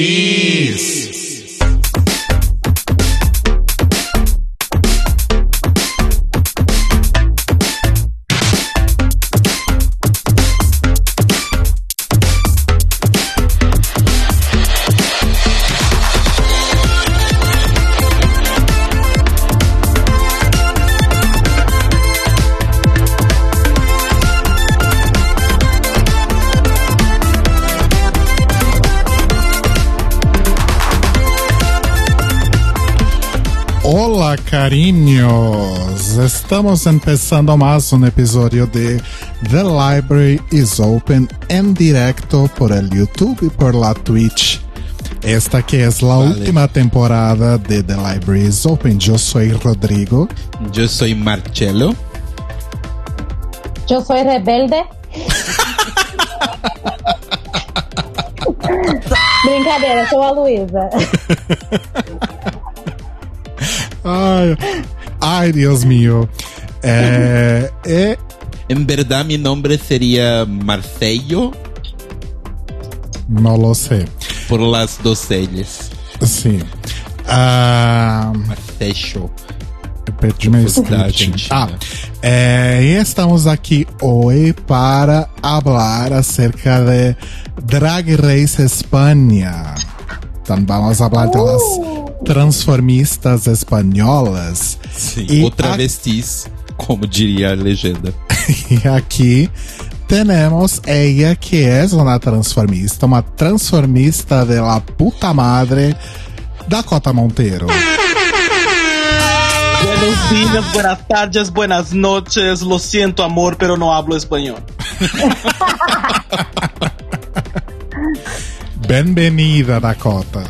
Luiz. Cariños, estamos empezando más un episodio de The Library is Open en directo por el YouTube y por la Twitch. Esta que es la Vale. última temporada de The Library is Open. Yo soy Rodrigo. Yo soy Marcelo. Yo soy rebelde. Brincadeira, sou a Luísa. Ay, ay Dios mío. Eh, eh, En verdad mi nombre sería Marcello no lo sé. por las dos L's. Sí. Ah, Marcello. Perdi meu Da script. Argentina. Ah, é, e estamos aqui hoje para falar acerca de Drag Race Espanha. Então vamos falar das transformistas espanholas. Sim. E Ou a- travestis, como diria a legenda. E aqui temos ela que é uma transformista, uma transformista de la puta madre, Dakota Monteiro. Buenos días, buenas tardes, buenas noches. Lo siento, amor, pero no hablo español. Bem-vinda, Dakota.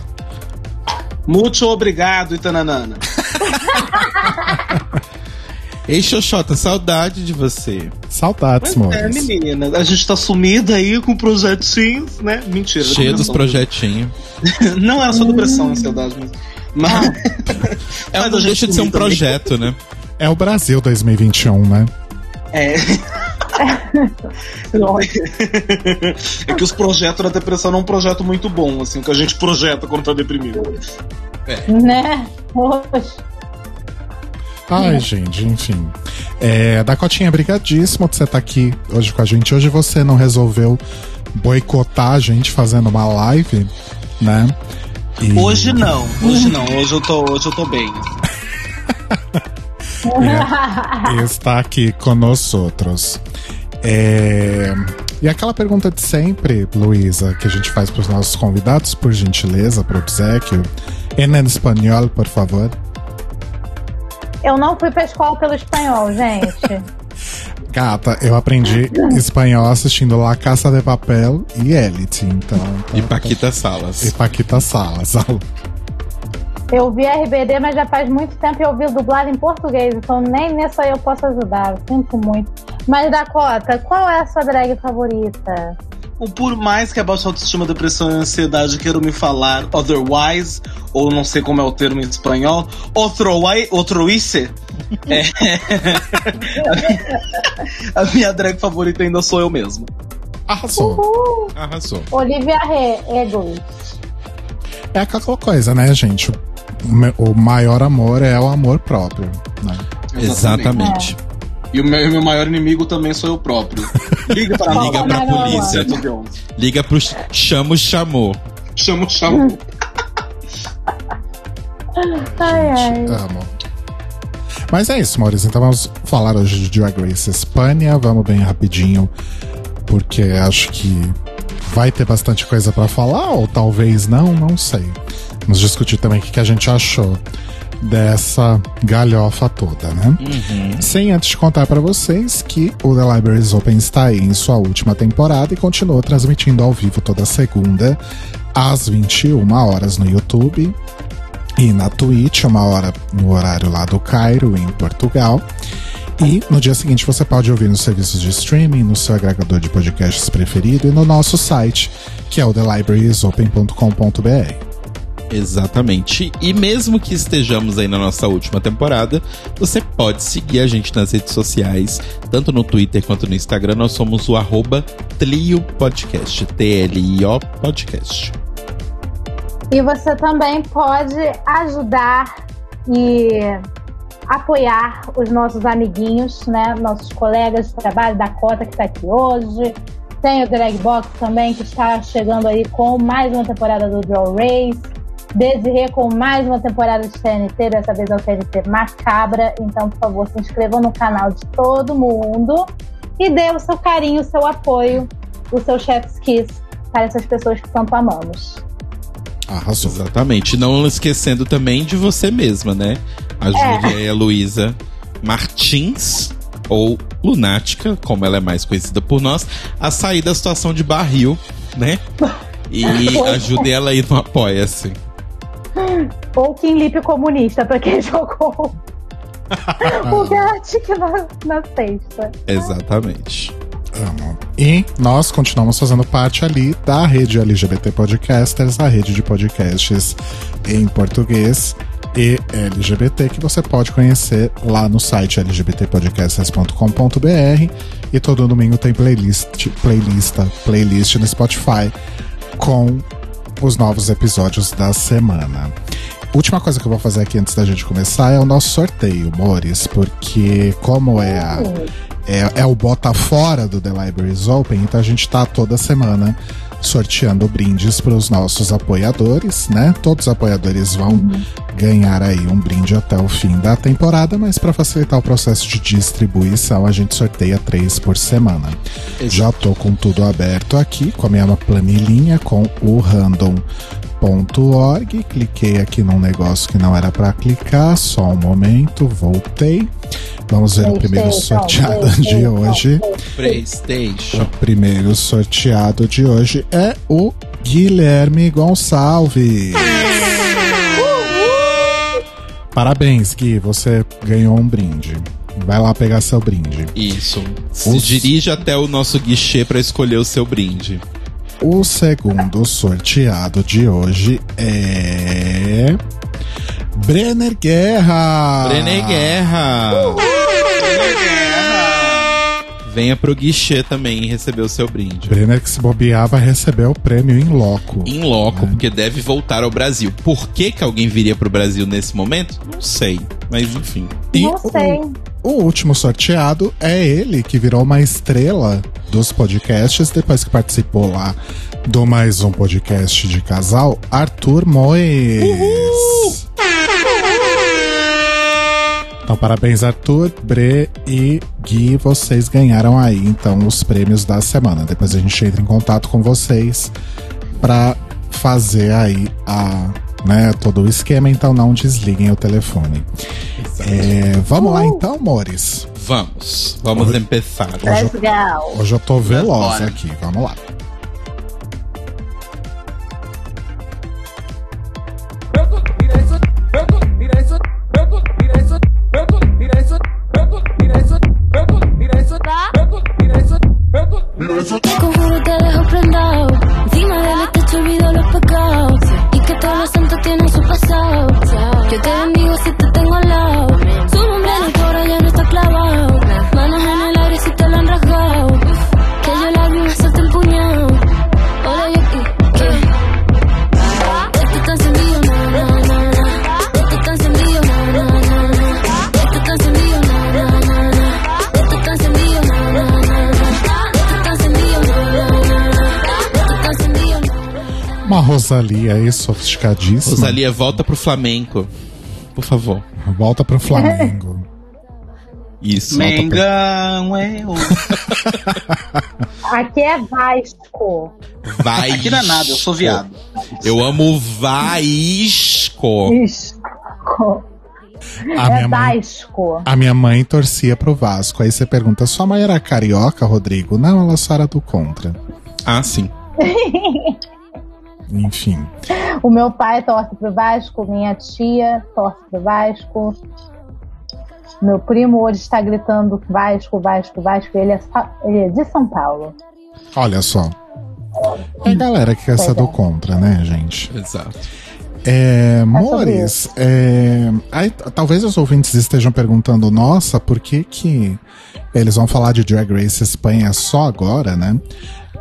Muito obrigado, Itananana. Ei, Xoxota, saudade de você. Saudades, É, mores. menina, a gente tá sumida aí com projetinhos, né? Mentira. Cheio dos projetinhos. Não era só depressão, ansiedade mesmo. Mas. É, Mas não a gente deixa de ser um projeto, né? É o Brasil 2021, né? É. é que os projetos da depressão não é um projeto muito bom, assim, o que a gente projeta quando tá deprimido. Né? Poxa. Ai, gente, enfim. É, Dakotinha, brigadíssimo de você estar aqui hoje com a gente. Hoje você não resolveu boicotar a gente fazendo uma live, né? E- Hoje não, hoje não, hoje eu tô, hoje eu tô bem. e está aqui conosco. É, e aquela pergunta de sempre, Luísa, que a gente faz para os nossos convidados, por gentileza, por obsequio. En espanhol, por favor. Eu não fui pra escola pelo espanhol, gente. Gata, eu aprendi espanhol assistindo La Caça de Papel e Elite, então. E tá- Paquita E Salas. Paquita Salas. Eu vi RBD, mas já faz muito tempo e eu vi dublado em português, então nem nisso aí eu posso ajudar. Eu Sinto muito. Mas, Dakota, qual é a sua drag favorita? O por mais que a baixa autoestima, depressão e ansiedade queiram me falar otherwise, ou não sei como é o termo em espanhol, outroice, é, a minha drag favorita ainda sou eu mesmo. Arrasou. Uhul! Arrasou. Olivia Re, Egoist. É aquela coisa, né, gente? O maior amor é o amor próprio. Né? Exatamente. E o meu, meu maior inimigo também sou eu próprio. Liga para mim. Liga pra polícia. Liga pro Chamo Chamou. Chamo, chamo. Ai, ai. Amo. Mas é isso, Maurício. Então vamos falar hoje de Drag Race Espanha. Vamos bem rapidinho, porque acho que vai ter bastante coisa pra falar, ou talvez não, não sei. Vamos discutir também o que, que a gente achou dessa galhofa toda, né? Sem antes contar pra vocês que o The Libraries Open está aí em sua última temporada e continua transmitindo ao vivo toda segunda às 21 horas no YouTube e na Twitch, uma hora no horário lá do Cairo, em Portugal. E no dia seguinte você pode ouvir nos serviços de streaming, no seu agregador de podcasts preferido e no nosso site, que é o thelibrariesopen.com.br. Exatamente. E mesmo que estejamos aí na nossa última temporada, você pode seguir a gente nas redes sociais, tanto no Twitter quanto no Instagram. Nós somos o arroba Tlio Podcast. T-L-I-O Podcast. E você também pode ajudar e apoiar os nossos amiguinhos, né? Nossos colegas de trabalho da Cota que está aqui hoje. Tem o Drag Box também, que está chegando aí com mais uma temporada do Draw Race. Desirê com mais uma temporada de TNT, dessa vez é o TNT Macabra. Então, por favor, se inscrevam no canal de todo mundo e dê o seu carinho, o seu apoio, o seu chef's kiss para essas pessoas que tanto amamos. Arrasou. Exatamente. Não esquecendo também de você mesma, né? Ajude é. a Luísa Martins, ou Lunática, como ela é mais conhecida por nós, a sair da situação de barril, né? E ajude ela aí no Apoia-se. Ou Kim Lip comunista, pra quem jogou o Gartic na, na sexta. Exatamente. Amo. E nós continuamos fazendo parte ali da rede LGBT Podcasters, a rede de podcasts em português e LGBT que você pode conhecer lá no site lgbtpodcasters.com.br e todo domingo tem playlist, playlist, playlist no Spotify com os novos episódios da semana. Última coisa que eu vou fazer aqui antes da gente começar é o nosso sorteio, Mores, porque como é a é, é o bota fora do The Libraries Open, então a gente tá toda semana sorteando brindes para os nossos apoiadores, né? Todos os apoiadores vão uhum. ganhar aí um brinde até o fim da temporada, mas para facilitar o processo de distribuição, a gente sorteia três por semana. Exato. Já tô com tudo aberto aqui, com a minha planilhinha, com o random .org, cliquei aqui num negócio que não era para clicar, só um momento, voltei. Vamos ver o primeiro sorteado de hoje. PlayStation. O primeiro sorteado de hoje é o Guilherme Gonçalves. Parabéns, Gui, você ganhou um brinde. Vai lá pegar seu brinde. Isso. Se Os... dirija até o nosso guichê para escolher o seu brinde. O segundo sorteado de hoje é. Brenner Guerra! Brenner Guerra! Uhul! Brenner Guerra! Venha pro guichê também e receber o seu brinde. Brenner que se bobear vai receber o prêmio em loco. Em loco, né? porque deve voltar ao Brasil. Por que, que alguém viria pro Brasil nesse momento? Não sei. Mas enfim. Não sei. O último sorteado é ele, que virou uma estrela dos podcasts depois que participou lá do mais um podcast de casal, Arthur Moes. Então, parabéns, Arthur, Bre e Gui. Vocês ganharam aí, então, os prêmios da semana. Depois a gente entra em contato com vocês para fazer aí a né, todo o esquema, então não desliguem o telefone. É, vamos lá então, Mores? Vamos, vamos hoje, começar. Hoje, eu, hoje eu tô veloz aqui, vamos lá. Rosalia aí, sofisticadíssima. Rosalia, volta pro flamenco. Por favor. Volta pro Flamengo. Isso. Mengão é o. Aqui é Vasco. Vasco. Aqui não é nada, eu sou viado. Eu amo Vasco. Vasco. A é minha, mãe, Vasco. a minha mãe torcia pro Vasco. Aí você pergunta: sua mãe era carioca, Rodrigo? Não, ela só era do contra. Ah, sim. Enfim. O meu pai torce pro Vasco, minha tia torce pro Vasco. Meu primo hoje está gritando Vasco, Vasco, Vasco. Ele é, ele é de São Paulo. Olha só. É a galera que quer ser do contra, né, gente? Exato. É, sobre Mores, é, aí, talvez os ouvintes estejam perguntando, nossa, por que que eles vão falar de Drag Race Espanha só agora, né?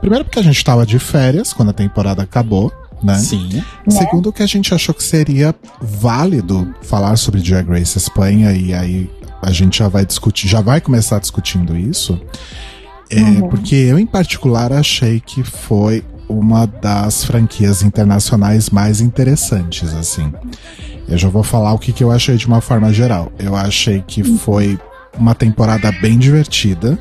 Primeiro porque a gente tava de férias quando a temporada acabou, né? Sim. Segundo que a gente achou que seria válido falar sobre Drag Race Espanha e aí a gente já vai discutir, já vai começar discutindo isso. É, Porque eu, em particular, achei que foi uma das franquias internacionais mais interessantes, assim. Eu já vou falar o que, que eu achei de uma forma geral. Eu achei que foi uma temporada bem divertida.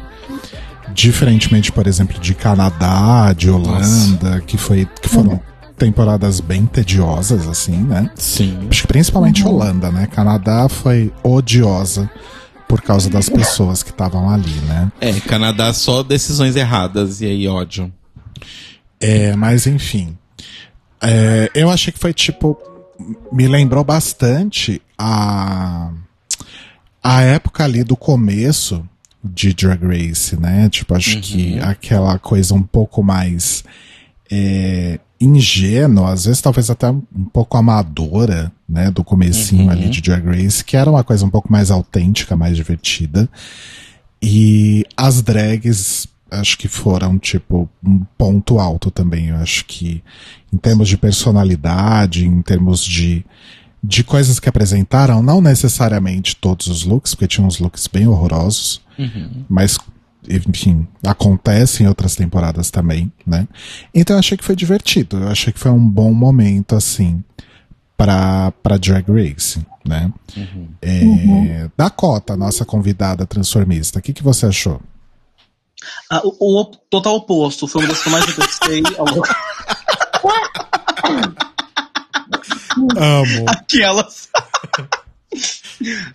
Diferentemente, por exemplo, de Canadá, de Holanda, que, foi, que foram temporadas bem tediosas, assim, né? Sim. Acho que principalmente Holanda, né? Canadá foi odiosa por causa das pessoas que estavam ali, né? É, Canadá só decisões erradas e aí ódio. É, mas enfim. É, eu achei que foi tipo. Me lembrou bastante a. A época ali do começo de Drag Race, né? Tipo, acho que aquela coisa um pouco mais. É, ingênua, às vezes talvez até um pouco amadora, né, do comecinho ali de Drag Race, que era uma coisa um pouco mais autêntica, mais divertida. E as drags, acho que foram, tipo, um ponto alto também. Eu acho que, em termos de personalidade, em termos de, de coisas que apresentaram, não necessariamente todos os looks, porque tinha uns looks bem horrorosos, mas, enfim, acontece em outras temporadas também, né? Então eu achei que foi divertido. Eu achei que foi um bom momento, assim, pra, pra Drag Race, né? É, Dakota, nossa convidada transformista, o que, que você achou? Ah, o, o total oposto. Foi uma das que eu mais longo- Amo. Aquelas.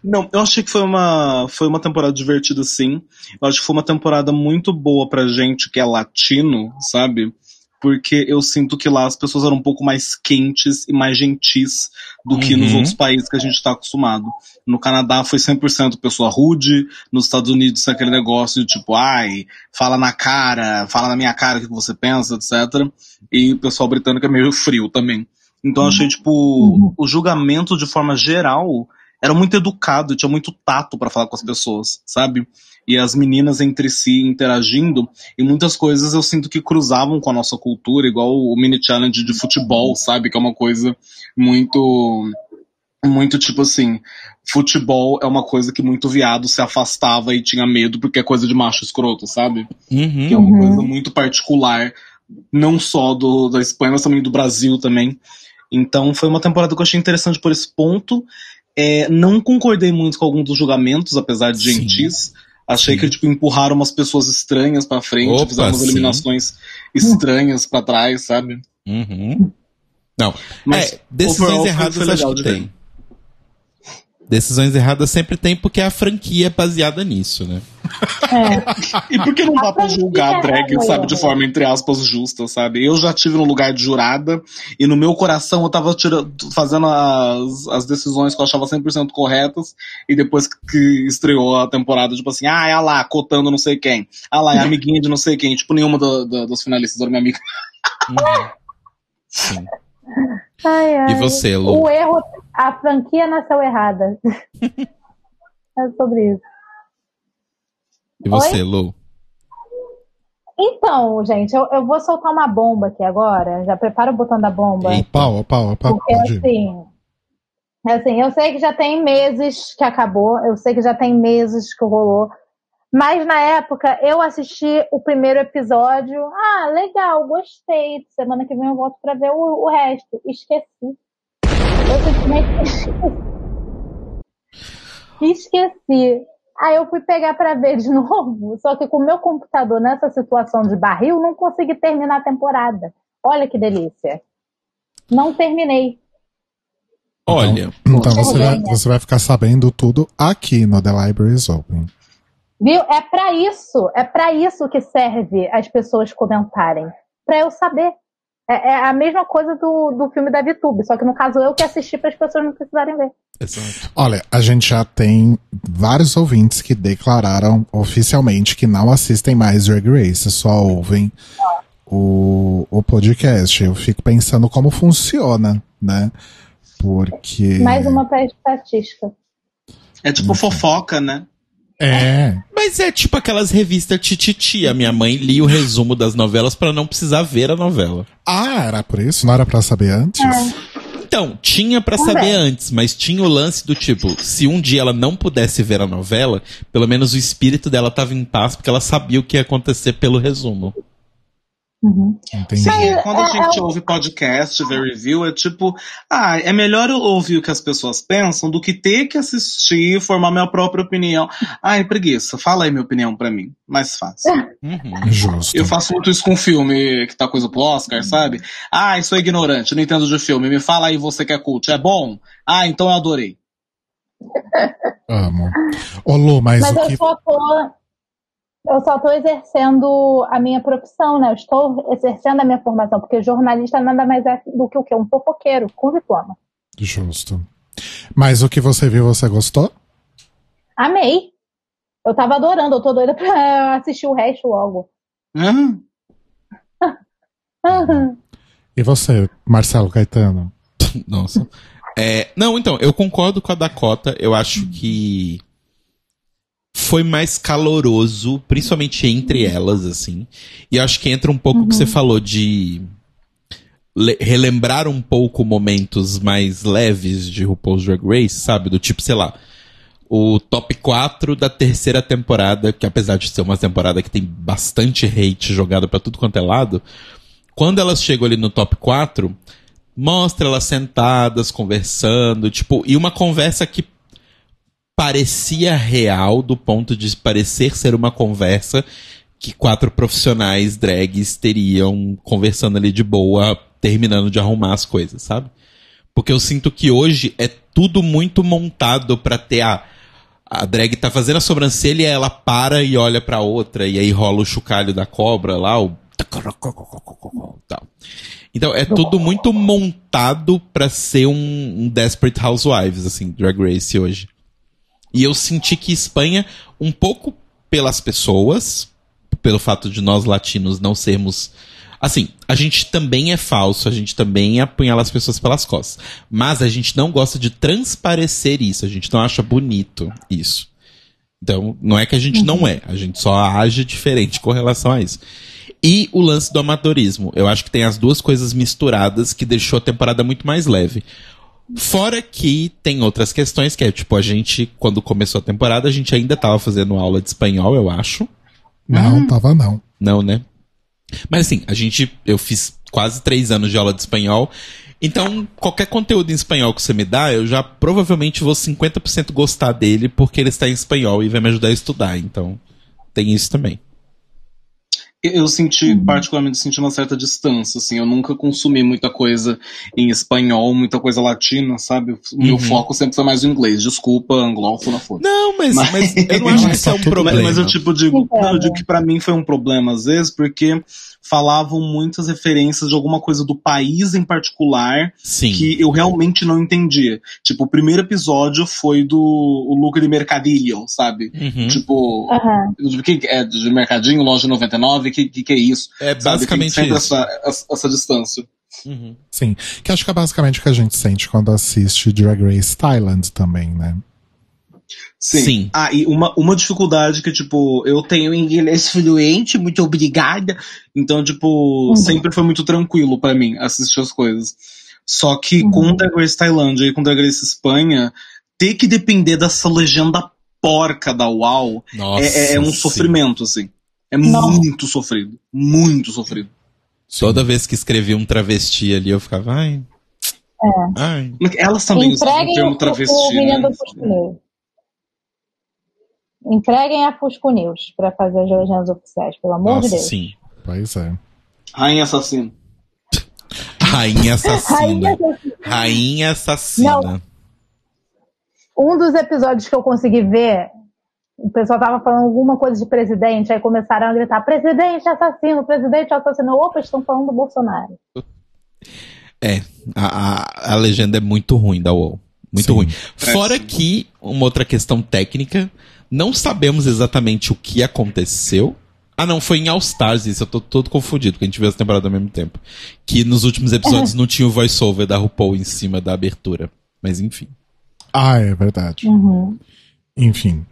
Não, eu achei que foi uma, foi uma temporada divertida, sim. Eu acho que foi uma temporada muito boa pra gente que é latino, sabe? Porque eu sinto que lá as pessoas eram um pouco mais quentes e mais gentis do que nos Uhum. outros países que a gente tá acostumado. No Canadá foi 100% pessoa rude, nos Estados Unidos é aquele negócio de tipo, ai, fala na cara, fala na minha cara o que você pensa, etc. E o pessoal britânico é meio frio também. Então eu achei, tipo, o julgamento de forma geral era muito educado, tinha muito tato pra falar com as pessoas, sabe? E as meninas entre si interagindo, e muitas coisas eu sinto que cruzavam com a nossa cultura, igual o mini challenge de futebol, sabe? Que é uma coisa muito. Muito tipo assim, futebol é uma coisa que muito viado se afastava e tinha medo porque é coisa de macho escroto, sabe? Uhum. que é uma coisa muito particular, não só do, da Espanha, mas também do Brasil também. Então foi uma temporada que eu achei interessante por esse ponto. É, não concordei muito com algum dos julgamentos, apesar de Sim. gentis. Achei que tipo empurraram umas pessoas estranhas pra frente, Opa, fizeram umas sim. eliminações estranhas pra trás, sabe? Uhum. Não, Mas é, decisões erradas foi acho legal que de ver. Decisões erradas sempre tem porque a franquia é baseada nisso, né? É. E por que não dá pra julgar a drag, é sabe, de forma, entre aspas, justa, sabe? Eu já tive no lugar de jurada e no meu coração eu tava tira- fazendo as, as decisões que eu achava 100% corretas e depois que estreou a temporada, tipo assim, ah, é lá, cotando não sei quem. Ah lá, é amiguinha de não sei quem. Tipo, nenhuma da- da- das finalistas era minha amiga. Uhum. Sim. Ai, ai. E você, Lu? O erro, a franquia nasceu errada. é sobre isso. E você, Lu? Então, gente, eu, eu vou soltar uma bomba aqui agora. Já prepara o botão da bomba. Eita. Opa, opa, opa, Porque pode assim, assim, eu sei que já tem meses que acabou, eu sei que já tem meses que rolou, mas na época eu assisti o primeiro episódio, ah, legal, gostei. Semana que vem eu volto pra ver o, o resto. Esqueci. Simplesmente esqueci. Aí eu fui pegar pra ver de novo, só que com o meu computador nessa situação de barril, não consegui terminar a temporada. Olha que delícia. Não terminei. Olha, Então você vai, você vai ficar sabendo tudo aqui no The Libraries Open. Viu? É pra isso, é pra isso que serve as pessoas comentarem. Pra eu saber. É, é a mesma coisa do, do filme da VTube, só que no caso eu que assisti para as pessoas não precisarem ver. exato. Olha, a gente já tem vários ouvintes que declararam oficialmente que não assistem mais Drag Race, só ouvem o, o podcast. Eu fico pensando como funciona, né? Porque. Mais uma estatística. É tipo fofoca, né? É. Mas é tipo aquelas revistas tititi. A minha mãe lia o resumo das novelas para não precisar ver a novela. Ah, era por isso? Não era pra saber antes? Então, tinha pra Também. saber antes, mas tinha o lance do tipo, se um dia ela não pudesse ver a novela, pelo menos o espírito dela tava em paz, porque ela sabia o que ia acontecer pelo resumo. Uhum. Entendi. Sim, Mas, quando a é, gente é ouve podcast, ver review, é tipo, ah, é melhor eu ouvir o que as pessoas pensam do que ter que assistir e formar minha própria opinião. Ai, preguiça, fala aí minha opinião pra mim. Mais fácil. Uhum. Justo. Eu faço muito isso com filme que tá coisa pro Oscar, sabe? Ah, é ignorante, não entendo de filme. Me fala aí você que é cult. É bom? Ah, então eu adorei. Amo. Ô Lu, mas, Mas o eu que. só tô. Eu só estou exercendo a minha profissão, né? Eu estou exercendo a minha formação, porque jornalista nada mais é do que o quê? Um fofoqueiro com diploma. Justo. Mas o que você viu, você gostou? Amei. Eu tava adorando, eu tô doida pra assistir o resto logo. Hã? E você, Marcelo Caetano? Nossa. É, não, então, eu concordo com a Dakota. Eu acho que foi mais caloroso, principalmente entre elas, assim. E acho que entra um pouco o que você falou de le- relembrar um pouco momentos mais leves de RuPaul's Drag Race, sabe? Do tipo, sei lá, o top 4 da terceira temporada, que apesar de ser uma temporada que tem bastante hate jogado pra tudo quanto é lado, quando elas chegam ali no top 4, mostra elas sentadas, conversando, tipo, e uma conversa que parecia real, do ponto de parecer ser uma conversa que quatro profissionais drags teriam conversando ali de boa, terminando de arrumar as coisas, sabe? Porque eu sinto que hoje é tudo muito montado pra ter a. A drag tá fazendo a sobrancelha e ela para e olha pra outra, e aí rola o chocalho da cobra lá, o. tal. Então é tudo muito montado pra ser um, um Desperate Housewives, assim, Drag Race hoje. E eu senti que Espanha, um pouco pelas pessoas, pelo fato de nós latinos não sermos. Assim, a gente também é falso, a gente também apunhala as pessoas pelas costas. Mas a gente não gosta de transparecer isso, a gente não acha bonito isso. Então, não é que a gente não é, a gente só age diferente com relação a isso. E o lance do amadorismo. Eu acho que tem as duas coisas misturadas que deixou a temporada muito mais leve. Fora que tem outras questões, que é tipo, a gente, quando começou a temporada, a gente ainda tava fazendo aula de espanhol, eu acho. Não, tava não. Não, né? Mas assim, a gente. Eu fiz quase três anos de aula de espanhol. Então, qualquer conteúdo em espanhol que você me dá, eu já provavelmente vou 50% gostar dele porque ele está em espanhol e vai me ajudar a estudar. Então, tem isso também. Eu senti, particularmente, senti uma certa distância, assim, eu nunca consumi muita coisa em espanhol, muita coisa latina, sabe? O meu Uhum. foco sempre foi mais o inglês. Desculpa, anglófona, foda Não, mas, Mas- mas eu não acho que isso é um problema. Mas, eu tipo digo, Entendo. não, eu digo que pra mim foi um problema às vezes, porque falavam muitas referências de alguma coisa do país em particular Sim. que eu realmente não entendia. Tipo, o primeiro episódio foi do o Luca de Mercadillo, sabe? Uhum. Tipo, de que é de mercadinho, loja 99, que que, que é isso? É Sabe? basicamente Tem sempre isso. essa, essa, essa distância. Uhum. Sim. Que acho que é basicamente o que a gente sente quando assiste Drag Race Thailand também, né? Sim. Sim. Ah, e uma, uma dificuldade que, tipo, eu tenho inglês fluente, muito obrigada. Então, tipo, sempre foi muito tranquilo pra mim assistir as coisas. Só que Uhum. com Drag Race Tailândia e com Drag Race Espanha, ter que depender dessa legenda porca da UAU Nossa. é, é um sim. sofrimento, assim. É Nossa. muito sofrido. Muito sofrido. Toda vez que escrevi um travesti ali, eu ficava, ai. Ai. Elas também usam o termo o, o travesti, né? Entreguem a Fusco News pra fazer as legendas oficiais, pelo amor Nossa, de Deus. sim. Pois é. Rainha assassina. Rainha assassina. Rainha Rainha assassina. Um dos episódios que eu consegui ver, o pessoal tava falando alguma coisa de presidente, aí começaram a gritar: presidente assassino, presidente assassino. Opa, estão falando do Bolsonaro. É, a, a, a legenda é muito ruim da UOL. Muito Sim. ruim. Fora que, uma outra questão técnica, não sabemos exatamente o que aconteceu. Ah, não, foi em All Stars isso, eu tô todo confundido, porque a gente viu essa temporada ao mesmo tempo. Que nos últimos episódios não tinha o voiceover da RuPaul em cima da abertura. Mas enfim. Ah, é verdade. Uhum. Enfim.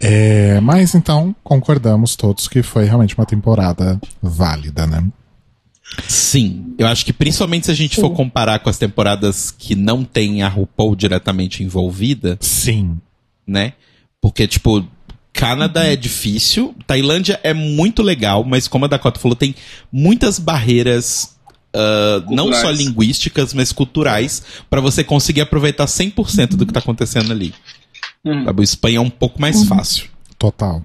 É, mas então concordamos todos que foi realmente uma temporada válida, né? Sim, eu acho que principalmente se a gente for comparar com as temporadas que não tem a RuPaul diretamente envolvida, Sim. né? Porque, tipo, Canadá é difícil, Tailândia é muito legal, mas como a Dakota falou, tem muitas barreiras, ah, não só linguísticas, mas culturais, pra você conseguir aproveitar 100% do que tá acontecendo ali. Uhum. Espanha é um pouco mais fácil. Total.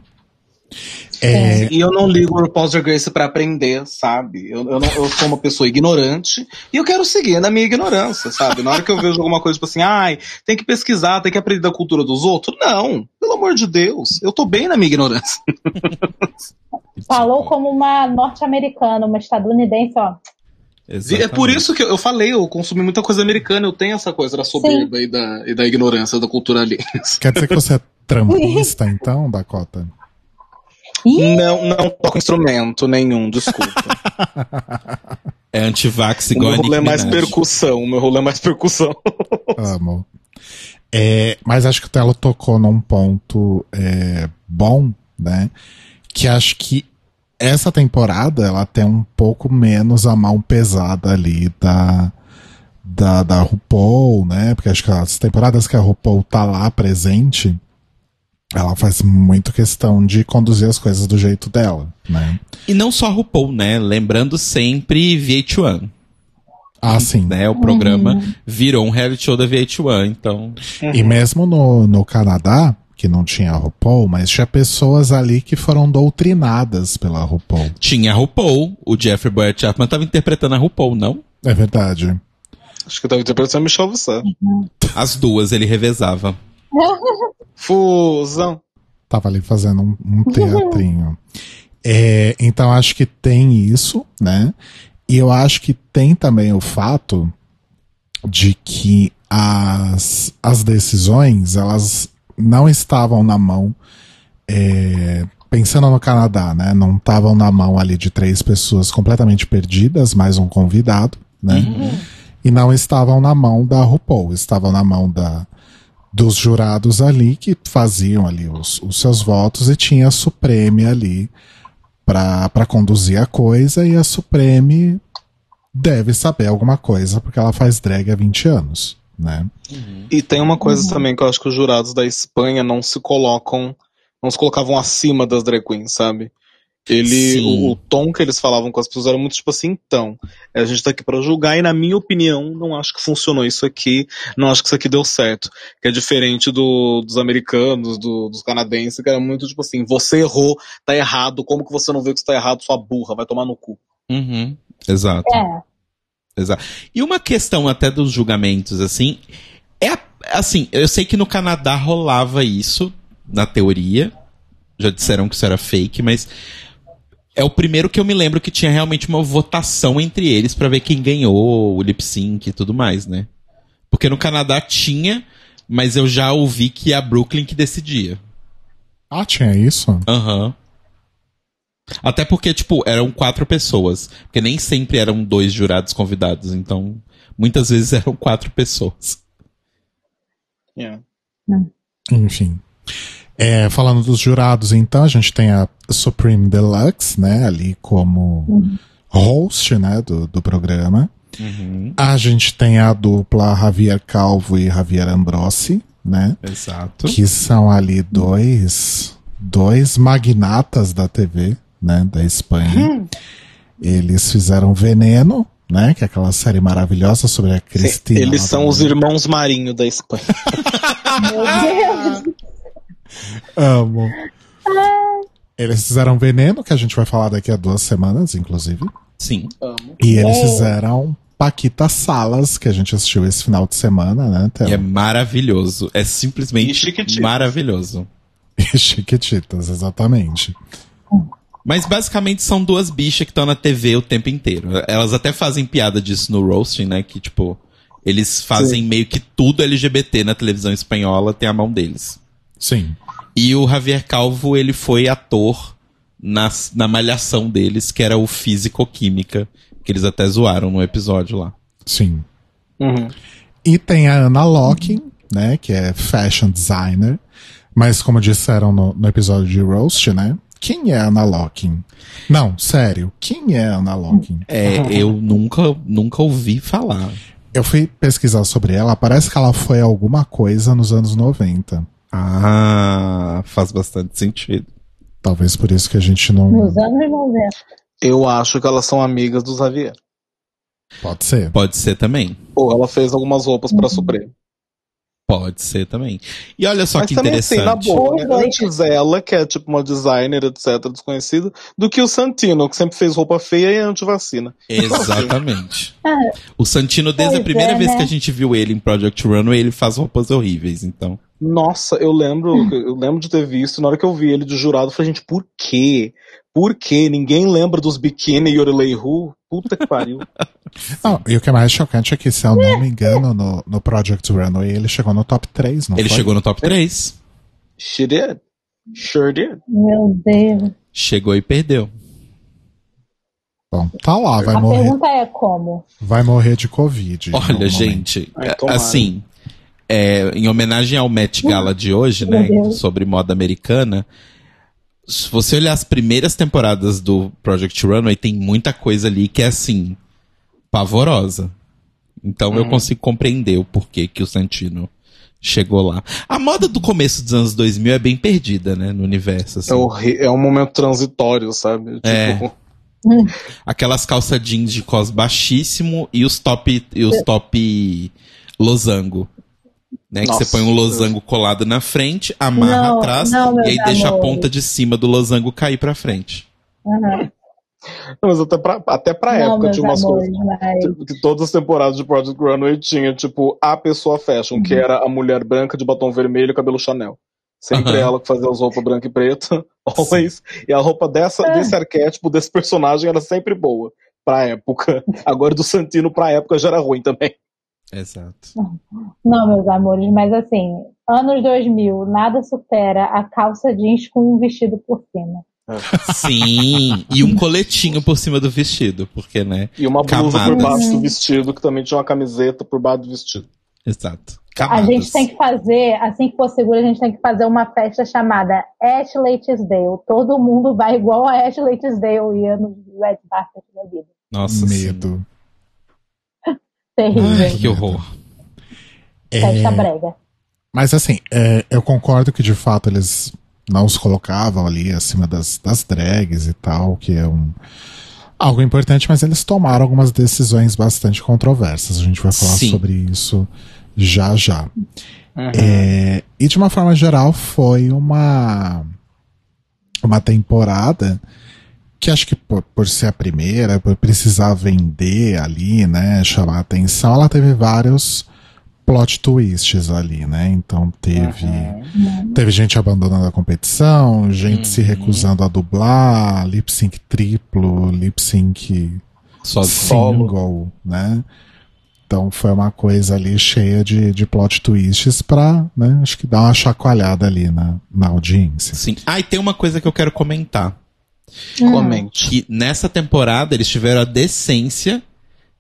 É, E eu não ligo o RuPaul's Drag Race pra aprender, sabe? Eu, eu, não- eu sou uma pessoa ignorante e eu quero seguir na minha ignorância, sabe? Na hora que eu vejo alguma coisa tipo assim, ai, tem que pesquisar, tem que aprender da cultura dos outros. Não, pelo amor de Deus, eu tô bem na minha ignorância. Falou como uma norte-americana, uma estadunidense, ó. E É por isso que eu falei, eu consumi muita coisa americana, eu tenho essa coisa da soberba e da, e da ignorância da cultura ali. quer dizer que você é trampista, então, Dakota? Ih, Não, não toco instrumento nenhum, desculpa. É antivax o igual meu a rolê é mais percussão, o meu rolê é mais percussão. Amo. É, mas acho que o Telo tocou num ponto é, bom, né? Que acho que essa temporada ela tem um pouco menos a mão pesada ali da, da, da RuPaul, né? Porque acho que as temporadas que a RuPaul tá lá presente, ela faz muito questão de conduzir as coisas do jeito dela, né? E não só a RuPaul, né? Lembrando sempre VH1. Ah, sim. Né? O programa virou um reality show da VH1, então... E mesmo no, no Canadá, que não tinha a RuPaul, mas tinha pessoas ali que foram doutrinadas pela RuPaul. Tinha a RuPaul, o Jeffrey Boyer Chapman tava interpretando a RuPaul, não? É verdade. Acho que eu tava interpretando Michel Visser. As duas ele revezava. Fusão. Tava ali fazendo um, um teatrinho. É, então acho que tem isso, né? E eu acho que tem também o fato de que as, as decisões, elas não estavam na mão, é, pensando no Canadá, né? Não estavam na mão ali de três pessoas completamente perdidas, mais um convidado, né? E não estavam na mão da RuPaul, estavam na mão da, dos jurados ali que faziam ali os, os seus votos e tinha a Supreme ali para conduzir a coisa e a Supreme deve saber alguma coisa porque ela faz drag há 20 anos, né? E tem uma coisa também que eu acho que os jurados da Espanha não se colocam, não se colocavam acima das drag queens, sabe? Ele, o, o tom que eles falavam com as pessoas era muito tipo assim, então, a gente tá aqui pra julgar e na minha opinião, não acho que funcionou isso aqui, não acho que isso aqui deu certo. Que é diferente do, dos americanos, do- dos canadenses, que era muito tipo assim, você errou, tá errado, como que você não vê que isso tá errado, sua burra, vai tomar no cu. Uhum. Exato. É. Exato. E uma questão até dos julgamentos, assim, é assim, eu sei que no Canadá rolava isso, na teoria. Já disseram que isso era fake, mas é o primeiro que eu me lembro que tinha realmente uma votação entre eles pra ver quem ganhou, o lip sync e tudo mais, né? Porque no Canadá tinha, mas eu já ouvi que é a Brooklyn que decidia. Ah, tinha isso? Aham. Até porque, tipo, eram quatro pessoas. Porque nem sempre eram dois jurados convidados. Então, muitas vezes eram quatro pessoas. Yeah. Enfim. É, falando dos jurados, então, a gente tem a Supreme Deluxe, né, ali como host, né, do, do programa. A gente tem a dupla Javier Calvo e Javier Ambrosi, né, Exato. que são ali dois, dois magnatas da TV, né, da Espanha. Eles fizeram Veneno, né, que é aquela série maravilhosa sobre a Cristina. Eles são os irmãos Marinho da Espanha. Meu Deus. Amo. Eles fizeram Veneno, que a gente vai falar daqui a duas semanas, inclusive. Sim. Amo. E eles fizeram Paquita Salas, que a gente assistiu esse final de semana, né? Théo? E é maravilhoso. É simplesmente maravilhoso. E Chiquititas, exatamente. Mas basicamente são duas bichas que estão na TV o tempo inteiro. Elas até fazem piada disso no roasting, né? Que, tipo, eles fazem meio que tudo LGBT na televisão espanhola tem a mão deles. Sim. E o Javier Calvo, ele foi ator nas, na malhação deles, que era o Físico-Química, que eles até zoaram no episódio lá. Sim. Uhum. E tem a Ana Locking, né? Que é fashion designer. Mas como disseram no, no episódio de Roast, né? Quem é Ana Locking? Não, sério, quem é Ana Locking? É, eu nunca, nunca ouvi falar. Eu fui pesquisar sobre ela, parece que ela foi alguma coisa nos anos 90. Ah, faz bastante sentido. Talvez por isso que a gente não. Nos anos 90. Eu acho que elas são amigas do Xavier. Pode ser. Pode ser também. Ou ela fez algumas roupas pra Supreme. Pode ser também. E olha só Mas que também, assim, interessante. na boa, né? Antes ela, que é tipo uma designer, etc., desconhecida, do que o Santino, que sempre fez roupa feia e é antivacina. Exatamente. Ah, O Santino, desde a Pois primeira é, vez né? que a gente viu ele em Project Runway, ele faz roupas horríveis, então. Nossa, eu lembro, eu lembro de ter visto, na hora que eu vi ele de jurado, eu falei, gente, por quê? Por quê? Ninguém lembra dos biquíni Yorelei Ru? Puta que pariu. Não, e o que é mais chocante é que, se eu não me engano, no, no Project Runway ele chegou no top 3, não ele foi? chegou no top 3. She did. Sure did. meu Deus. Chegou e perdeu. Bom, tá lá, vai A morrer, pergunta é como? vai morrer de Covid. Olha, gente, assim, é, em homenagem ao Met Gala de hoje, né, sobre moda americana, se você olhar as primeiras temporadas do Project Runway, tem muita coisa ali que é assim, pavorosa. Então eu Uhum. consigo compreender o porquê que o Santino chegou lá. A moda do começo dos anos 2000 é bem perdida, né, no universo. assim. É, é um momento transitório, sabe? É. Tipo, Aquelas calças jeans de cos baixíssimo e os top e os top losango. Né, que você põe um losango colado na frente, amarra Não, atrás não, e aí deixa a ponta de cima do losango cair pra frente. Aham. Não, mas até pra, até pra Não, época tinha umas amores, coisas. mas... Tipo, Que todas as temporadas de Project Runway tinha, tipo, a pessoa fashion, que era a mulher branca de batom vermelho e cabelo Chanel. Sempre Aham. ela que fazia as roupas branca e preta, always. E a roupa dessa, É. desse arquétipo, desse personagem, era sempre boa pra época. Agora do Santino pra época já era ruim também. Exato. Não, meus amores, mas assim, anos 2000, nada supera a calça jeans com um vestido por cima. Sim, e um coletinho por cima do vestido, porque, né? E uma blusa Camadas. por baixo do vestido, que também tinha uma camiseta por baixo do vestido. Exato. A Camadas. gente tem que fazer, assim que for seguro, a gente tem que fazer uma festa chamada Ashley Tisdale. Todo mundo vai igual a Ashley Tisdale ia no Red Carpet da vida. Nossa, sim. Terrível. Ai, que horror. Festa É, brega. mas assim, é, eu concordo que de fato eles não os colocavam ali acima das, das drags e tal, que é um algo importante, mas eles tomaram algumas decisões bastante controversas. A gente vai falar Sim. sobre isso já já. É, e de uma forma geral foi uma uma temporada que acho que por, por ser a primeira, por precisar vender ali, né, chamar a atenção, ela teve vários plot twists ali, né? Então teve teve gente abandonando a competição, gente se recusando a dublar, lip sync triplo, lip sync Só single, né? Então foi uma coisa ali cheia de, de plot twists pra, né, acho que dar uma chacoalhada ali na, na audiência. Sim. Ah, e tem uma coisa que eu quero comentar. Comente. Que nessa temporada eles tiveram a decência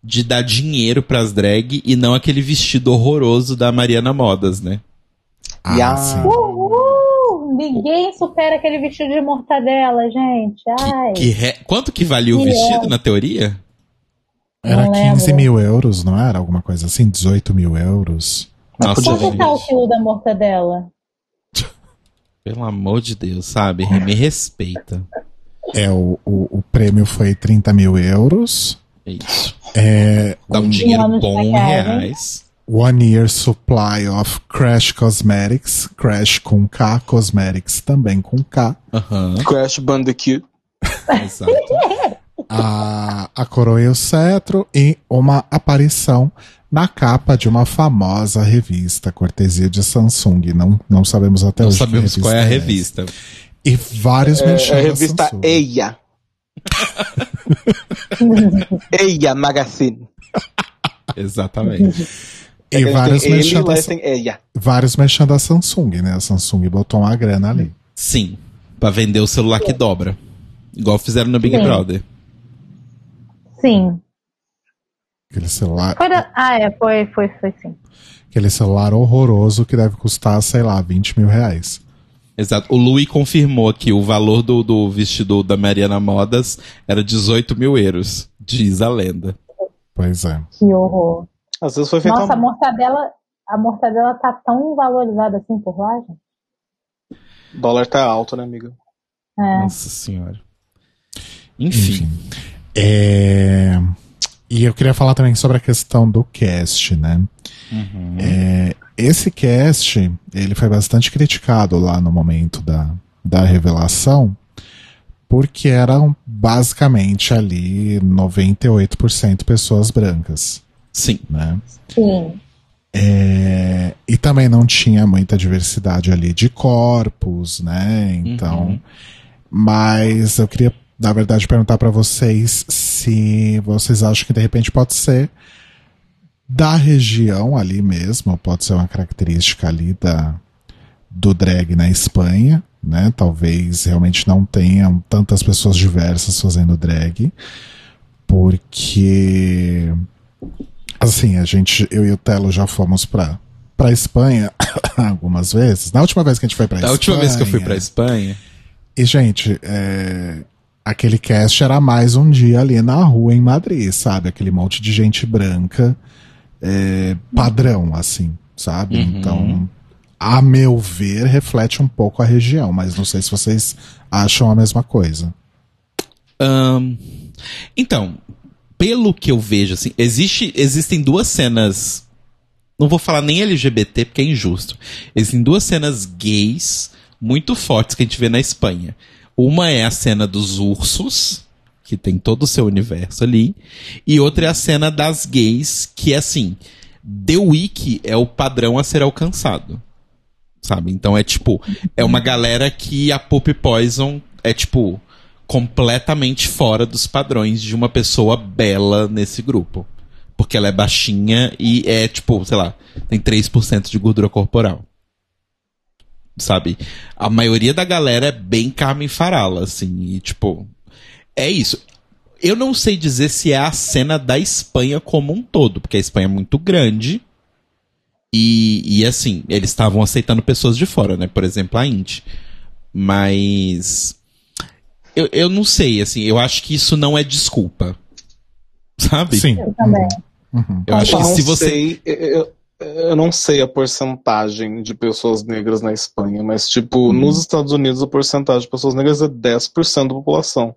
de dar dinheiro pras drag e não aquele vestido horroroso da Mariana Modas, né? Ah, sim. Uhul! Ninguém supera aquele vestido de mortadela, gente. Ai. Que re- Quanto que valia o Que vestido é. na teoria? Era Não 15 lembro. mil euros, não era? Alguma coisa assim? 18 mil euros. Nossa, Quanto tá o quilo da mortadela? Pelo amor de Deus, sabe? Me respeita. É, o, o, o prêmio foi 30 mil euros. É isso. É, Dá um um dinheiro bom em reais. one year supply of Crash Cosmetics. Crash com K, Cosmetics também com K. Crash Bandicoot. exato. a, a coroa e o cetro e uma aparição na capa de uma famosa revista, cortesia de Samsung. Não, não sabemos até Não hoje. que sabemos qual é a revista. E vários É, a revista Samsung. Eia. Eia Magazine. Exatamente. E É que vários merchan, e da, Eia. vários merchan da Samsung, né? A Samsung botou uma grana ali. Sim, pra vender o celular que dobra. Igual fizeram no Big Sim. Brother. Sim. Aquele celular, Foi da- Ah, é, foi, foi, foi sim. aquele celular horroroso que deve custar, sei lá, 20 mil reais. Exato. O Louis confirmou que o valor do, do vestido da Mariana Modas era 18 mil euros, diz a lenda. Pois é. Que horror. Às vezes foi feito Nossa, a mortadela, a mortadela tá tão valorizada assim por lá, gente. O dólar tá alto, né, amiga? É. Nossa senhora. Enfim. Enfim. É, E eu queria falar também sobre a questão do cast, né? Uhum. É, Esse cast, ele foi bastante criticado lá no momento da, da revelação, porque eram basicamente ali 98% pessoas brancas, Sim. né? Sim. É, e também não tinha muita diversidade ali de corpos, né? Então, Uhum. mas eu queria, na verdade, perguntar para vocês se vocês acham que de repente pode ser da região ali mesmo, pode ser uma característica ali da do drag na Espanha, né? Talvez realmente não tenham tantas pessoas diversas fazendo drag, porque assim, a gente, eu e o Telo já fomos pra, pra Espanha algumas vezes. Na última vez que a gente foi pra Da Espanha. última vez que eu fui pra Espanha. E, gente, é, aquele cast era mais um dia ali na rua em Madrid, sabe? Aquele monte de gente branca, é, padrão, assim, sabe? Uhum. Então, a meu ver, reflete um pouco a região, mas não sei se vocês acham a mesma coisa. Ahn, então, pelo que eu vejo, assim, existe, existem duas cenas. Não vou falar nem LGBT porque é injusto. Existem duas cenas gays muito fortes que a gente vê na Espanha. Uma é a cena dos ursos, que tem todo o seu universo ali, e outra é a cena das gays, que é assim, The Week é o padrão a ser alcançado. Sabe? Então é tipo, é uma galera que a Poop Poison é tipo completamente fora dos padrões de uma pessoa bela nesse grupo. Porque ela é baixinha e é tipo, sei lá, tem 3% de gordura corporal. Sabe? A maioria da galera é bem Carmen Farala, assim, e tipo, é isso. Eu não sei dizer se é a cena da Espanha como um todo, porque a Espanha é muito grande. E, e assim, eles estavam aceitando pessoas de fora, né? Por exemplo, a Indy. Mas. Eu, eu não sei, assim, eu acho que isso não é desculpa. Sabe? Sim. Eu também. Uhum. Eu acho Eu que não se você. sei, eu, eu não sei a porcentagem de pessoas negras na Espanha, mas, tipo, nos Estados Unidos a porcentagem de pessoas negras é 10% da população.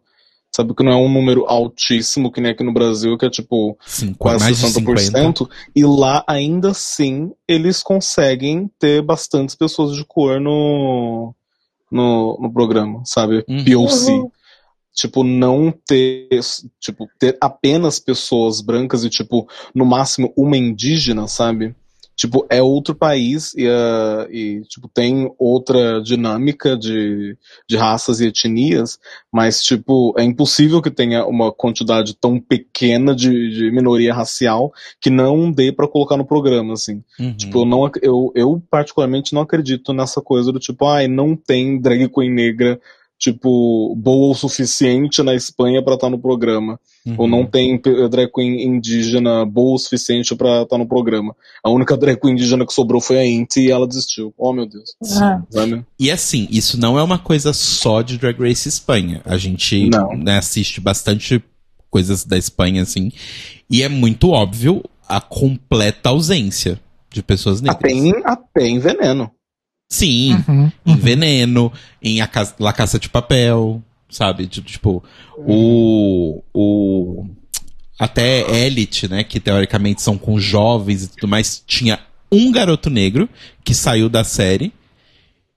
Sabe que não é um número altíssimo, que nem aqui no Brasil, que é tipo Sim, quase mais de 60%. E lá, ainda assim, eles conseguem ter bastantes pessoas de cor no, no, no programa, sabe? Uhum. POC. Uhum. Tipo, não ter, tipo, ter apenas pessoas brancas e, tipo, no máximo uma indígena, sabe? Tipo, é outro país e, ah, e tipo, tem outra dinâmica de, de raças e etnias, mas, tipo, é impossível que tenha uma quantidade tão pequena de, de minoria racial que não dê pra colocar no programa, assim. Uhum. Tipo, eu, não, eu, eu particularmente não acredito nessa coisa do tipo, ai, não tem drag queen negra, tipo, boa o suficiente na Espanha pra estar no programa. Uhum. Ou não tem drag queen indígena boa o suficiente pra estar no programa. A única drag queen indígena que sobrou foi a Inti e ela desistiu. Oh, meu Deus. Sabe? E assim, isso não é uma coisa só de Drag Race Espanha. A gente Não. né, assiste bastante coisas da Espanha, assim. E é muito óbvio a completa ausência de pessoas negras. Até em, até em veneno. Sim, Uhum. em Veneno, em a Ca- La Caça de Papel, sabe? Tipo, tipo, o, o. Até Elite, né? Que teoricamente são com jovens e tudo mais, tinha um garoto negro que saiu da série.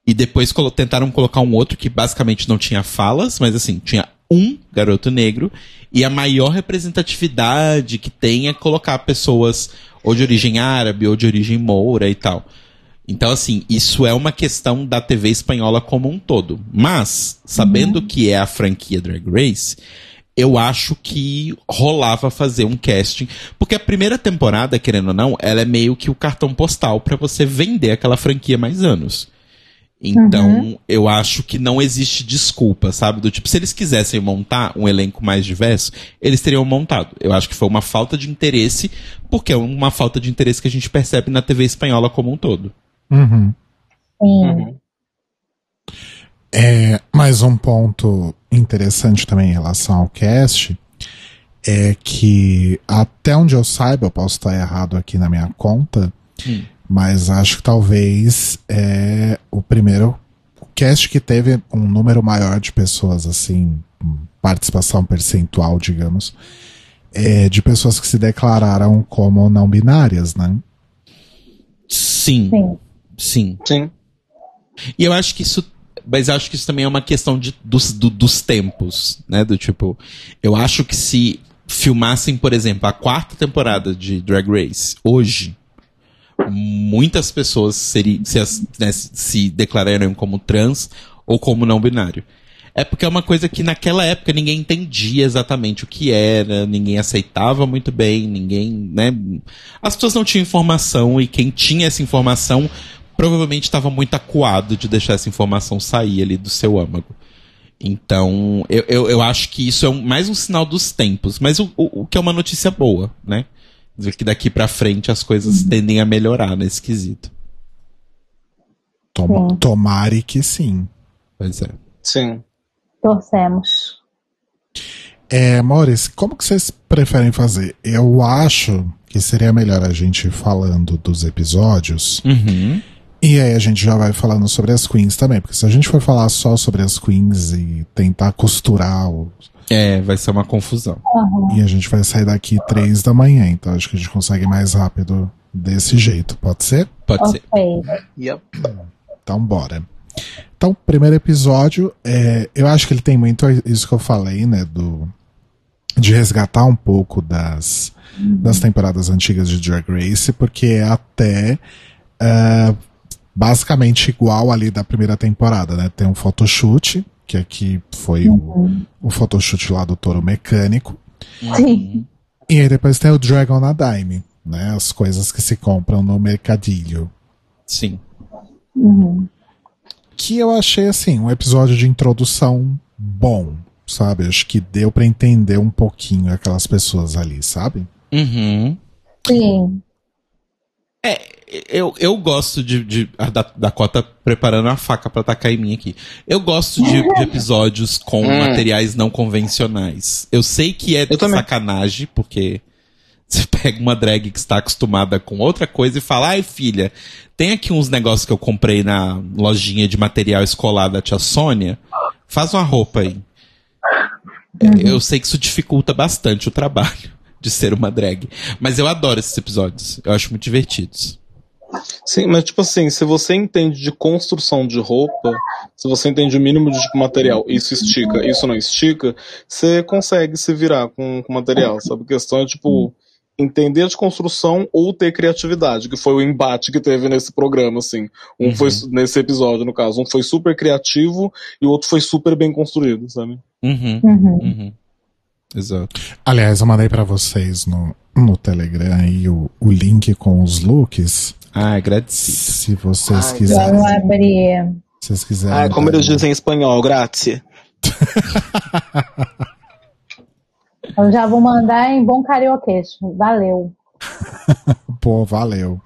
E depois colo- tentaram colocar um outro que basicamente não tinha falas, mas assim, tinha um garoto negro. E a maior representatividade que tem é colocar pessoas ou de origem árabe ou de origem moura e tal. Então, assim, isso é uma questão da TV espanhola como um todo. Mas, sabendo que é a franquia Drag Race, eu acho que rolava fazer um casting. Porque a primeira temporada, querendo ou não, ela é meio que o cartão postal pra você vender aquela franquia mais anos. Então, eu acho que não existe desculpa, sabe? Do tipo, se eles quisessem montar um elenco mais diverso, eles teriam montado. Eu acho que foi uma falta de interesse, porque é uma falta de interesse que a gente percebe na TV espanhola como um todo. Uhum. Sim. Uhum. É, mais um ponto interessante também em relação ao cast é que até onde eu saiba, eu posso estar errado aqui na minha conta, Hum. mas acho que talvez é o primeiro cast que teve um número maior de pessoas, assim, participação percentual, digamos, é, de pessoas que se declararam como não binárias, né? Sim, Sim. Sim. Sim. E eu acho que isso. Mas eu acho que isso também é uma questão de, dos, do- dos tempos, né? Do tipo. Eu acho que se filmassem, por exemplo, a quarta temporada de Drag Race hoje, muitas pessoas seri, se, né, se declarariam como trans ou como não binário. É porque é uma coisa que naquela época ninguém entendia exatamente o que era, ninguém aceitava muito bem, ninguém, né? As pessoas não tinham informação e quem tinha essa informação provavelmente estava muito acuado de deixar essa informação sair ali do seu âmago. Então, eu, eu, eu acho que isso é um- mais um sinal dos tempos, mas o, o, o que é uma notícia boa, né? Dizer que daqui pra frente as coisas tendem a melhorar nesse quesito. Toma, Sim. tomare que sim. Pois é. Sim. Torcemos. É, Maurício, como que vocês preferem fazer? Eu acho que seria melhor a gente ir falando dos episódios Uhum. E aí a gente já vai falando sobre as queens também, porque se a gente for falar só sobre as queens e tentar costurar o- É, vai ser uma confusão. Aham. e a gente vai sair daqui três da manhã, então acho que a gente consegue mais rápido desse jeito, pode ser? Pode ser. Ok. Yep. Então, bora. Então, primeiro episódio, é, eu acho que ele tem muito isso que eu falei, né? Do, de resgatar um pouco das, das temporadas antigas de Drag Race, porque é até é, basicamente igual ali da primeira temporada, né? Tem um photoshoot, que aqui foi o, o photoshoot lá do touro mecânico. Sim. E aí depois tem o Dragon na Dime, né? As coisas que se compram no mercadilho. Sim. Uhum. que eu achei assim um episódio de introdução bom, sabe? Acho que deu pra entender um pouquinho aquelas pessoas ali, sabe? Uhum. Sim. Eu, eu gosto de, de a da Dakota preparando a faca pra atacar em mim aqui. Eu gosto de, de episódios com Hum. materiais não convencionais. Eu sei que é Eu também. sacanagem, porque você pega uma drag que está acostumada com outra coisa e fala, ai filha, tem aqui uns negócios que eu comprei na lojinha de material escolar da tia Sônia, faz uma roupa aí. É, Eu sei que isso dificulta bastante o trabalho de ser uma drag. Mas eu adoro esses episódios. Eu acho muito divertidos. Sim, mas tipo assim, se você entende de construção de roupa, se você entende o mínimo de tipo, material, isso estica, isso não estica, você consegue se virar com o material, sabe? A questão é tipo entender de construção ou ter criatividade, que foi o embate que teve nesse programa, assim. Um Uhum. foi nesse episódio, no caso, um foi super criativo e o outro foi super bem construído, sabe? Uhum. Uhum. Exato. Aliás, eu mandei pra vocês no, no Telegram aí o, o link com os looks. Ah, agradecido. Se vocês Ai, quiserem. Vamos abrir. Se vocês quiserem. Ah, como dar eles dizem em espanhol, grazie. Eu já vou mandar em bom carioquês. Valeu. Pô, valeu.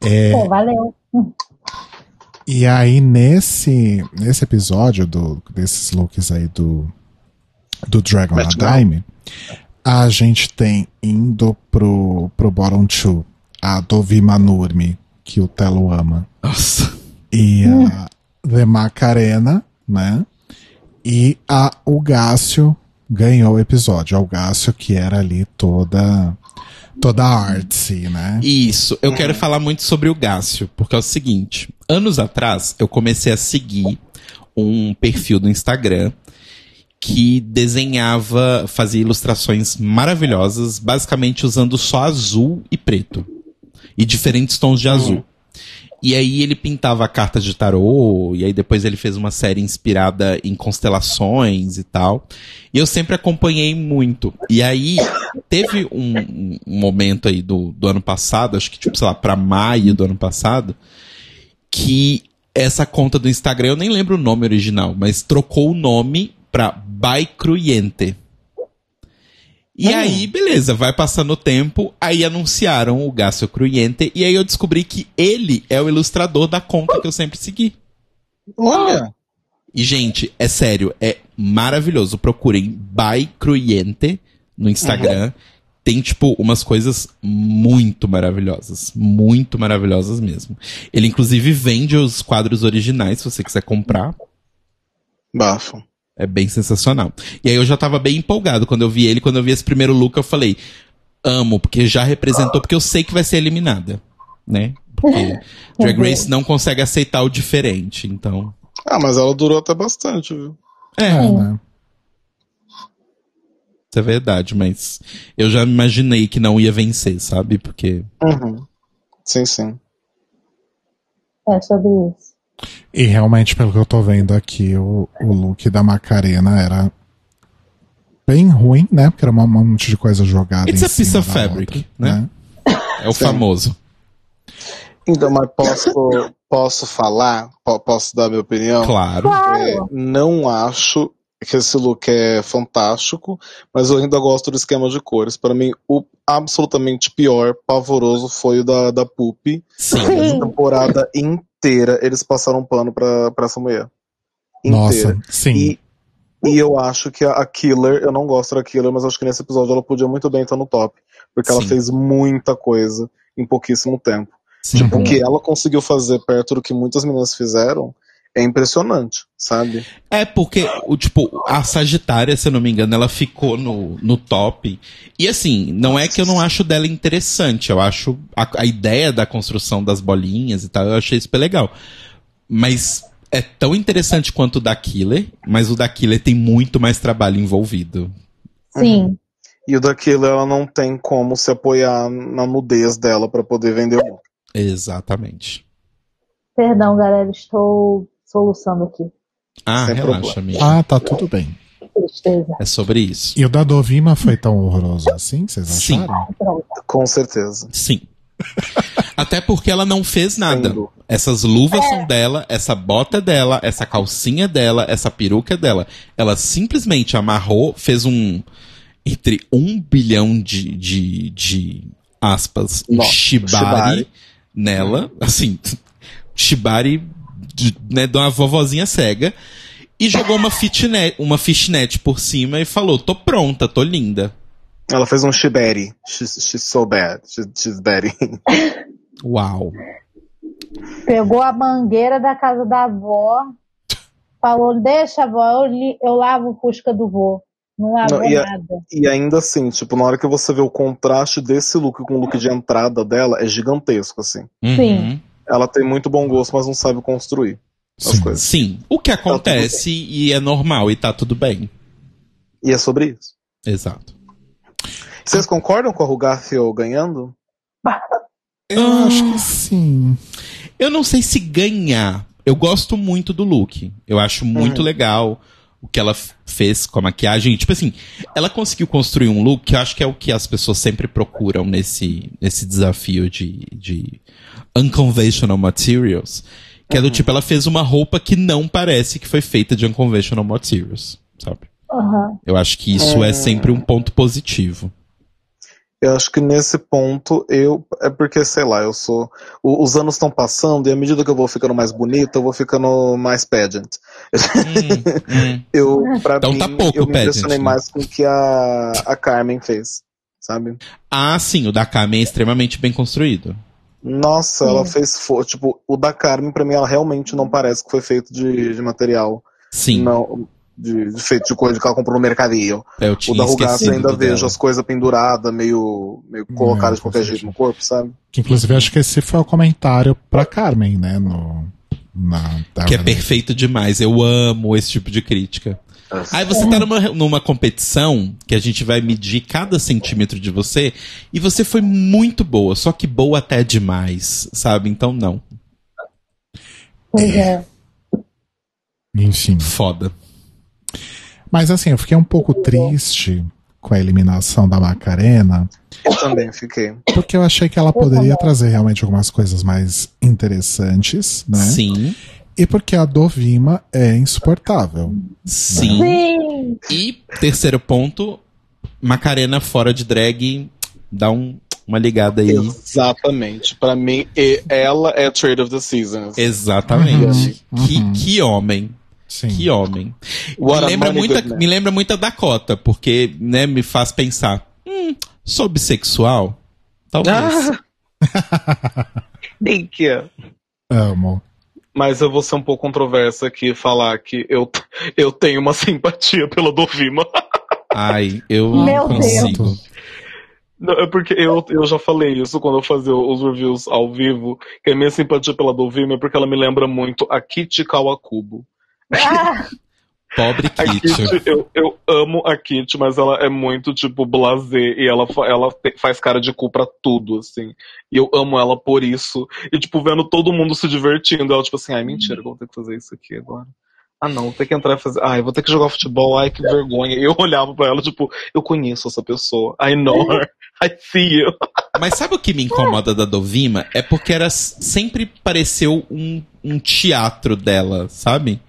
É, Pô, valeu. E aí, nesse, nesse episódio do, desses looks aí do, do Dragon Met Dime, a gente tem indo pro, pro Bottom 2 a Dovima Nurmi, que o Telo ama, Nossa. e a The Macarena, né? E a o Gácio ganhou o episódio. A o Gácio que era ali toda toda artsy, né? Isso. Eu quero falar muito sobre o Gácio, porque é o seguinte: anos atrás, eu comecei a seguir um perfil do Instagram que desenhava, fazia ilustrações maravilhosas, basicamente usando só azul e preto. E diferentes tons de azul. E aí ele pintava cartas de tarô, e aí depois ele fez uma série inspirada em constelações e tal. E eu sempre acompanhei muito. E aí teve um, um momento aí do, do ano passado, acho que tipo, sei lá, pra maio do ano passado, que essa conta do Instagram, eu nem lembro o nome original, mas trocou o nome pra Baicruiente. E aí, beleza, vai passando o tempo, aí anunciaram o Gácio Cruiente, e aí eu descobri que ele é o ilustrador da conta que eu sempre segui. Olha! E, gente, é sério, é maravilhoso. Procurem By Cruyente no Instagram. Tem, tipo, umas coisas muito maravilhosas. Muito maravilhosas mesmo. Ele, inclusive, vende os quadros originais, se você quiser comprar. Bafo. É bem sensacional. E aí eu já tava bem empolgado quando eu vi ele. Quando eu vi esse primeiro look, eu falei, amo, porque já representou, porque eu sei que vai ser eliminada. Né? Porque Drag Race não consegue aceitar o diferente, então. Ah, mas ela durou até bastante, viu? É, É, né? isso é verdade, mas eu já imaginei que não ia vencer, sabe? Porque. Uhum. Sim, sim. É sobre isso. E realmente, pelo que eu tô vendo aqui, o, o look da Macarena era bem ruim, né? Porque era uma- um monte de coisa jogada It's em a piece of fabric, outra, né? É o Sim. famoso. Então, mas posso, posso falar? Po- Posso dar minha opinião? Claro. É, não acho que esse look é fantástico, mas eu ainda gosto do esquema de cores. Para mim, o absolutamente pior, pavoroso, foi o da, da Pupi. Sim. Sim. temporada inteira eles passaram pano pra, pra essa mulher. Nossa, Inteira. sim. E, e eu acho que a, a Killer, eu não gosto da Killer, mas acho que nesse episódio ela podia muito bem estar no top. Porque ela Sim. fez muita coisa em pouquíssimo tempo. Sim. Tipo, O que ela conseguiu fazer perto do que muitas meninas fizeram é impressionante, sabe? É porque, o tipo, a Sagitária, se eu não me engano, ela ficou no, no top. E assim, não é que eu não acho dela interessante. Eu acho a, a ideia da construção das bolinhas e tal, eu achei super legal. Mas é tão interessante quanto o da Killer, mas o da Killer tem muito mais trabalho envolvido. Sim. E o da Killer, ela não tem como se apoiar na nudez dela pra poder vender o. Exatamente. Perdão, galera, estou soluçando aqui. Ah, Sem relaxa, problema. amigo. Ah, tá tudo bem. Tristeza. É sobre isso. E o da Dovima foi tão horroroso assim, vocês Sim. acharam? Pronto. Com certeza. Sim. Até porque ela não fez nada. Essas luvas são dela, essa bota é dela, essa calcinha é dela, essa peruca é dela. Ela simplesmente amarrou, fez um. Entre um bilhão de, de, de aspas, um Nossa, shibari, shibari. nela. Assim, shibari de, né, de uma vovozinha cega. E jogou uma fitnet, uma fishnet por cima e falou: tô pronta, tô linda. Ela fez um shibari. She's, she's so bad. She's, she's bad. Uau. Pegou a mangueira da casa da avó, falou: Deixa, avó, eu, li- eu lavo o fusca do vô. Não lavou Não, e a- nada. E ainda assim, tipo, na hora que você vê o contraste desse look com o look de entrada dela, é gigantesco, assim. Uhum. Ela tem muito bom gosto, mas não sabe construir as Sim. coisas. Sim, o que acontece e é normal e tá tudo bem. E é sobre isso. Exato. Vocês concordam com a Rugáfio ganhando? Eu Ah. acho que sim. Eu não sei se ganhar. Eu gosto muito do look. Eu acho muito Uhum. legal o que ela fez com a maquiagem. Tipo assim, ela conseguiu construir um look que eu acho que é o que as pessoas sempre procuram nesse, nesse desafio de, de unconventional materials. Que é do tipo, ela fez uma roupa que não parece que foi feita de unconventional materials, sabe? Aham. Eu acho que isso é É. sempre um ponto positivo. Eu acho que nesse ponto eu. É porque, sei lá, eu sou. o- os anos estão passando e à medida que eu vou ficando mais bonita, eu vou ficando mais pageant. Hum, hum. Eu, pra Então mim, tá pouco eu me pageant, impressionei né? mais com o que a, a Carmen fez, sabe? Ah, sim, o da Carmen é extremamente bem construído. Nossa, ela fez. Tipo, o da Carmen, pra mim, ela realmente não parece que foi feito de, de material. Sim, Não, de, de feito de coisa que ela comprou no mercadinho. eu O da esquecido ainda vejo dela. as coisas penduradas, meio, meio colocadas de qualquer jeito no corpo, sabe? Que inclusive acho que esse foi o comentário pra Carmen, né? No, na, Que é perfeito demais. Eu amo esse tipo de crítica. Aí você tá numa, numa competição que a gente vai medir cada centímetro de você e você foi muito boa, só que boa até demais, sabe? Então não. Pois é. Enfim. Foda. Mas assim, eu fiquei um pouco triste com a eliminação da Macarena, Eu também fiquei. porque eu achei que ela poderia trazer realmente algumas coisas mais interessantes, né? Sim, E porque a Dovima é insuportável. sim. Sim. E terceiro ponto, Macarena fora de drag, dá um, uma ligada aí. Exatamente. Pra mim, e- ela é Trade of the Seasons. Exatamente. Uhum, Que, uhum. que homem. Sim. Que homem. What me, lembra man. me lembra muito a Dakota, porque né, me faz pensar: hum, sou bissexual? Talvez. Ah. Thank you. Amo. Mas eu vou ser um pouco controversa aqui e falar que eu, eu tenho uma simpatia pela Dovima. Ai, eu Meu não consigo. Deus. Não, é porque eu, eu já falei isso quando eu fazia os reviews ao vivo, que a minha simpatia pela Dovima é porque ela me lembra muito a Kitty Kawakubo. Ah, Pobre Kit. Eu, eu amo a Kitty, mas ela é muito, tipo, blasé, e ela, ela faz cara de cu pra tudo, assim. E eu amo ela por isso. E, tipo, vendo todo mundo se divertindo, ela, tipo assim, ai, mentira, eu vou ter que fazer isso aqui agora. Ah, não, vou ter que entrar e fazer. Ai, vou ter que jogar futebol, ai, que vergonha. E eu olhava pra ela, tipo, eu conheço essa pessoa. I know her. I see you. Mas sabe o que me incomoda da Dovima? É porque era sempre pareceu um, um teatro dela, sabe?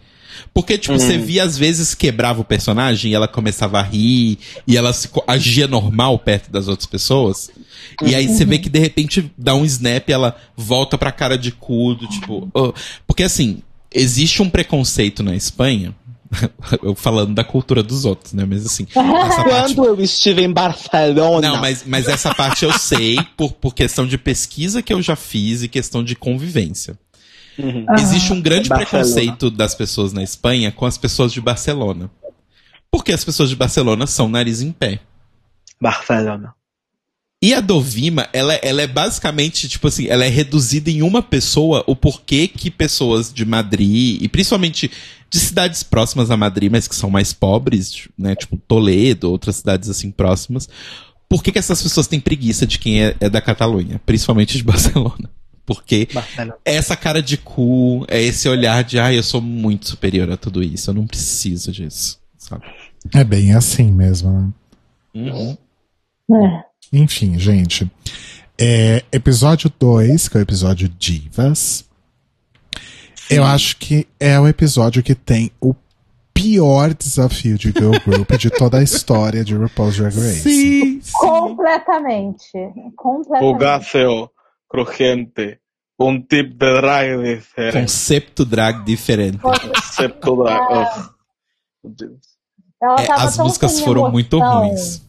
Porque, tipo, você via às vezes quebrava o personagem e ela começava a rir e ela se agia normal perto das outras pessoas. E aí você vê que de repente dá um snap e ela volta pra cara de cu, do tipo. "Oh". Porque assim, existe um preconceito na Espanha. Eu falando da cultura dos outros, né? Mas assim, essa parte Quando eu estive em Barcelona. não, mas, mas essa parte eu sei por, por questão de pesquisa que eu já fiz e questão de convivência. Uhum. Existe um grande Barcelona. preconceito das pessoas na Espanha com as pessoas de Barcelona. Porque as pessoas de Barcelona são nariz em pé. Barcelona. E a Dovima, ela, ela é basicamente, tipo assim, ela é reduzida em uma pessoa o porquê que pessoas de Madrid, e principalmente de cidades próximas a Madrid, mas que são mais pobres, né, tipo Toledo, outras cidades assim próximas, por que, que essas pessoas têm preguiça de quem é, é da Catalunha, principalmente de Barcelona? Porque Barcelona. é essa cara de cu, é esse olhar de, ai, eu sou muito superior a tudo isso, eu não preciso disso, sabe? É bem assim mesmo, né? Uhum. é. Enfim, gente. É, episódio 2, que é o episódio Divas. Eu acho que é o episódio que tem o pior desafio de girl group de toda a história de RuPaul's Drag Race. Sim, sim. Completamente. O Completamente. Crujiente. Um tipo de drag diferente. Concepto drag diferente. Concepto drag. Ugh. Meu Deus. Ela É, as músicas foram emoção. muito ruins.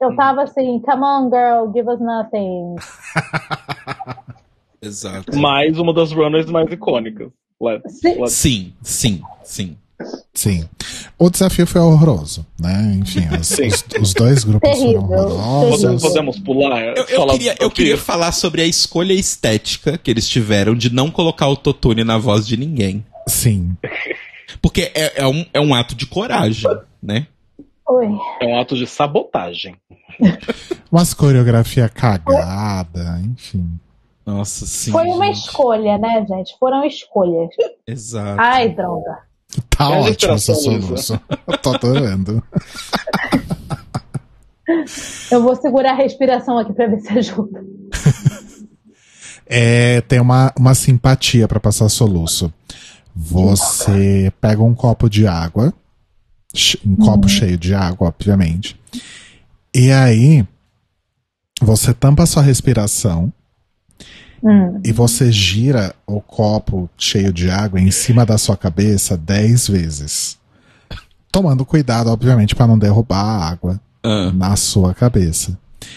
Eu tava assim, come on girl, give us nothing. Exato. Mais uma das runners mais icônicas. Let's, Sim. let's Sim, sim, sim. Sim. O desafio foi horroroso, né? Enfim, os, os- os dois grupos Terrível, foram horrorosos. Podemos, podemos pular? Eu, eu Falar queria, eu queria falar sobre a escolha estética que eles tiveram de não colocar autotune na voz de ninguém. Sim. Porque é, é um, é um ato de coragem, né? Oi. É um ato de sabotagem. Umas coreografia cagada, enfim. Nossa, sim. Foi uma gente. escolha, né, gente? Foram escolhas. Exato. Ai, droga. Tá É ótimo inspiração, soluço. Eu tô adorando. Eu vou segurar a respiração aqui pra ver se ajuda. É, tem uma, uma simpatia pra passar soluço. Você pega um copo de água, um copo cheio de água, obviamente. E aí, você tampa a sua respiração Hum. e você gira o copo cheio de água em cima da sua cabeça dez vezes. Tomando cuidado, obviamente, para não derrubar a água Ah, na sua cabeça.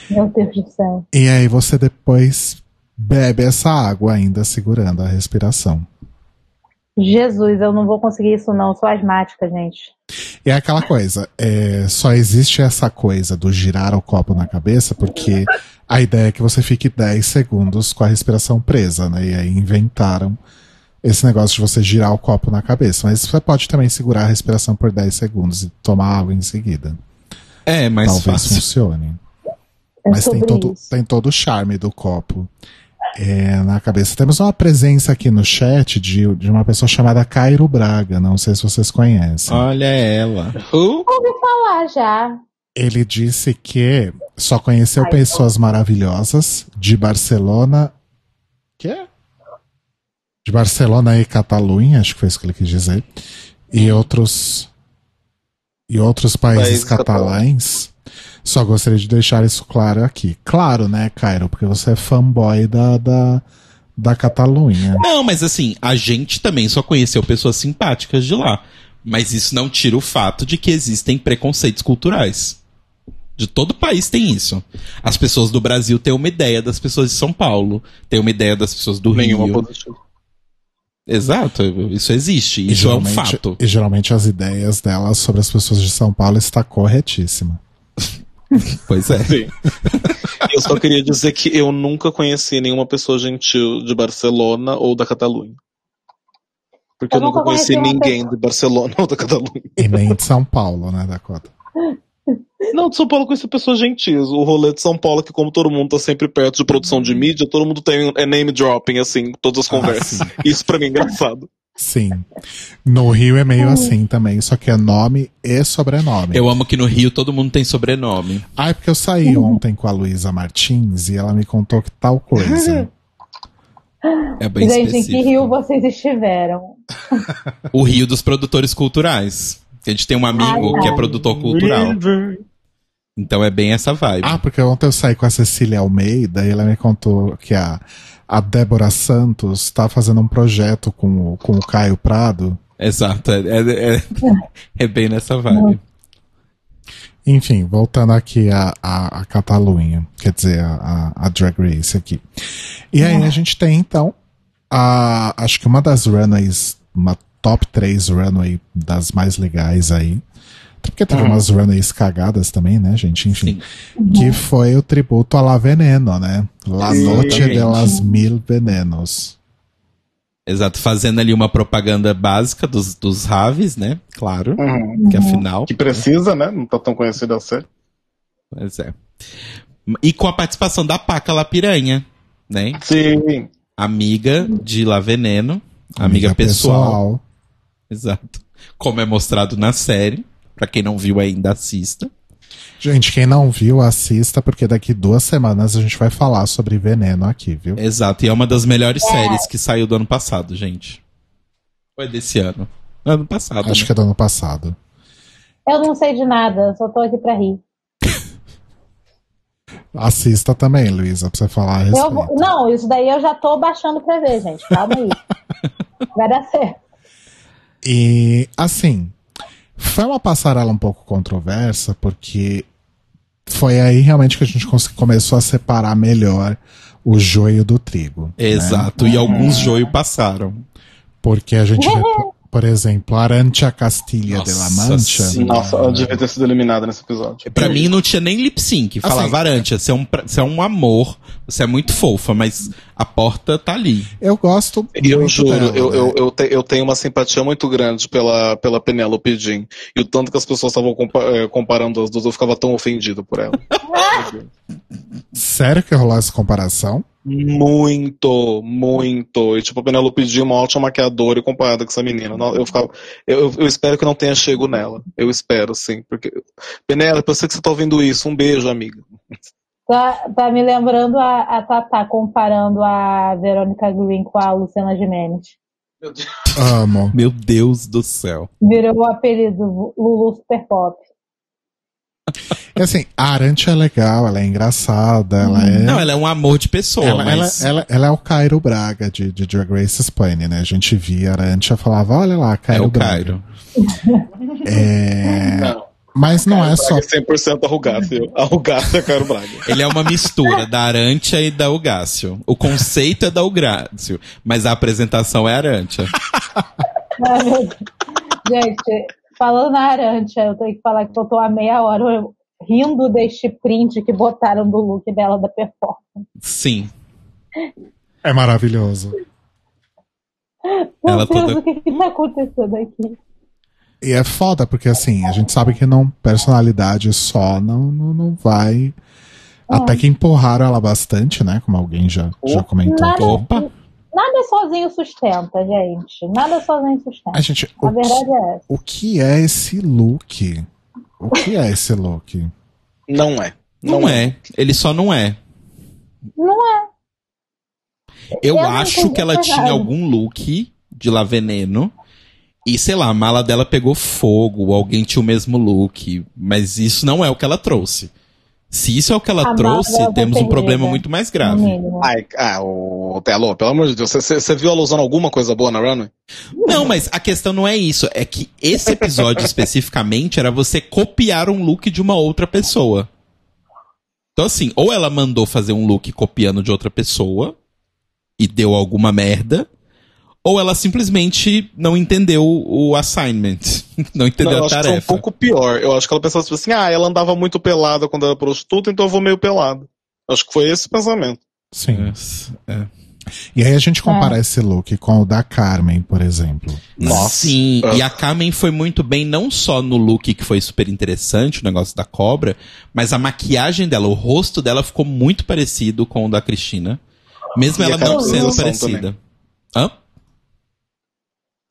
Meu Deus do céu. E aí você depois bebe essa água ainda segurando a respiração. Jesus, eu não vou conseguir isso não. Sou asmática, gente. E é aquela coisa, é, só existe essa coisa do girar o copo na cabeça porque a ideia é que você fique 10 segundos com a respiração presa, né? E aí inventaram esse negócio de você girar o copo na cabeça. Mas você pode também segurar a respiração por 10 segundos e tomar água em seguida. é mais Talvez fácil. funcione. É Mas tem todo, isso. tem todo o charme do copo é, na cabeça. Temos uma presença aqui no chat de, de uma pessoa chamada Cairo Braga. Não sei se vocês conhecem. Olha ela. Who? Ouvi falar já. Ele disse que só conheceu pessoas maravilhosas de Barcelona. Que? De Barcelona e Catalunha, acho que foi isso que ele quis dizer. E outros. E outros países Países catalães. Só gostaria de deixar isso claro aqui. Claro, né, Cairo? Porque você é fanboy da, da, da Catalunha. Não, mas assim, a gente também só conheceu pessoas simpáticas de lá. Mas isso não tira o fato de que existem preconceitos culturais. De todo país tem isso. As pessoas do Brasil têm uma ideia das pessoas de São Paulo, têm uma ideia das pessoas do Nenhuma Rio. positiva. Exato, isso existe. E Isso é um geralmente- fato. E geralmente as ideias delas sobre as pessoas de São Paulo está corretíssima. Pois é. Sim. eu só queria dizer que eu nunca conheci nenhuma pessoa gentil de Barcelona ou da Catalunha. Porque Eu eu, nunca nunca conheci ninguém de Barcelona ou da Catalunha. E nem de São Paulo, né, Dakota? Não, de São Paulo eu conheci pessoas gentis. O rolê de São Paulo é que, como todo mundo tá sempre perto de produção de mídia, todo mundo tem é name dropping, assim, todas as Ah, conversas. sim. Isso pra mim é engraçado. Sim. No Rio é meio assim também, só que é nome e sobrenome. Eu amo que no Rio todo mundo tem sobrenome. Ah, é porque eu saí ontem com a Luísa Martins e ela me contou que tal coisa. É bem Gente, em que específico. rio vocês estiveram? O Rio dos produtores culturais. A gente tem um amigo Ah, que é produtor cultural. Então é bem essa vibe. Ah, porque ontem eu saí com a Cecília Almeida e ela me contou que a, a Débora Santos tá fazendo um projeto com o, com o Caio Prado. Exato. É, é, é- é bem nessa vibe. Enfim, voltando aqui a, a, a Catalunha, quer dizer, a, a, a Drag Race aqui. E aí a gente tem, então, a, acho que uma das runways, uma top 3 runway das mais legais aí. Porque teve umas runways cagadas também, né, gente? Enfim. Que foi o tributo a La Veneno, né? La Sim. Noche de las Mil Venenos. Exato. Fazendo ali uma propaganda básica dos, dos Raves, né? Claro. Uhum. Que afinal. Que precisa, né? Não tá tão conhecida a série. Pois é. E com a participação da Paca La Piranha, né? Sim. Amiga de La Veneno. Amiga, pessoal. Exato. Como é mostrado na série. Pra quem não viu ainda, assista. Gente, quem não viu, assista, porque daqui duas semanas a gente vai falar sobre veneno aqui, viu? Exato. E é uma das melhores séries que saiu do ano passado, gente. Foi desse ano. Ano passado. Acho né? que é do ano passado. Eu não sei de nada, só tô aqui pra rir. Assista também, Luísa, pra você falar a Eu vou- não, isso daí eu já tô baixando pra ver, gente. Calma aí. Vai dar certo. E, assim, foi uma passarela um pouco controversa, porque foi aí realmente que a gente começou a separar melhor o joio do trigo. né? Exato. E alguns joio passaram. Porque a gente vê, por exemplo, Arancha Castilha de la Nossa Mancha. Senhora. Nossa, ela devia ter sido eliminada nesse episódio. Pra mim não tinha nem lip sync. Falava, Assim- Arantia, você é, um, você é um amor, você é muito fofa, mas a porta tá ali. Eu gosto Eu muito juro, dela, eu, né? eu, eu, te- eu tenho uma simpatia muito grande pela, pela Penélope Jean. E o tanto que as pessoas estavam compa- eh, comparando as duas, eu ficava tão ofendido por ela. Sério que rolou essa comparação? Muito, muito. E tipo, a Penélope Jean é uma ótima maquiadora e comparada com essa menina. Não, Eu, ficava, eu, eu- eu espero que não tenha chego nela. Eu espero, sim. Porque. Penélope, eu sei que você tá ouvindo isso. Um beijo, amiga. Tá, tá me lembrando a, a Tatá comparando a Verônica Green com a Luciana Gimenez. Amo. Meu Deus do céu. Virou o apelido Lulu Super Pop. E assim, a Arancha é legal, ela é engraçada, ela é. Não, ela é um amor de pessoa, Ela, mas. ela, ela, ela é o Cairo Braga de, de Drag Race Espanha, né? A gente via a Arancha e falava, olha lá, é Cairo o Braga. Cairo. É... Não. Mas não é só. É 100% arrugáceo. Arrugáceo é Caro Braga. Ele é uma mistura da Arantia e da Ugácio. O conceito é da Ugácio, mas a apresentação é Arantia. Gente, falando na Arantia, eu tenho que falar que eu tô há meia hora rindo deste print que botaram do look dela da performance. Sim. É maravilhoso. Meu Ela Deus, toda- o que que tá acontecendo aqui? E é foda, porque assim, a gente sabe que não personalidade só não, não, não vai. Até que empurraram ela bastante, né? Como alguém já, já comentou. Nada, Opa. nada sozinho sustenta, gente. Nada sozinho sustenta. A gente, A o, que, verdade é essa. o que é esse look? O que é esse look? Não é. Não, é. Ele só não é. Não é. Eu, Eu acho que ela tinha algum look de lá veneno. E sei lá, a mala dela pegou fogo, alguém tinha o mesmo look. Mas isso não é o que ela trouxe. Se isso é o que ela A trouxe, temos um problema muito mais grave. mínimo. Ai, ah, o Telo, pelo amor de Deus, você- você viu ela usando alguma coisa boa na Runway? Não, mas a questão não é isso. É que esse episódio especificamente era você copiar um look de uma outra pessoa. Então, assim, ou ela mandou fazer um look copiando de outra pessoa e deu alguma merda, ou ela simplesmente não entendeu o assignment. Não entendeu Não, eu a acho que foi um tarefa. pouco pior. Eu acho que ela pensava tipo assim, ah, ela andava muito pelada quando era prostituta, então eu vou meio pelada. Acho que foi esse o pensamento. Sim. É. E aí a gente compara esse look com o da Carmen, por exemplo. Nossa. Sim, e a Carmen foi muito bem, não só no look que foi super interessante, o negócio da cobra, mas a maquiagem dela, o rosto dela ficou muito parecido com o da Cristina. Mesmo E ela não sendo parecida. Hã?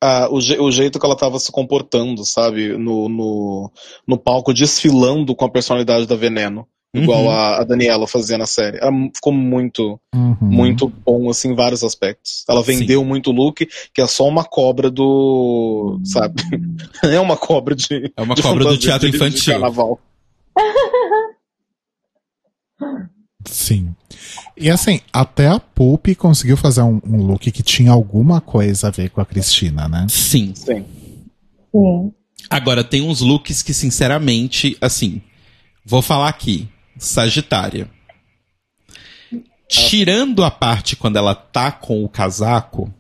Ah, o, je- o jeito que ela tava se comportando, sabe? No, no, no palco, desfilando com a personalidade da Veneno. Igual Uhum. a, a Daniela fazia na série. Ela ficou muito, Uhum. muito bom, assim, em vários aspectos. Ela vendeu muito look, que é só uma cobra do. Sabe? É uma cobra de. É uma de cobra do teatro de- de infantil. carnaval. Sim. E assim, até a Poop conseguiu fazer um, um look que tinha alguma coisa a ver com a Cristina, né? Sim. Sim. Sim. Agora, tem uns looks que, sinceramente, assim, vou falar aqui. Sagitária. Tirando a parte quando ela tá com o casaco,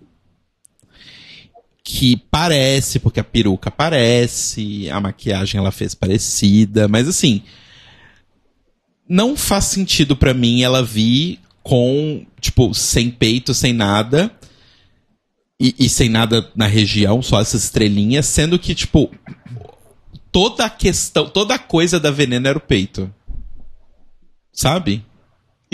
que parece, porque a peruca parece, a maquiagem ela fez parecida, mas assim, não faz sentido pra mim ela vir com, tipo, sem peito, sem nada, e, e sem nada na região, só essas estrelinhas, sendo que, tipo, toda a questão, toda a coisa da veneno era o peito. Sabe?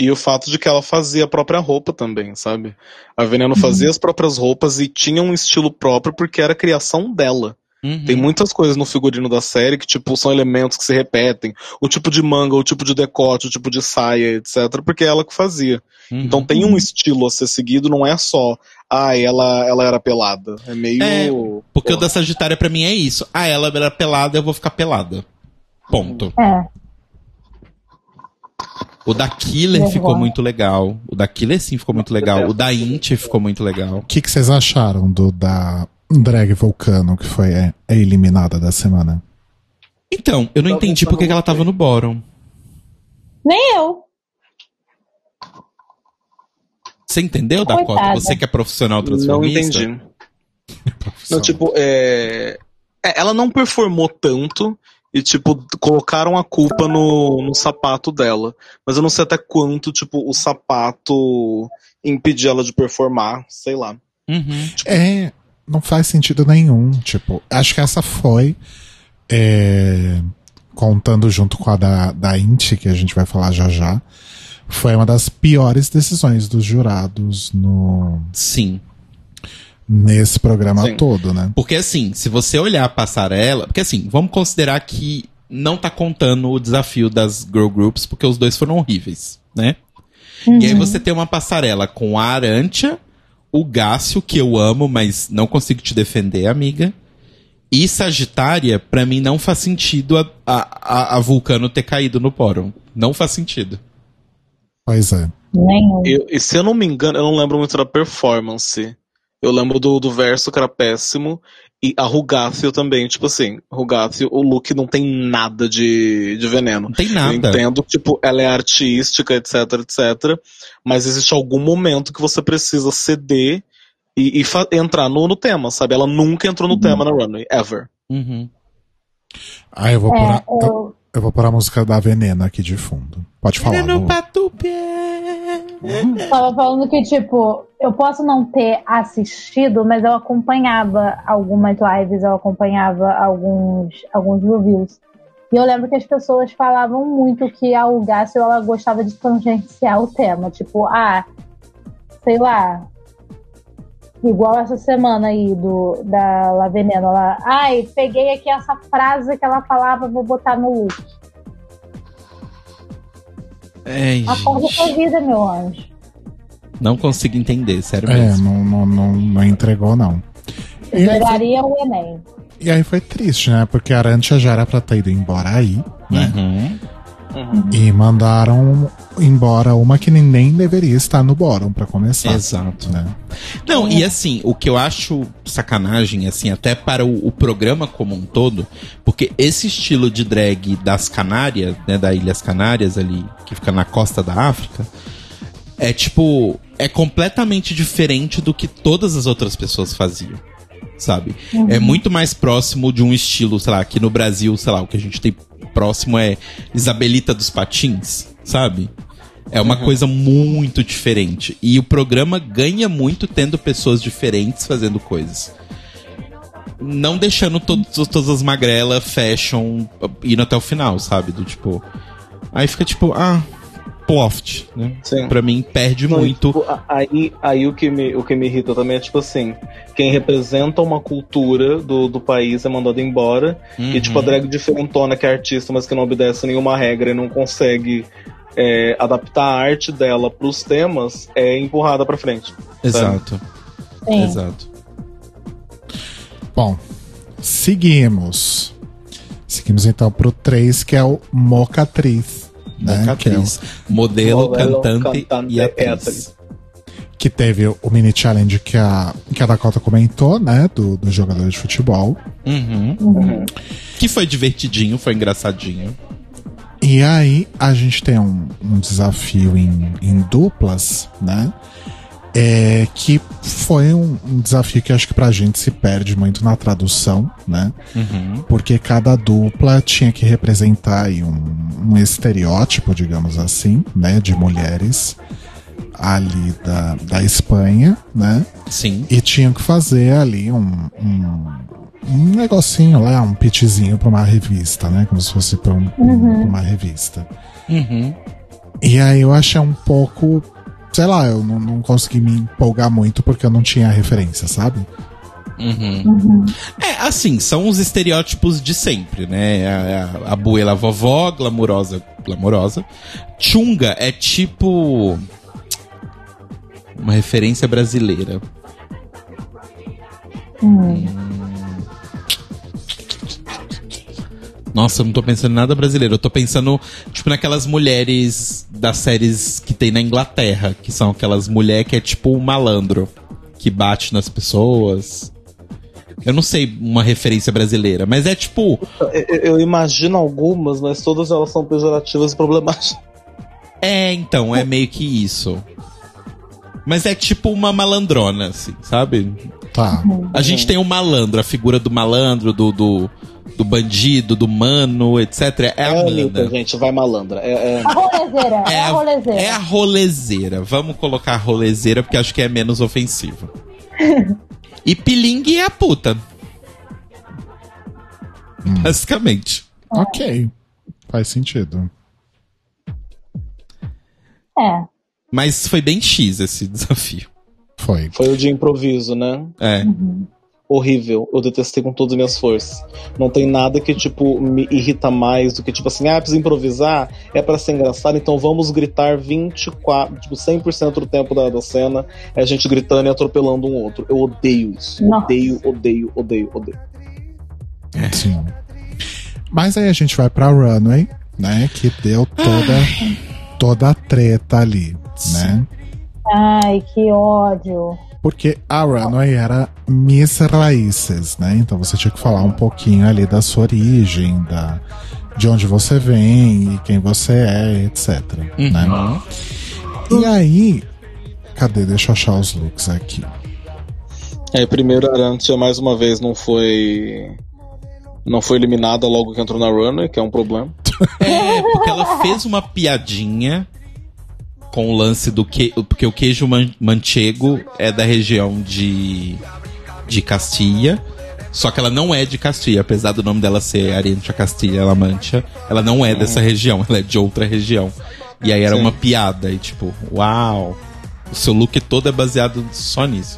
E o fato de que ela fazia a própria roupa também, sabe? A Veneno fazia as próprias roupas e tinha um estilo próprio porque era a criação dela. Uhum. Tem muitas coisas no figurino da série que, tipo, são elementos que se repetem. O tipo de manga, o tipo de decote, o tipo de saia, etc. Porque é ela que fazia. Uhum. Então tem um estilo a ser seguido, não é só, ah, ela, ela era pelada. É meio. É, Porque o da Sagitária pra mim é isso. Ah, ela era pelada, eu vou ficar pelada. Ponto. É. O da Killer Legal. ficou muito legal. O da Killer sim ficou muito legal. O da Int ficou muito legal. O que, que vocês acharam do da Drag Vulcano, que foi é, é eliminada da semana? Então, eu não Tá entendi voltando porque que ela tava no bottom. Nem eu. Você entendeu, Dakota? Você que é profissional Não transformista? entendi. Não, tipo, é... é, Ela não performou tanto e, tipo, colocaram a culpa no, no sapato dela. Mas eu não sei até quanto, tipo, o sapato impedia ela de performar, sei lá. Uhum. É, não faz sentido nenhum. Tipo, acho que essa foi. é, contando junto com a da, da Inti, que a gente vai falar já já. Foi uma das piores decisões dos jurados no, Sim. nesse programa Sim. todo, né? Porque assim, se você olhar a passarela. Porque assim, vamos considerar que não tá contando o desafio das girl groups, porque os dois foram horríveis, né? E aí você tem uma passarela com a Arantia, o Gácio, que eu amo, mas não consigo te defender, amiga. E Sagitária, pra mim não faz sentido a, a, a- a Vulcano ter caído no Porum. Não faz sentido. Pois é. Eu- e se eu não me engano, eu não lembro muito da performance. Eu lembro do, do verso que era péssimo. E a Rugácio também, tipo assim, Rugácio, o look não tem nada de, de veneno. Não tem Eu nada. entendo que, tipo, ela é artística, etc, etc. Mas existe algum momento que você precisa ceder e, e entrar no, no tema, sabe? Ela nunca entrou no tema na runway, ever. Uhum. Ah, eu vou, pôr É, a, eu, eu vou pôr a música da Veneno aqui de fundo. Pode falar. Veneno tu pé. Tava falando que, tipo, eu posso não ter assistido, mas eu acompanhava algumas lives, eu acompanhava alguns, alguns reviews. E eu lembro que as pessoas falavam muito que a Ugácio, ela gostava de tangenciar o tema. Tipo, ah, sei lá, igual essa semana aí do, da La Veneno. Ela, ai, peguei aqui essa frase que ela falava, vou botar no look. Ai, Acorda sua vida, meu anjo. Não consigo entender, sério É, mesmo. não, não, não, não entregou, não. E Jogaria o Enem. E aí foi triste, né? Porque a Arantia já era pra ter ido embora aí, né? Uhum. Uhum. E mandaram embora uma que nem deveria estar no bórum pra começar. Exato. Né? Não, e assim, o que eu acho sacanagem, assim, até para o, o programa como um todo, porque esse estilo de drag das Canárias, né, da Ilhas Canárias ali, que fica na costa da África, é tipo, é completamente diferente do que todas as outras pessoas faziam. Sabe? É muito mais próximo de um estilo, sei lá, aqui no Brasil, sei lá, o que a gente tem próximo é Isabelita dos Patins, sabe? É uma coisa muito diferente. E o programa ganha muito tendo pessoas diferentes fazendo coisas. Não deixando todos, todas as magrelas fashion indo até o final, sabe? Do tipo. Aí fica tipo, ah, ploft, né? Sim. Pra mim perde Não, muito. tipo, aí aí o, que me, o que me irrita também é tipo assim: quem representa uma cultura do, do país é mandado embora. Uhum. E tipo, a drag diferentona que é artista, mas que não obedece a nenhuma regra e não consegue é, adaptar a arte dela pros temas, é empurrada pra frente. Exato, Sim. exato. Bom, seguimos. Seguimos então pro 3, que é o Mocatriz. Né? Que, é atriz. Modelo, Modelo, cantante, cantante e e atriz. atriz. que teve o mini challenge que a, que a Dakota comentou, né? Do, do jogador de futebol. Uhum. Uhum. Que foi divertidinho, foi engraçadinho. E aí a gente tem um, um desafio em, em duplas, né? É, que foi um, um desafio que acho que pra gente se perde muito na tradução, né? Uhum. Porque cada dupla tinha que representar aí um, um estereótipo, digamos assim, né? De mulheres ali da, da Espanha, né? Sim. E tinham que fazer ali um, um, um negocinho lá, um pitchzinho pra uma revista, né? Como se fosse pra, um- pra uma revista. Uhum. E aí eu achei um pouco. Sei lá, eu não, não consegui me empolgar muito porque eu não tinha referência, sabe? Uhum. É, assim, são os estereótipos de sempre, né? A, a, a buela vovó, glamurosa, glamurosa. Chunga é tipo. Uma referência brasileira. Hum. Nossa, eu não tô pensando em nada brasileiro. Eu tô pensando, tipo, naquelas mulheres das séries que tem na Inglaterra, que são aquelas mulheres que é tipo um malandro, que bate nas pessoas. Eu não sei uma referência brasileira, mas é tipo. Eu, eu imagino algumas, mas todas elas são pejorativas e problemáticas. É, então, é meio que isso. Mas é tipo uma malandrona, assim, sabe? Tá. A gente tem o malandro, a figura do malandro, do, do, do bandido, do mano, etc. É a É a Anitta, gente, vai malandra. É, é- A rolezeira, é, a rolezeira. é a rolezeira. Vamos colocar a rolezeira porque acho que é menos ofensivo. e pilingue é a puta. Basicamente. Ok. Faz sentido. É. Mas foi bem X esse desafio. Foi. foi o de improviso, né? É. Horrível. Eu detestei com todas as minhas forças. Não tem nada que, tipo, me irrita mais do que, tipo assim, ah, precisa improvisar, é pra ser engraçado, então vamos gritar 24, tipo, 100% do tempo da, da cena, é a gente gritando e atropelando um outro. Eu odeio isso. Nossa. Odeio, odeio, odeio, odeio. Sim. Mas aí a gente vai pra Runway, né? Que deu toda, toda a treta ali, né? Ai, que ódio. Porque a Runway era Miss Raíces, né? Então você tinha que falar um pouquinho ali da sua origem, da, de onde você vem e quem você é, etc. Né? Uhum. E aí. Cadê? Deixa eu achar os looks aqui. É, primeiro a Arantia mais uma vez não foi. Não foi eliminada logo que entrou na runway, que é um problema. É, porque ela fez uma piadinha com o lance do que. Porque o queijo man- manchego é da região de. de Castilha. Só que ela não é de Castilha, apesar do nome dela ser Ariancha Castilha-La Mancha. Ela não é dessa região, ela é de outra região. E aí era Sim. uma piada, e tipo, uau! O seu look todo é baseado só nisso.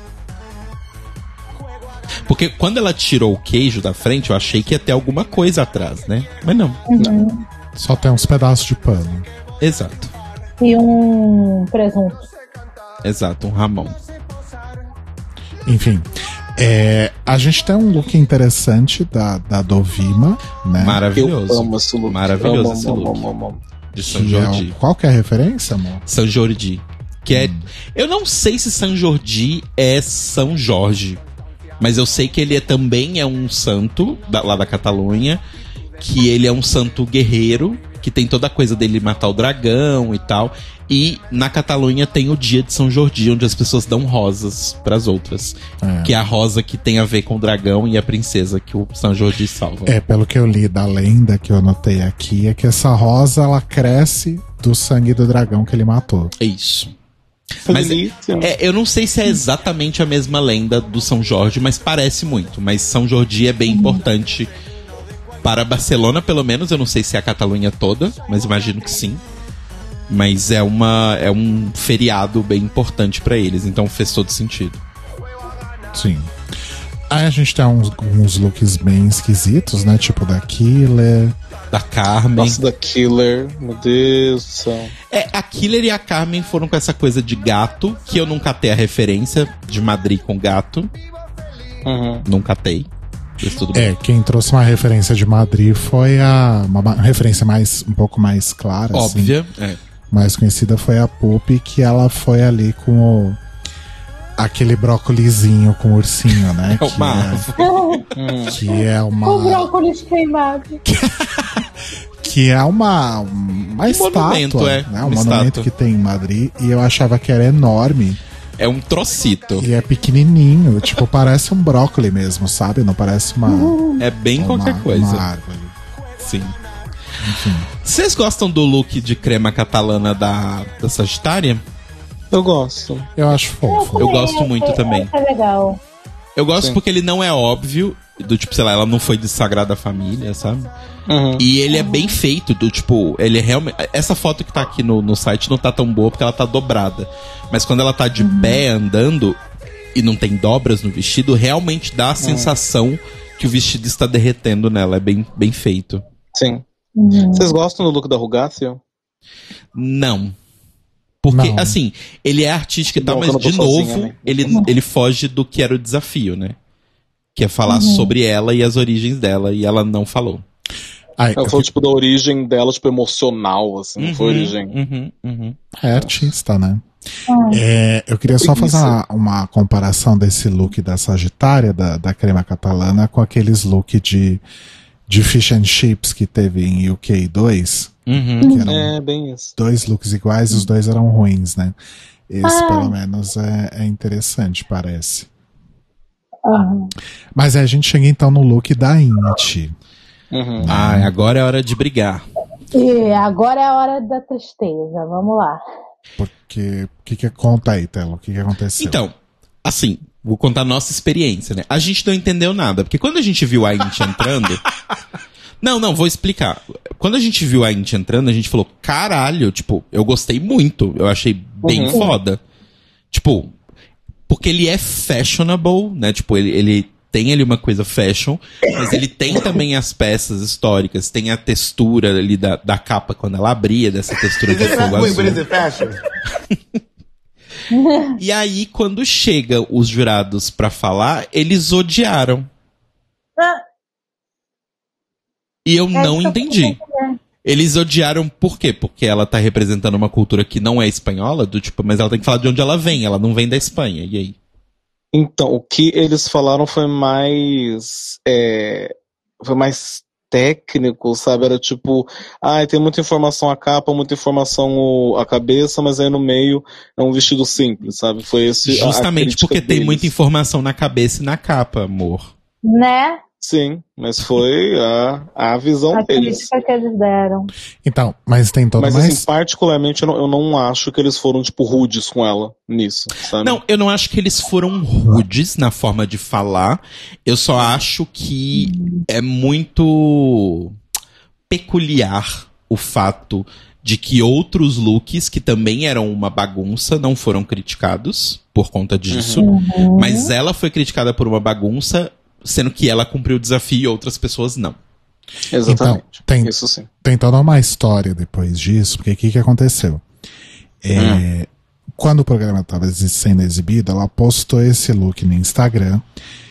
Porque quando ela tirou o queijo da frente, eu achei que ia ter alguma coisa atrás, né? Mas não. Só tem uns pedaços de pano. Exato. E um presunto. Exato, um Ramon. Enfim. é, a gente tem um look interessante da, da Dovima, né? Maravilhoso. Eu amo esse look. Maravilhoso amo, esse look. amo, amo, amo. De São é Jordi. qual que é a referência, amor? São Jordi. Que é. Eu não sei se São Jordi é São Jorge. Mas eu sei que ele é, também é um santo da- lá da Catalunha. Que ele é um santo guerreiro. Que tem toda a coisa dele matar o dragão e tal. E na Catalunha tem o dia de São Jordi, onde as pessoas dão rosas pras outras. É. Que é a rosa que tem a ver com o dragão e a princesa que o São Jordi salva. É, pelo que eu li da lenda que eu anotei aqui, é que essa rosa ela cresce do sangue do dragão que ele matou. É isso. Mas Delícia. É, eu não sei se é exatamente a mesma lenda do São Jorge, mas parece muito. Mas São Jordi é bem importante para Barcelona, pelo menos. Eu não sei se é a Catalunha toda, mas imagino que sim. Mas é uma é um feriado bem importante para eles, então fez todo sentido. Sim. Aí a gente tem uns, uns looks bem esquisitos, né? Tipo da Killer. Da Carmen. Nossa, da Killer. Meu Deus do céu. É, a Killer e a Carmen foram com essa coisa de gato, que eu nunca catei a referência de Madrid com gato. Uhum. Nunca catei. Tudo bem. É, quem trouxe uma referência de Madrid foi a. Uma, ma- referência mais um pouco mais clara, assim, Óbvia. É. mais conhecida foi a Pupi, que ela foi ali com o. Aquele brócolizinho com ursinho, né? É uma que, que é O uma. brócolis queimado. Que é uma. Uma monumento, estátua. é, Né? Um uma monumento estátua. que tem em Madrid. E eu achava que era enorme. É um trocito. E é pequenininho. tipo, parece um brócolis mesmo, sabe? Não parece uma. É bem uma- qualquer coisa. Uma árvore. Sim. Vocês gostam do look de crema catalana da, da Sagitária? Eu gosto. Eu acho fofo. Eu gosto muito é, também. É legal. Eu gosto Sim. porque ele não é óbvio, do tipo, sei lá, ela não foi de Sagrada Família, sabe? Uhum. E ele é bem feito, do tipo, ele é realmente. Essa foto que tá aqui no, no site não tá tão boa porque ela tá dobrada. Mas quando ela tá de pé andando e não tem dobras no vestido, realmente dá a sensação que o vestido está derretendo nela. É bem, bem feito. Sim. Uhum. Vocês gostam do look da Rugácio? Não. Porque, Não. assim, ele é artístico e tal, mas de novo, sozinha, né? ele, ele foge do que era o desafio, né? Que é falar sobre ela e as origens dela, e ela não falou. Ai, Ela eu falou, fico- tipo, da origem dela, tipo, emocional, assim. Não foi Uhum, origem. Uhum, uhum. é artista, né? É, eu queria só fazer uma, uma comparação desse look da Sagitária, da, da crema catalana, com aqueles look de, de fish and chips que teve em UK 2, Uhum. que eram É, bem isso. dois looks iguais e os dois eram ruins, né? Esse, Ah. pelo menos, é, é interessante, parece. Uhum. Mas aí a gente chega então no look da Inti. Uhum. Ah, agora é hora de brigar. E agora é a hora da tristeza. Vamos lá. Porque. O que, que conta aí, Telo? O que, que aconteceu? Então, assim, vou contar a nossa experiência, né? A gente não entendeu nada, porque quando a gente viu a Int entrando. Não, não, vou explicar. Quando a gente viu a Int entrando, a gente falou, caralho, tipo, eu gostei muito. Eu achei bem Uhum. foda. Tipo, porque ele é fashionable, né? Tipo, ele, ele tem ali uma coisa fashion, mas ele tem também as peças históricas, tem a textura ali da, da capa quando ela abria, dessa textura de fogo azul. E aí, quando chega os jurados pra falar, eles odiaram. Ah, E eu é não eu entendi. Eles odiaram por quê? Porque ela tá representando uma cultura que não é espanhola, do tipo, mas ela tem que falar de onde ela vem, ela não vem da Espanha. E aí? Então, o que eles falaram foi mais. é, foi mais técnico, sabe? Era tipo, ai, tem muita informação a capa, muita informação a cabeça, mas aí no meio é um vestido simples, sabe? Foi esse. Justamente porque tem deles. muita informação na cabeça e na capa, amor. Né? Sim, mas foi a, a visão A deles. crítica que eles deram. Então, mas tem toda Mas uma. assim, particularmente, eu não, eu não acho que eles foram, tipo, rudes com ela nisso, sabe? Não, eu não acho que eles foram rudes na forma de falar. Eu só acho que é muito peculiar o fato de que outros looks, que também eram uma bagunça, não foram criticados por conta disso. Uhum. Mas ela foi criticada por uma bagunça, sendo que ela cumpriu o desafio e outras pessoas não. Exatamente. Então, tem- Isso sim. Tem toda uma história depois disso, porque o que, que aconteceu? É, Hum. Quando o programa estava sendo exibido, ela postou esse look no Instagram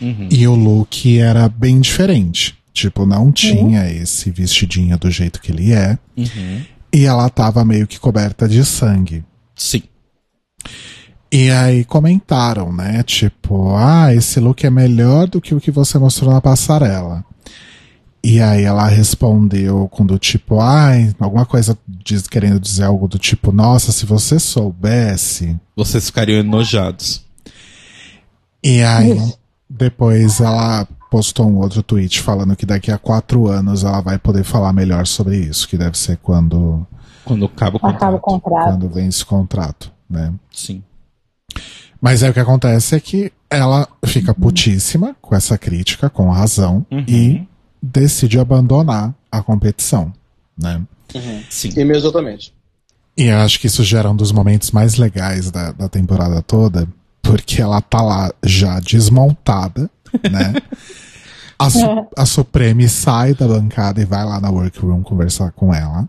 Uhum. e o look era bem diferente. Tipo, não tinha esse vestidinho do jeito que ele é. Uhum. e ela tava meio que coberta de sangue. Sim. E aí comentaram, né? Tipo, ah, esse look é melhor do que o que você mostrou na passarela. E aí ela respondeu com do tipo, ai, alguma coisa diz, querendo dizer algo do tipo, nossa, se você soubesse. Vocês ficariam enojados. E aí depois ela postou um outro tweet falando que daqui a quatro anos ela vai poder falar melhor sobre isso, que deve ser quando, Quando acaba o contrato. Acaba o contrato. quando vem esse contrato, né? Sim. Mas aí o que acontece é que ela fica putíssima com essa crítica, com razão, Uhum. e decide abandonar a competição, né? Sim. Imediatamente. E eu acho que isso gera um dos momentos mais legais da, da temporada toda, porque ela tá lá já desmontada, né? A, Su- a Supreme sai da bancada e vai lá na workroom conversar com ela.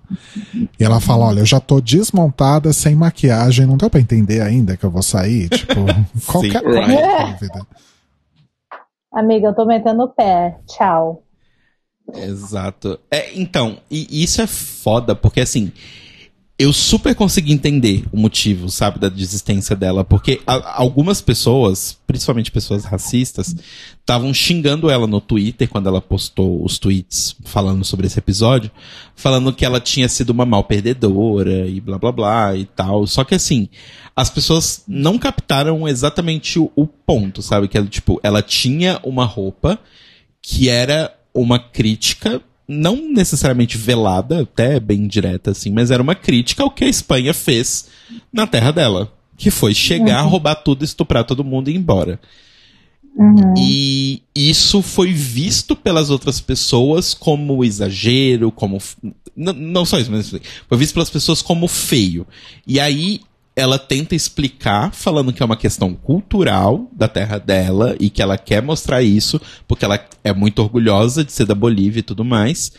E ela fala: Olha, eu já tô desmontada, sem maquiagem, não deu pra entender ainda que eu vou sair. Tipo, qualquer Sim, qualquer right. dúvida. Amiga, eu tô metendo o pé. Tchau. Exato. É, então, e isso é foda, porque assim, eu super consegui entender o motivo, sabe, da desistência dela, porque a- algumas pessoas, principalmente pessoas racistas, estavam xingando ela no Twitter quando ela postou os tweets falando sobre esse episódio, falando que ela tinha sido uma mal perdedora e blá blá blá e tal. Só que assim, as pessoas não captaram exatamente o, o ponto, sabe? Que ela, tipo, ela tinha uma roupa que era uma crítica, não necessariamente velada, até bem direta assim, mas era uma crítica ao que a Espanha fez na terra dela. Que foi chegar, roubar tudo, estuprar todo mundo e ir embora. E isso foi visto pelas outras pessoas como exagero, como. f- N não só isso, mas assim, foi visto pelas pessoas como feio. E aí ela tenta explicar, falando que é uma questão cultural da terra dela e que ela quer mostrar isso, porque ela é muito orgulhosa de ser da Bolívia e tudo mais.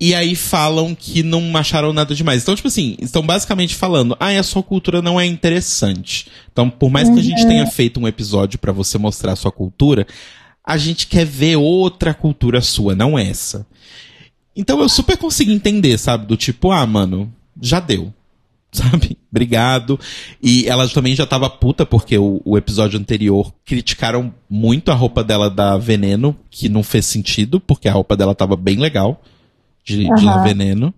E aí falam que não acharam nada demais. Então, tipo assim, estão basicamente falando, ah, a sua cultura não é interessante. Então, por mais que a gente tenha feito um episódio pra você mostrar a sua cultura, a gente quer ver outra cultura sua, não essa. Então eu super consegui entender, sabe? Do tipo, ah, mano, já deu. Sabe? Obrigado. E ela também já tava puta porque o, o episódio anterior criticaram muito a roupa dela da Veneno, que não fez sentido, porque a roupa dela tava bem legal de, de Aham. veneno.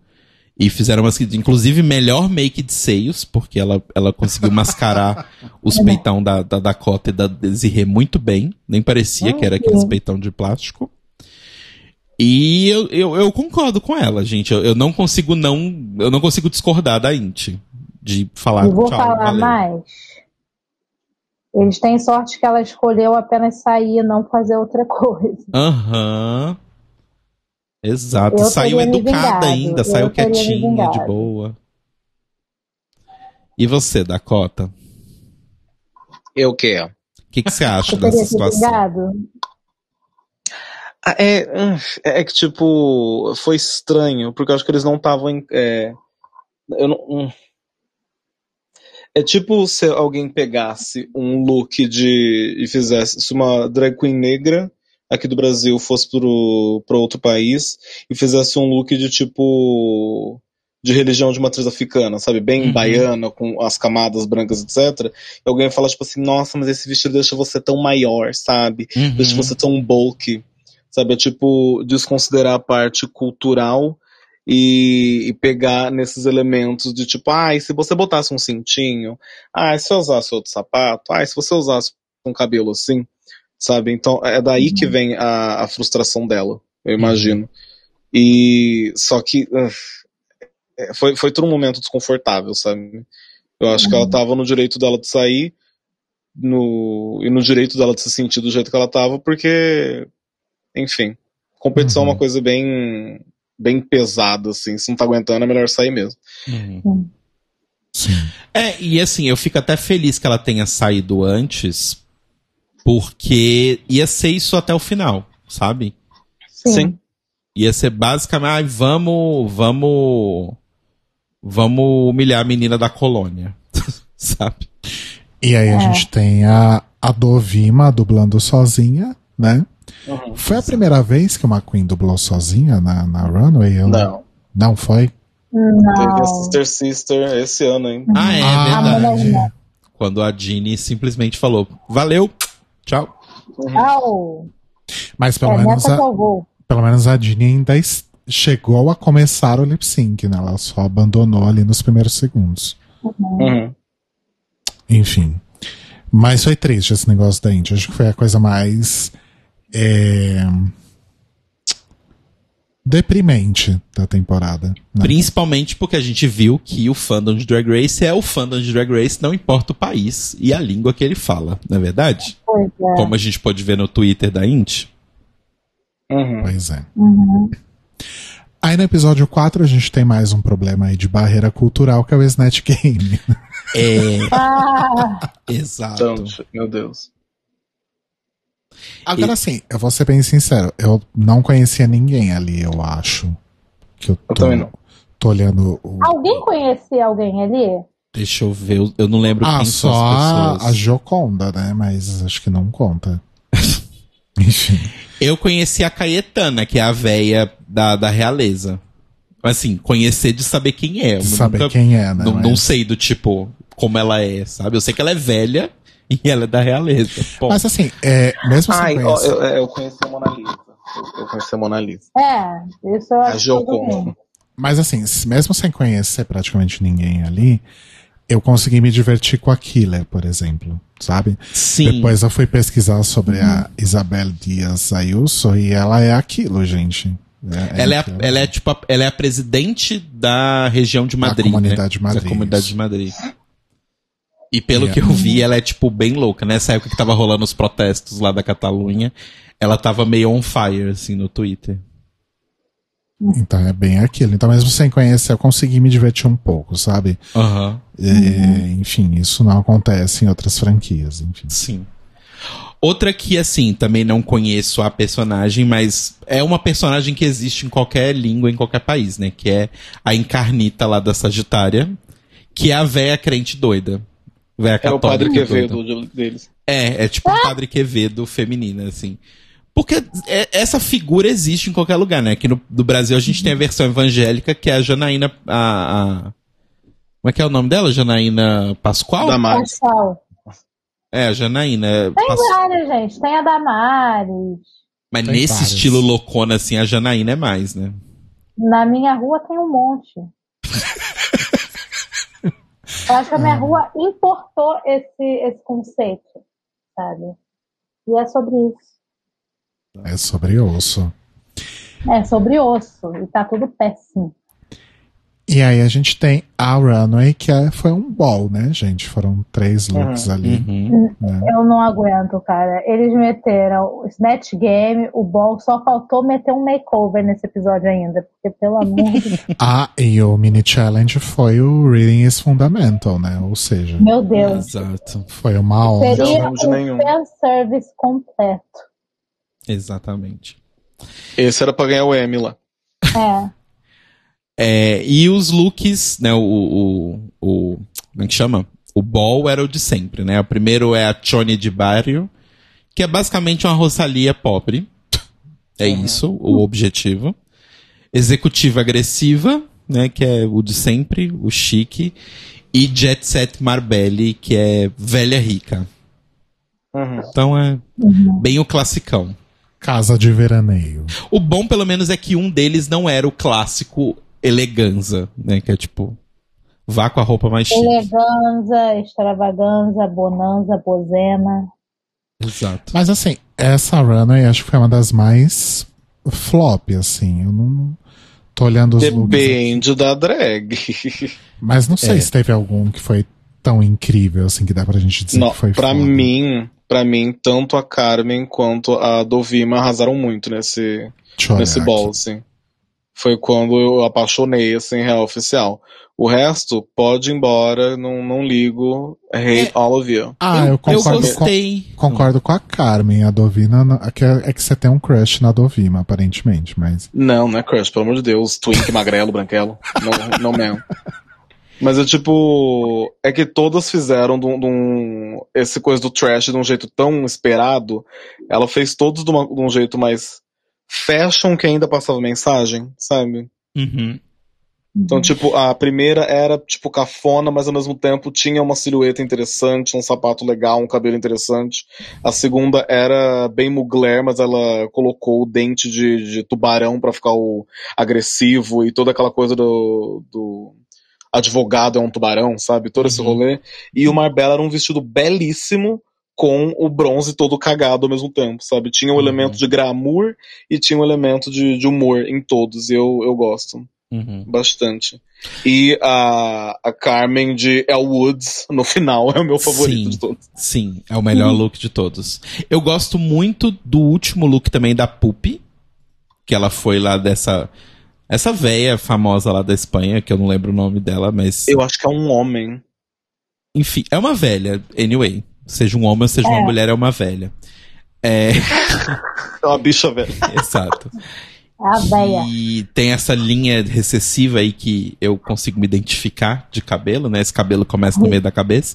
E fizeram umas, inclusive, melhor make de seios, porque ela, ela conseguiu mascarar os peitão da, da Dakota e da Desirê muito bem. Nem parecia que era aqueles peitão de plástico. E eu, eu, eu concordo com ela, gente. Eu, eu não consigo não. Eu não consigo discordar da Inti. De falar e vou tchau, falar valeu. mais. Eles têm sorte que ela escolheu apenas sair e não fazer outra coisa. Aham. Exato. Eu saiu educada ainda, eu saiu quietinha, de boa. E você, Dakota? Eu que? O que, que você acha dessa situação? vingado? Ah, É, hum, é que, tipo, foi estranho, porque eu acho que eles não estavam. em- É, eu não, hum. é tipo se alguém pegasse um look de. e fizesse. Se uma drag queen negra aqui do Brasil fosse pro, pro outro país e fizesse um look de tipo. de religião de matriz africana, sabe? Bem Uhum. baiana, com as camadas brancas, etc. E alguém fala, tipo assim, nossa, mas esse vestido deixa você tão maior, sabe? Uhum. deixa você tão bulky, sabe? É tipo desconsiderar a parte cultural e, e pegar nesses elementos de tipo, ah, e se você botasse um cintinho, ah, e se eu usasse outro sapato, ah, e se você usasse um cabelo assim, sabe? Então é daí que vem a, a frustração dela, eu imagino. E só que ugh, é, foi, foi todo um momento desconfortável, sabe? Eu acho que ela tava no direito dela de sair no, e no direito dela de se sentir do jeito que ela tava, porque, enfim, competição é Uhum. uma coisa bem, bem pesada, assim. Se não tá aguentando, é melhor sair mesmo. Uhum. Sim. É, e assim, eu fico até feliz que ela tenha saído antes, porque ia ser isso até o final, sabe? Sim. Ia ser basicamente, ai, vamos, vamos, vamos humilhar a menina da colônia, sabe? E aí a É. gente tem a, a Dovima dublando sozinha, né? Foi a primeira vez que uma Queen dublou sozinha na, na Runway? Eu Não. Não foi? Não. Teve a Sister Sister esse ano, hein? Ah, é Ah, verdade. Quando a Jeannie simplesmente falou: Valeu, tchau. Tchau. Mas pelo É menos a, pelo menos a Dini ainda chegou a começar o lip sync, né? Ela só abandonou ali nos primeiros segundos. Uhum. Enfim. Mas foi triste esse negócio da Índia. Acho que foi a coisa mais. É, deprimente da temporada. né? Principalmente porque a gente viu que o fandom de Drag Race é o fandom de Drag Race, não importa o país e a língua que ele fala, não é verdade? Pois é. Como a gente pode ver no Twitter da Inti. Uhum. Pois é. Uhum. Aí no episódio 4 a gente tem mais um problema aí de barreira cultural, que é o Snatch Game. É, Ah, exato. Tanto, meu Deus. Agora sim, eu vou ser bem sincero, eu não conhecia ninguém ali, eu acho. Que eu tô, Eu também não. tô olhando o. alguém conhecia alguém ali? Deixa eu ver, eu- não lembro Ah, quem só são as a, pessoas. a Joconda, né? Mas acho que não conta. Enfim. Eu conheci a Caetana, que é a véia da, da realeza. Assim, conhecer de saber quem é. Eu saber nunca- quem é, né? Não, não Mas- sei do tipo, como ela é, sabe? Eu sei que ela é velha e ela é da realeza. Bom, Mas assim, é, mesmo sem Ai, conhecer. eu, eu conheci a Mona Lisa. Eu, eu conheci a Mona Lisa. É, isso eu A acho Joconda. bem. Mas assim, mesmo sem conhecer praticamente ninguém ali, eu consegui me divertir com a Killer, por exemplo, sabe? sim. Depois eu fui pesquisar sobre a Isabel Dias Ayuso e ela é aquilo, gente. É- Ela é, a- ela é tipo a- ela é a presidente da região de Da Madrid. comunidade né? de Madrid, Da comunidade isso. de Madrid. E pelo É. que eu vi, ela é tipo bem louca. Nessa época que tava rolando os protestos lá da Catalunha, ela tava meio on fire, assim, no Twitter. Então é bem aquilo. Então, mesmo sem conhecer, eu consegui me divertir um pouco, sabe? Aham. É, Enfim, isso não acontece em outras franquias, enfim. Sim. Outra que, assim, também não conheço a personagem, mas é uma personagem que existe em qualquer língua, em qualquer país, né? Que é a Encarnita lá da Sagitária, que é a véia crente doida. Véia É o católica padre. Quevedo de- deles. É, é tipo um Padre Quevedo feminina, assim. Porque é- essa figura existe em qualquer lugar, né? Aqui no do Brasil a gente tem a versão evangélica, que é a Janaína. A, a- como é que é o nome dela? Janaína Pascoal? Damares. Pessoal, É, a Janaína. é tem Pas- várias, gente. Tem a Damares. Mas Tem nesse várias. estilo loucona, assim, a Janaína é mais, né? Na minha rua tem um monte. Eu acho que a minha rua importou esse, esse conceito, sabe? E é sobre isso. É sobre osso. É sobre osso. E tá tudo péssimo. E aí a gente tem a Runway, que é- foi um ball, né, gente? Foram três looks ali. Uhum. Né? Eu não aguento, cara. Eles meteram o Snatch Game, o Ball, só faltou meter um makeover nesse episódio ainda. Porque, pelo amor de Deus. Ah, e o mini challenge foi o Reading is Fundamental, né? Ou seja, Meu Deus. Exato. foi uma hora. Seria um nenhum. fanservice completo. Exatamente. Esse era pra ganhar o M lá. É. É, e os looks, né? O, o, o. Como é que chama? O ball era o de sempre, né? O primeiro é a Chone de Barrio, que é basicamente uma Rosalia pobre. É isso, o objetivo. Executiva agressiva, né? Que é o de sempre, o chique. E Jet Set Marbelli, que é velha rica. Uhum. Então é Uhum. bem o classicão. Casa de veraneio. O bom, pelo menos, é que um deles não era o clássico eleganza, né? Que é tipo, vá com a roupa mais chique. Eleganza, extravaganza, bonanza, bozena. Exato. Mas assim, essa Runway acho que foi uma das mais flop, assim. Eu não tô olhando os looks. Depende da drag. Mas não sei É. se teve algum que foi tão incrível, assim, que dá pra gente dizer Não, que foi pra foda. mim, para mim, tanto a Carmen quanto a Dovima arrasaram muito nesse, nesse ball, assim. Foi quando eu apaixonei, assim, real oficial. O resto, pode ir embora, não, não ligo. Hate all of you. Ah, eu, concordo, com, gostei. concordo com a Carmen. A Dovina é que, é que você tem um crush na Dovima, aparentemente, mas. Não, não é crush, pelo amor de Deus. Twink, magrelo, branquelo. Não, não mesmo. Mas é tipo. É que todas fizeram de um, de um- esse coisa do trash de um jeito tão esperado. Ela fez todos de, uma- de um jeito mais fashion que ainda passava mensagem, sabe? Uhum. Então, tipo, a primeira era, tipo, cafona, mas ao mesmo tempo tinha uma silhueta interessante, um sapato legal, um cabelo interessante. A segunda era bem mugler, mas ela colocou o dente de, de tubarão para ficar o agressivo e toda aquela coisa do, do advogado é um tubarão, sabe? Todo esse Uhum. rolê. E o Marbella era um vestido belíssimo com o bronze todo cagado ao mesmo tempo, sabe? Tinha um Uhum. elemento de glamour e tinha um elemento de, de humor em todos, e eu, eu gosto Uhum. bastante. E a, a Carmen de Elwoods no final é o meu favorito Sim. de todos. Sim, é o melhor look de todos. Eu gosto muito do último look também da Pupi, que ela foi lá dessa. Essa véia famosa lá da Espanha, que eu não lembro o nome dela, mas. Eu acho que é um homem. Enfim, é uma velha, anyway. Seja um homem ou seja uma É. mulher, é uma velha. É, É uma bicha velha. exato. A véia. E tem essa linha recessiva aí que eu consigo me identificar de cabelo, né? Esse cabelo começa no meio da cabeça.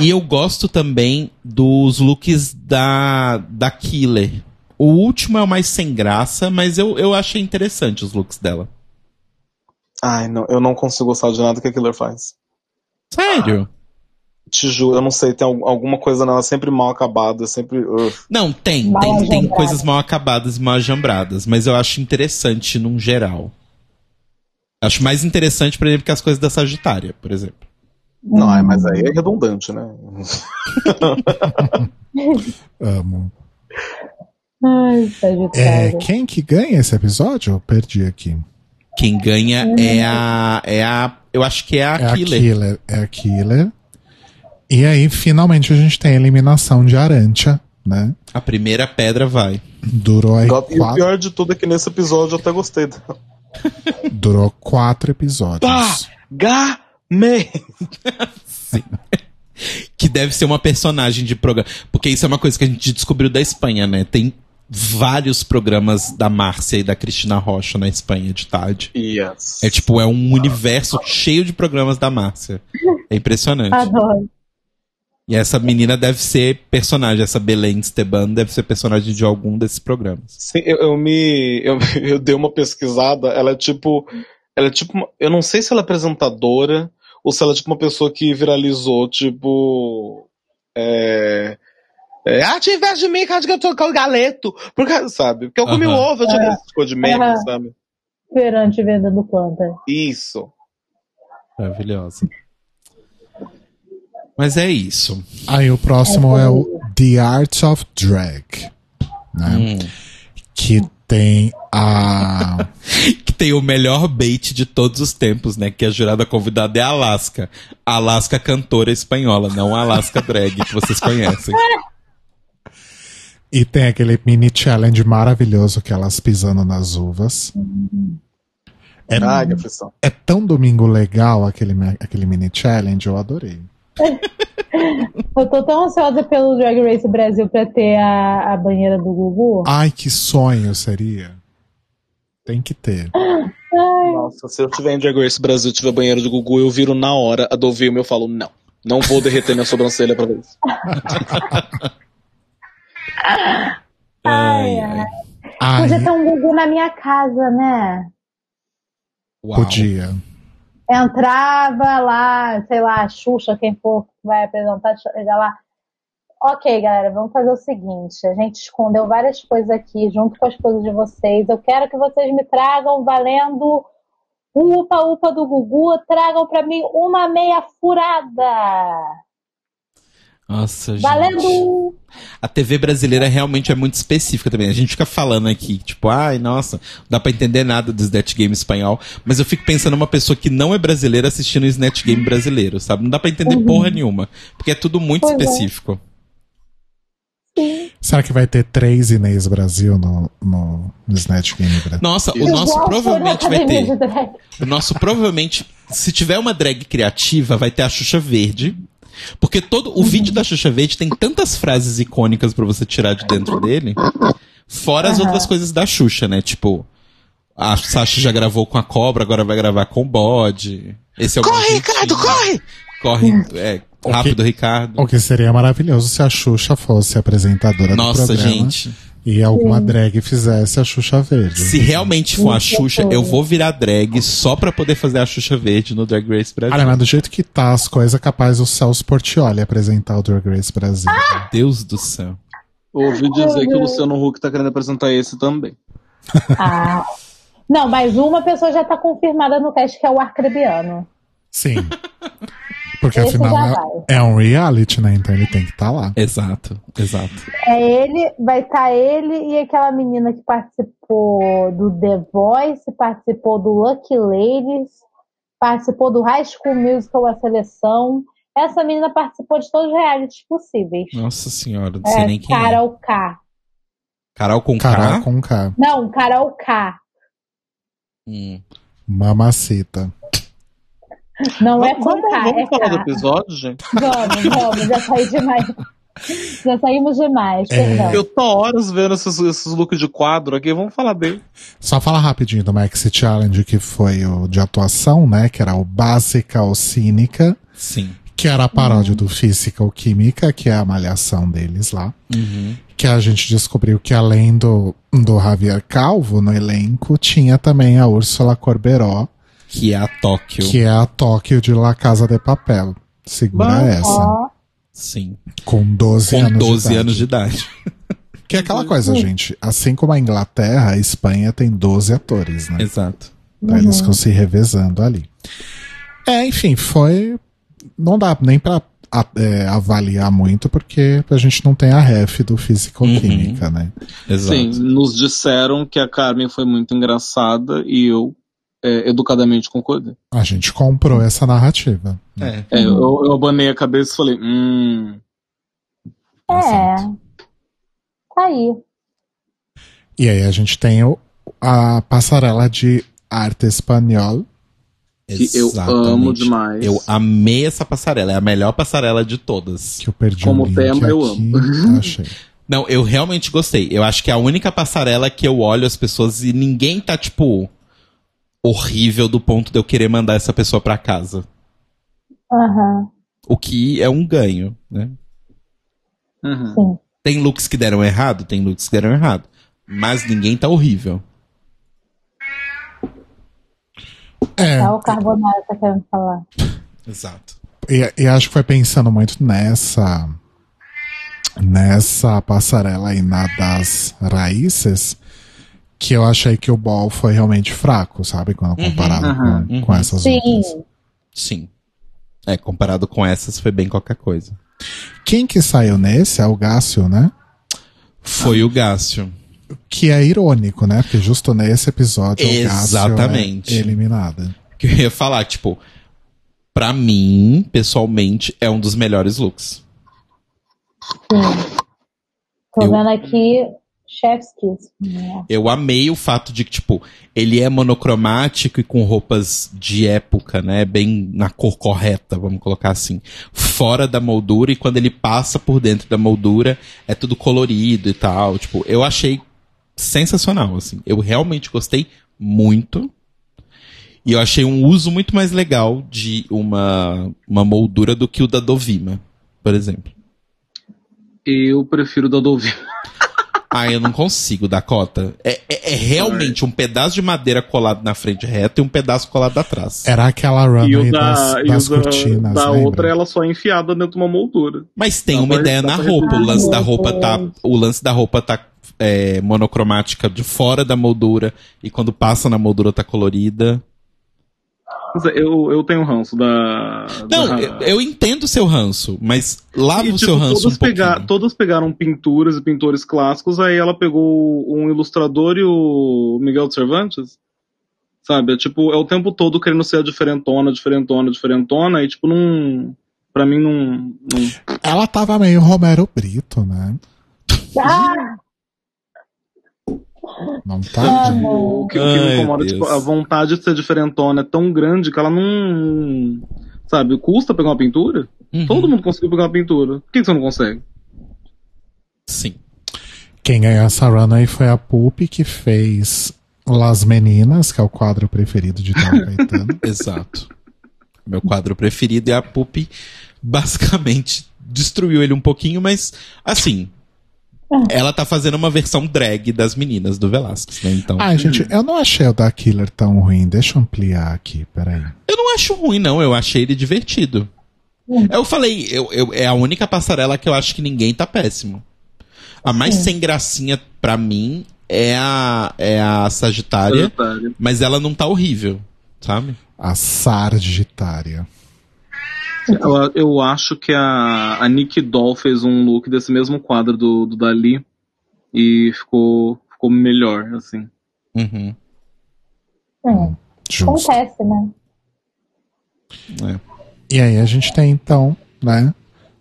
E eu gosto também dos looks da, da Killer. O último é o mais sem graça, mas eu, eu achei interessante os looks dela. Ai, não, eu não consigo gostar de nada que a Killer faz. Sério? Te juro, eu não sei, tem al- alguma coisa nela sempre mal acabada, sempre. ugh. Não, tem. Mal Tem, tem coisas mal acabadas e mal ajambradas, mas eu acho interessante num geral. Acho mais interessante, por exemplo, que as coisas da Sagitária, por exemplo. Não, ai, mas aí é redundante, né? Amo. Ai, É, quem que ganha esse episódio? Eu perdi aqui. Quem ganha é a. É a. Eu acho que é a É Killer. a Killer. É a Killer. E aí, finalmente, a gente tem a eliminação de Arantia, né? A primeira pedra vai. Durou aí E o quatro, pior de tudo é que nesse episódio eu até gostei dela. durou quatro episódios. Pá! Gamei! Que deve ser uma personagem de programa. Porque isso é uma coisa que a gente descobriu da Espanha, né? Tem vários programas da Márcia e da Cristina Rocha na Espanha de tarde. Yes. É tipo, é um universo cheio de programas da Márcia. É impressionante. Adoro. E essa menina deve ser personagem, essa Belém Esteban deve ser personagem de algum desses programas. Sim, eu, eu me. Eu, eu dei uma pesquisada, ela é tipo. Ela é tipo. uma- eu não sei se ela é apresentadora ou se ela é tipo uma pessoa que viralizou, tipo. É. é ah, te invés de mim, cara, que eu tô com o galeto. Porque, sabe? Porque eu comi o ovo, eu tive esse coisa de meme, sabe? Perante venda do planta. Isso. Maravilhosa. Mas é isso. Aí o próximo é o The Art of Drag, né? Hum. Que tem a. Que tem o melhor bait de todos os tempos, né? Que a jurada convidada é a Alaska. A Alaska cantora espanhola, não a Alaska drag que vocês conhecem. E tem aquele mini challenge maravilhoso que é elas pisando nas uvas. É, Ai, é tão domingo legal aquele, aquele mini challenge, eu adorei. Eu tô tão ansiosa pelo Drag Race Brasil pra ter a, a banheira do Gugu. Ai, que sonho seria. Tem que ter. Nossa, se eu tiver em Drag Race Brasil e tiver banheiro de Gugu, eu viro na hora a do Vilma e eu falo, não. Não vou derreter minha sobrancelha pra ver isso. Ai, ai. Ai, Podia ter um Gugu na minha casa, né? Uau. podia. Entrava lá, sei lá, a Xuxa, quem for vai apresentar, chega lá. Ok, galera, vamos fazer o seguinte: a gente escondeu várias coisas aqui, junto com as coisas de vocês. Eu quero que vocês me tragam valendo um upa-upa do Gugu, tragam pra mim uma meia furada. Nossa, gente. Valendo! A TV brasileira realmente é muito específica também. A gente fica falando aqui, tipo, ai, nossa, não dá pra entender nada do Snatch Game espanhol. Mas eu fico pensando numa pessoa que não é brasileira assistindo o Snatch Game brasileiro, sabe? Não dá pra entender porra nenhuma. Porque é tudo muito Pois é. específico. Será que vai ter três Inês Brasil no, no, no Snatch Game Brasil? Nossa, o nosso provavelmente vai ter. O nosso provavelmente, se tiver uma drag criativa, vai ter a Xuxa Verde. Porque todo o vídeo da Xuxa Verde tem tantas frases icônicas pra você tirar de dentro dele. Fora as outras coisas da Xuxa, né? Tipo, a Sasha já gravou com a cobra, agora vai gravar com o bode. Esse é o Corre, Ricardo, corre! Corre, é, rápido, Ricardo. O que seria maravilhoso se a Xuxa fosse apresentadora do Nossa, programa. gente. E alguma drag fizesse a Xuxa Verde. Se realmente for a Xuxa, eu vou virar drag só pra poder fazer a Xuxa Verde no Drag Race Brasil. Olha, mas do jeito que tá as coisas, é capaz o Celso Portioli apresentar o Drag Race Brasil. Deus do céu. Ouvi dizer que o Luciano Huck tá querendo apresentar esse também. Ah. Não, mas uma pessoa já tá confirmada no teste, que é o Arcrebiano. Sim. Porque Esse afinal é, é um reality, né? Então ele tem que estar lá. Exato, exato. É ele, vai estar ele e aquela menina que participou do The Voice, participou do Lucky Ladies, participou do High School Musical A Seleção. Essa menina participou de todos os realities possíveis. Nossa senhora, não sei É, nem quem é. Carol K. Carol com Carol K? com K. Não, Carol K. Hum. Mamacita. Não é com vamos K, vamos é falar do episódio, gente? Vamos, vamos, já saí demais. Já saímos demais, É. perdão. Eu tô horas vendo esses, esses looks de quadro aqui, vamos falar dele. Só falar rapidinho do Maxi Challenge, que foi o de atuação, né? Que era o Básica ou Cínica, Sim. que era a paródia do Física ou Química, que é a malhação deles lá. Uhum. Que a gente descobriu que além do, do Javier Calvo no elenco, tinha também a Úrsula Corberó, Que é a Tóquio. que é a Tóquio de La Casa de Papel. Segura Bah, essa. Ó, Sim. Com 12 Com anos 12 de anos idade. de idade. Que é aquela coisa, gente. Assim como a Inglaterra, a Espanha tem 12 atores, né? Exato. Então eles ficam se revezando ali. É, enfim, foi. Não dá nem pra a- é, avaliar muito, porque a gente não tem a ref do Físico-Química, né? Exato. Sim, nos disseram que a Carmen foi muito engraçada e eu é, educadamente concordei. A gente comprou essa narrativa. É. É, eu, eu abanei a cabeça e falei, hum. é. Tá aí. E aí a gente tem o- a passarela de arte espanhol. Que eu Exatamente. amo demais. Eu amei essa passarela. É a melhor passarela de todas. Que eu perdi Como o link tema, eu aqui. Achei. Não, eu realmente gostei. Eu acho que é a única passarela que eu olho as pessoas e ninguém tá, tipo, horrível do ponto de eu querer mandar essa pessoa pra casa. Aham, O que é um ganho, né? Uhum. sim. Tem looks que deram errado? Tem looks que deram errado. Mas ninguém tá horrível. É, É o Carbonara tá querendo falar. Exato. e, e acho que foi pensando muito nessa nessa passarela aí na das raízes que eu achei que o ball foi realmente fraco, sabe? Quando comparado uhum, com, uhum. com essas Sim. outras. Sim. É, comparado com essas, foi bem qualquer coisa. Quem que saiu nesse é o Gácio, né? Foi o Gácio. Que é irônico, né? Porque justo nesse episódio o Gácio Exatamente. é eliminado. Que eu ia falar, tipo, pra mim, pessoalmente, é um dos melhores looks. Sim. Tô Eu- vendo aqui Chef's Kiss. Eu amei o fato de que, tipo, ele é monocromático e com roupas de época, né? Bem na cor correta, vamos colocar assim. Fora da moldura e quando ele passa por dentro da moldura, é tudo colorido e tal. Tipo, eu achei sensacional, assim. Eu realmente gostei muito. E eu achei um uso muito mais legal de uma, uma moldura do que o da Dovima, por exemplo. Eu prefiro da Dovima. Ah, eu não consigo, Dakota. É, é, é realmente um pedaço de madeira colado na frente reta e um pedaço colado atrás. Era aquela run aí o das, da, e das o da, cortinas, da lembra? outra, ela só é enfiada dentro de uma moldura. Mas tem uma ideia na roupa. O lance da roupa tá. O lance da roupa tá é, monocromática de fora da moldura. E quando passa na moldura tá colorida. Mas Eu, eu tenho ranço da. Não, da... eu, entendo o seu ranço, mas lava E, o tipo, seu ranço um todas, pouquinho. pega- todas pegaram pinturas e pintores clássicos, aí ela pegou um ilustrador e o Miguel de Cervantes. Sabe? É, tipo, é o tempo todo querendo ser a diferentona, diferentona, diferentona, e tipo, não. Pra mim não. não... Ela tava meio Romero Brito, né? Ah, Não tá? amo. O que, o que Ai, me incomoda, Deus. tipo, a vontade de ser diferentona é tão grande que ela não. Sabe, custa pegar uma pintura? Uhum, Todo mundo conseguiu pegar uma pintura. Por que, que você não consegue? Sim. Quem ganhou essa run aí foi a Pupi, que fez Las Meninas, que é o quadro preferido de Tão Caetano. Exato. Meu quadro preferido é a Pupi. Basicamente, destruiu ele um pouquinho, mas assim. Ela tá fazendo uma versão drag das meninas do Velasquez, né? Então. Ai, gente, eu não achei o da Killer tão ruim. Deixa eu ampliar aqui, peraí. Eu não acho ruim, não. Eu achei ele divertido. Eu falei, eu, eu- é a única passarela que eu acho que ninguém tá péssimo. A mais sem gracinha pra mim é a, é a Sagitária, Sagitário. mas ela não tá horrível, sabe? A Sargitária. Eu, eu acho que a, a Nick Doll fez um look desse mesmo quadro do, do Dali e ficou, ficou melhor, assim. Uhum. Hum, Justo. acontece, né? É. E aí a gente tem então, né,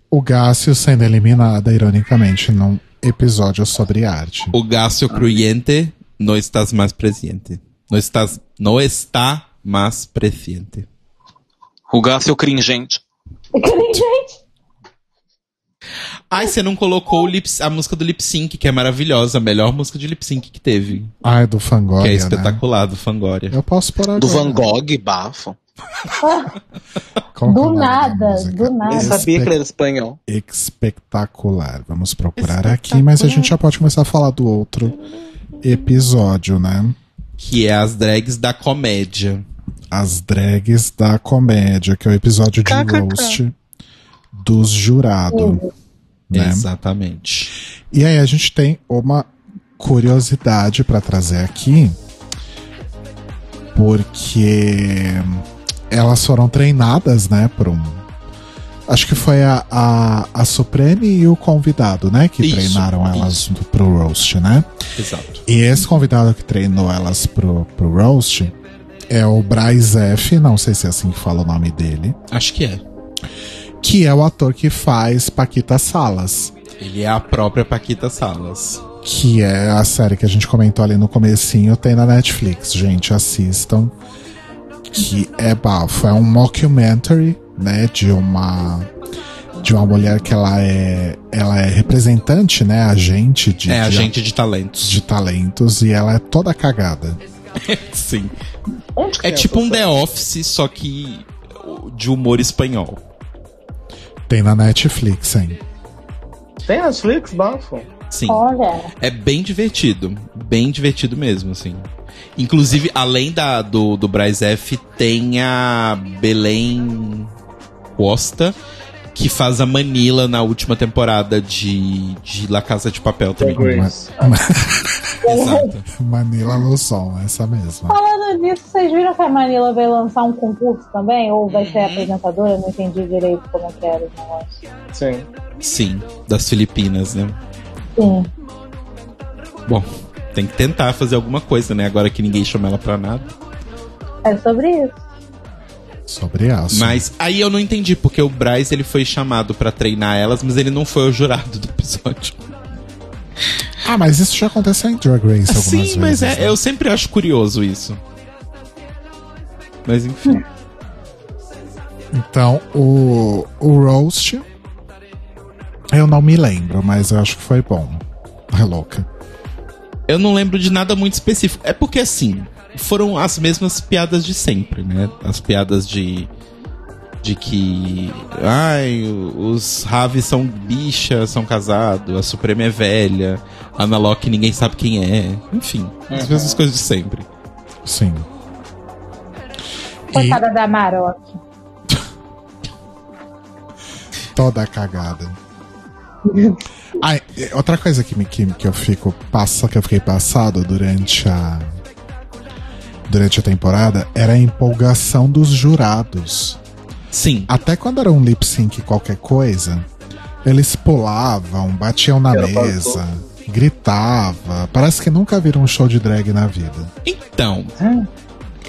o Gácio sendo eliminada, ironicamente, num episódio sobre arte. O Gácio Cruyente não estás mais presente. Não estás, não está mais presente. Rugar seu cringente. Gente, Ai, você não colocou o lip, a música do Lip Sync, que é maravilhosa, a melhor música de Lip Sync que teve. Ah, é do Fangoria, que é né? espetacular, do Fangoria. Eu posso por agora. Do Van Gogh, bafo. É o do nome da nada, do nada. Nem Ah, sabia que ele era espanhol. Espetacular. Vamos procurar aqui, mas a gente já pode começar a falar do outro episódio, né? Que é as drags da comédia. As drags da comédia, que é o episódio de KKK. roast dos jurados. Né? Exatamente. E aí a gente tem uma curiosidade pra trazer aqui, porque elas foram treinadas, né, por um. Acho que foi a, a, a Supreme e o convidado, né, que Isso, treinaram elas isso. pro roast, né? Exato. E esse convidado que treinou elas pro, pro roast é o Bryce F, não sei se é assim que fala o nome dele, Acho que é. que é o ator que faz Paquita Salas. Ele é a própria Paquita Salas. que é a série que a gente comentou ali no comecinho, tem na Netflix. Gente, assistam. Que é bafo. É um mockumentary, né, de uma de uma mulher que ela é ela é representante, né, agente de é, de, agente de talentos. de talentos e ela é toda cagada. Sim. Onde que É tem tipo um série? The Office, só que de humor espanhol. Tem na Netflix, hein? Tem Netflix, bafo? Sim. Olha, É bem divertido. Bem divertido mesmo, assim. Inclusive, além da, do, do Braz F, tem a Belém Costa, que faz a Manila na última temporada de, de La Casa de Papel também. Exato. Manila no som, essa mesma. falando nisso, vocês viram que a Manila vai lançar um concurso também? Ou vai ser apresentadora? Eu não entendi direito como é que era o negócio. Sim. Sim, das Filipinas, né? Sim. Bom, tem que tentar fazer alguma coisa, né? Agora que ninguém chama ela pra nada. É sobre isso. Sobre aço. Mas aí eu não entendi, porque o Braz ele foi chamado pra treinar elas, mas ele não foi o jurado do episódio. Ah, mas isso já aconteceu em Drag Race algumas Sim, vezes. mas é, né? eu sempre acho curioso isso. Mas enfim. Então, o, o roast. Eu não me lembro, mas eu acho que foi bom. É louca. Eu não lembro de nada muito específico. É porque assim, foram as mesmas piadas de sempre, né? As piadas de. De que. Ai, os Raves são bicha, são casados, a Suprema é velha, a Ana Locke ninguém sabe quem é. Enfim, as mesmas coisas de sempre. Sim. E Coitada da Maroc. toda cagada. Ai, e outra coisa que, me, que, que eu fico passa, que eu fiquei passado durante a durante a temporada era a empolgação dos jurados. Sim. Até quando era um lip sync qualquer coisa, eles pulavam, batiam na Era mesa, gritava. Parece que nunca viram um show de drag na vida. Então,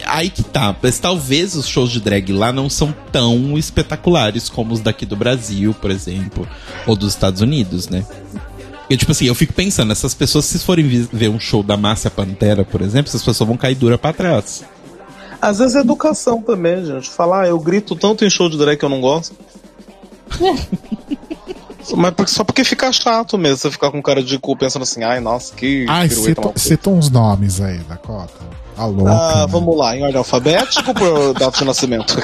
aí que tá. Mas talvez os shows de drag lá não são tão espetaculares como os daqui do Brasil, por exemplo, ou dos Estados Unidos, né? Porque, tipo assim, eu fico pensando, essas pessoas, se forem ver um show da Márcia Pantera, por exemplo, essas pessoas vão cair dura pra trás. Às vezes é educação também, gente. Falar, ah, eu grito tanto em show de drag que eu não gosto. Mas porque- só porque fica chato mesmo, você ficar com cara de cu pensando assim, ai, nossa, que Ai, cita, mal feita." cita uns nomes aí, Dakota. A louca. Ah, né? vamos lá, em ordem alfabética ou por data de nascimento?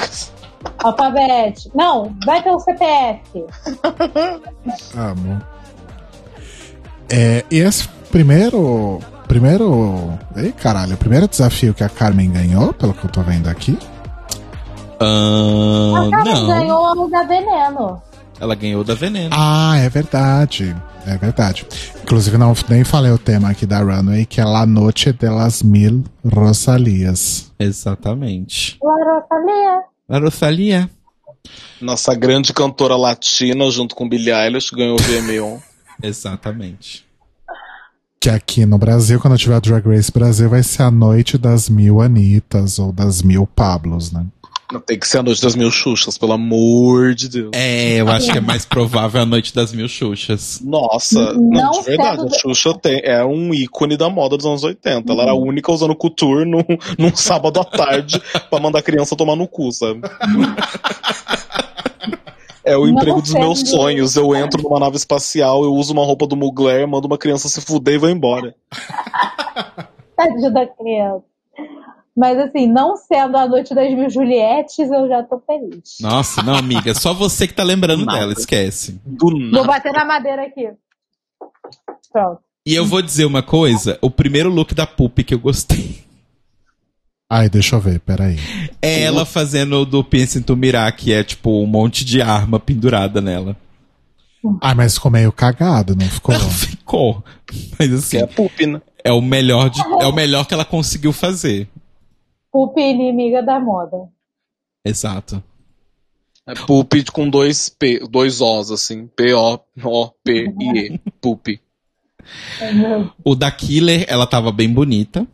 Alfabete. Não, vai pelo CPF. Amo. É, e esse primeiro. Primeiro. Ei, caralho, o primeiro desafio que a Carmen ganhou, pelo que eu tô vendo aqui. Ah, A Carmen não. ganhou o da Veneno. Ela ganhou da Veneno. Ah, é verdade. É verdade. Inclusive, não, nem falei o tema aqui da Runway, que é La Noche de las Mil Rosalias. Exatamente. La Rosalia. A Rosalia. Nossa grande cantora latina, junto com Billie Eilish, ganhou o VMA1. Exatamente. Que aqui no Brasil, quando tiver Drag Race Brasil, vai ser a noite das mil Anitas ou das mil Pablos, né? Não tem que ser a noite das mil Xuxas, pelo amor de Deus. É, eu acho que é mais provável a noite das mil Xuxas. Nossa, Não não, de verdade, a Xuxa tem, é um ícone da moda dos anos 80. Ela era a única usando couture num, num sábado à tarde pra mandar a criança tomar no cu, sabe? É o emprego dos meus sonhos. Eu entro numa nave espacial, eu uso uma roupa do Mugler, mando uma criança se fuder e vou embora. Tadinho da criança. Mas assim, não sendo a noite das mil Julietes, eu já tô feliz. Nossa, não, amiga, só você que tá lembrando dela, esquece. Do Vou nada. bater na madeira aqui. Pronto. E eu vou dizer uma coisa: o primeiro look da Pupi que eu gostei Ai, deixa eu ver, peraí. é ela fazendo o do Tu Mirar, que é tipo um monte de arma pendurada nela. Ai, mas ficou meio cagado, não ficou? Não ficou. Mas Que assim, é poop, né? é o melhor de, é o melhor que ela conseguiu fazer. Pupi inimiga da moda. Exato. É poop com dois P, dois Os, assim. P-O-O-P-I-E. Poop. O da Killer, ela tava bem bonita.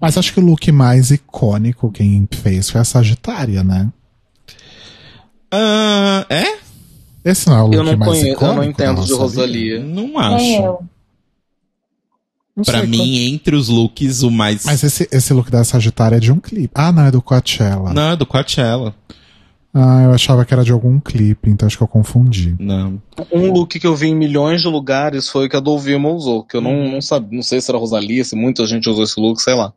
Mas acho que o look mais icônico quem fez foi a Sagitária, né? Ah, é? Esse não é o look Eu não mais conheço, eu icônico não entendo de Rosalia. Não acho. eu. Não Pra mim, entre os looks, o mais. qual- Mas esse, esse look da Sagitária é de um clipe. Ah, não, é do Coachella. Não, é do Coachella. Ah, eu achava que era de algum clipe, então acho que eu confundi. Não. Um look que eu vi em milhões de lugares foi o que a Dolvima usou, que eu não, não sabia, não sei se era Rosalia, se muita gente usou esse look, sei lá.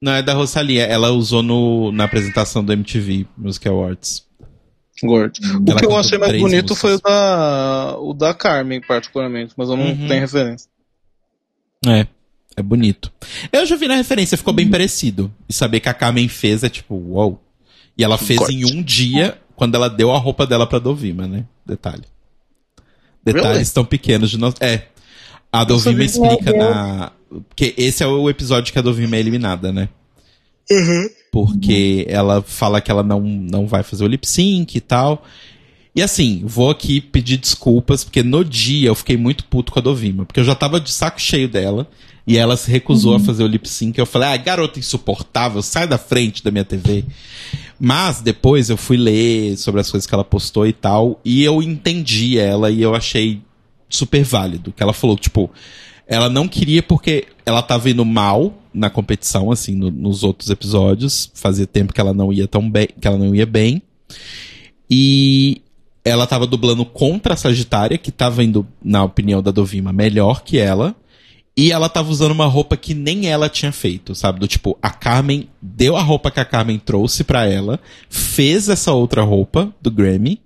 Não, é da Rosalia. Ela usou no, na apresentação do MTV Music Awards. Gord. O Ela que eu achei mais bonito músicas. foi o da, o da Carmen, particularmente, mas eu não Uhum. tenho referência. É. É bonito. Eu já vi na referência, ficou bem parecido. E saber que a Carmen fez é tipo, uou. E ela fez Corte. em um dia, quando ela deu a roupa dela pra Dovima, né? Detalhe. Detalhes Really? tão pequenos de nós. É. A Dovima explica na. Porque esse é o episódio que a Dovima é eliminada, né? Porque ela fala que ela não, não vai fazer o lip sync e tal. E assim, vou aqui pedir desculpas, porque no dia eu fiquei muito puto com a Dovima. Porque eu já tava de saco cheio dela. E ela se recusou a fazer o lip sync. Eu falei, ah, garota insuportável, sai da frente da minha TV. Mas depois eu fui ler sobre as coisas que ela postou e tal. E eu entendi ela e eu achei super válido. Que ela falou, tipo, ela não queria porque ela tava indo mal na competição, assim, no- nos outros episódios. Fazia tempo que ela não ia tão bem, que ela não ia bem. E ela tava dublando contra a Sagitária, que tava indo, na opinião da Dovima, melhor que ela. E ela tava usando uma roupa que nem ela tinha feito, sabe? Do tipo, a Carmen deu a roupa que a Carmen trouxe pra ela, fez essa outra roupa do Grammy.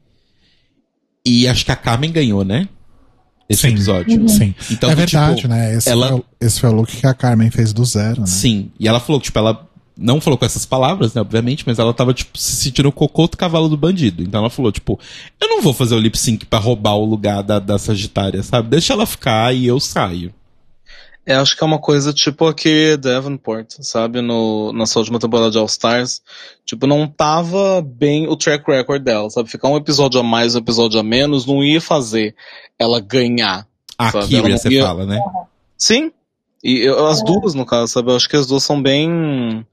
E acho que a Carmen ganhou, né? Esse Sim. episódio. Sim. Então, é do verdade, tipo, né? Esse, ela- foi, o- esse foi o look que a Carmen fez do zero, né? Sim. E ela falou que, tipo, ela não falou com essas palavras, né, obviamente, mas ela tava, tipo, se sentindo o cocô do cavalo do bandido. Então ela falou, tipo, eu não vou fazer o lip sync pra roubar o lugar da, da Sagitária, sabe? Deixa ela ficar e eu saio. É, acho que é uma coisa tipo aqui Davenport, sabe? No, nessa última temporada de All Stars. Tipo, não tava bem o track record dela, sabe? Ficar um episódio a mais, um episódio a menos, não ia fazer ela ganhar. A Sabe, Kyria, ela você ia- fala, né? Sim. E eu- as duas, no caso, sabe? Eu acho que as duas são bem.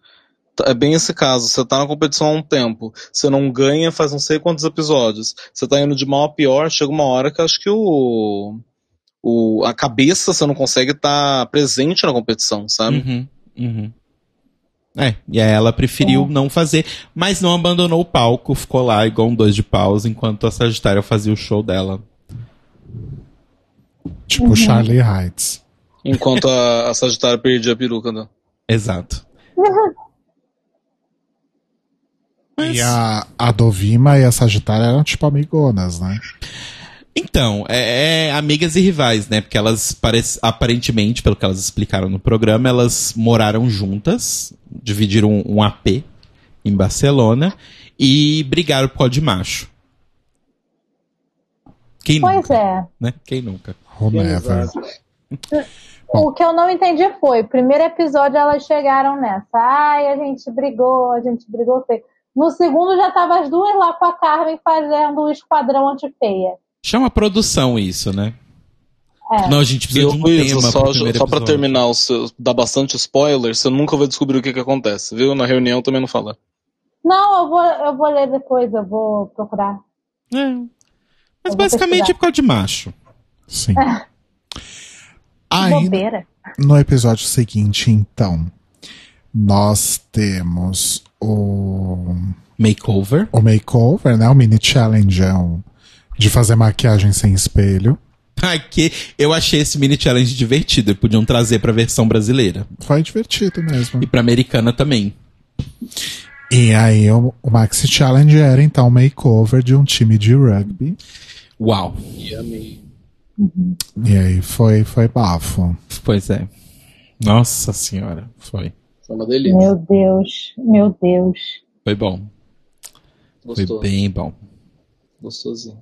É bem esse caso. Você tá na competição há um tempo. Você não ganha faz não sei quantos episódios. Você tá indo de mal a pior. Chega uma hora que acho que o. o a cabeça você não consegue estar presente na competição, sabe? Uhum, uhum. É, e aí ela preferiu não fazer, mas não abandonou o palco, ficou lá igual um dois de paus, enquanto a Sagitária fazia o show dela. Tipo Charlie Heights. Enquanto a, a Sagitária perdia a peruca. Né? Exato. Mas E a, a Dovima e a Sagitária eram tipo amigonas, né? Então, é, é amigas e rivais, né? Porque elas, parece, aparentemente, pelo que elas explicaram no programa, elas moraram juntas, dividiram um, um AP em Barcelona e brigaram por causa de macho. Quem Pois nunca? é. Né? Quem nunca? Whomever. O que eu não entendi foi, primeiro episódio elas chegaram nessa. Ai, a gente brigou, a gente brigou feio. No segundo já tava as duas lá com a Carmen fazendo o esquadrão antifeia. Chama produção isso, né? É. Não, a gente precisa de um Luísa, tema só, só pra episódio. terminar, o seu, dar bastante spoiler, você nunca vai descobrir o que, que acontece, viu? Na reunião também não fala. Não, eu vou, eu vou ler depois, eu vou procurar. É. Mas Eu basicamente é por causa de macho. Sim. Que Aí, bobeira. no episódio seguinte, então, nós temos o, Makeover. o makeover, né? O mini challenge é um- de fazer maquiagem sem espelho. Aqui, eu achei esse mini challenge divertido. Eles podiam trazer pra versão brasileira. Foi divertido mesmo. E pra americana também. E aí, o, o Maxi Challenge era então o makeover de um time de rugby. Uau. E aí foi, foi bafo. Pois é. Nossa senhora. Foi. Foi uma delícia. Meu Deus, meu Deus. Foi bom. Foi Gostou. bem bom. Gostosinho.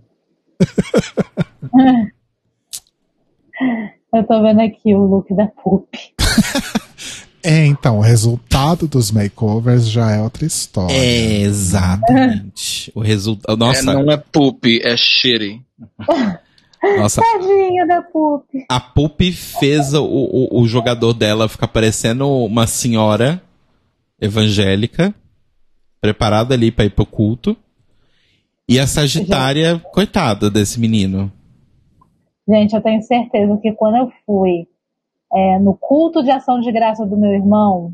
Eu tô vendo aqui o look da Pup. É, então, o resultado dos makeovers já é outra história. É, exatamente. O resultado. Nossa, É, não é poop, é shitty. nossa. Tadinha da Pup. A Pupi fez o, o, o jogador dela ficar parecendo uma senhora evangélica, preparada ali pra ir pro culto. E a Sagitária, coitada desse menino. Gente, eu tenho certeza que quando eu fui é, no culto de ação de graça do meu irmão,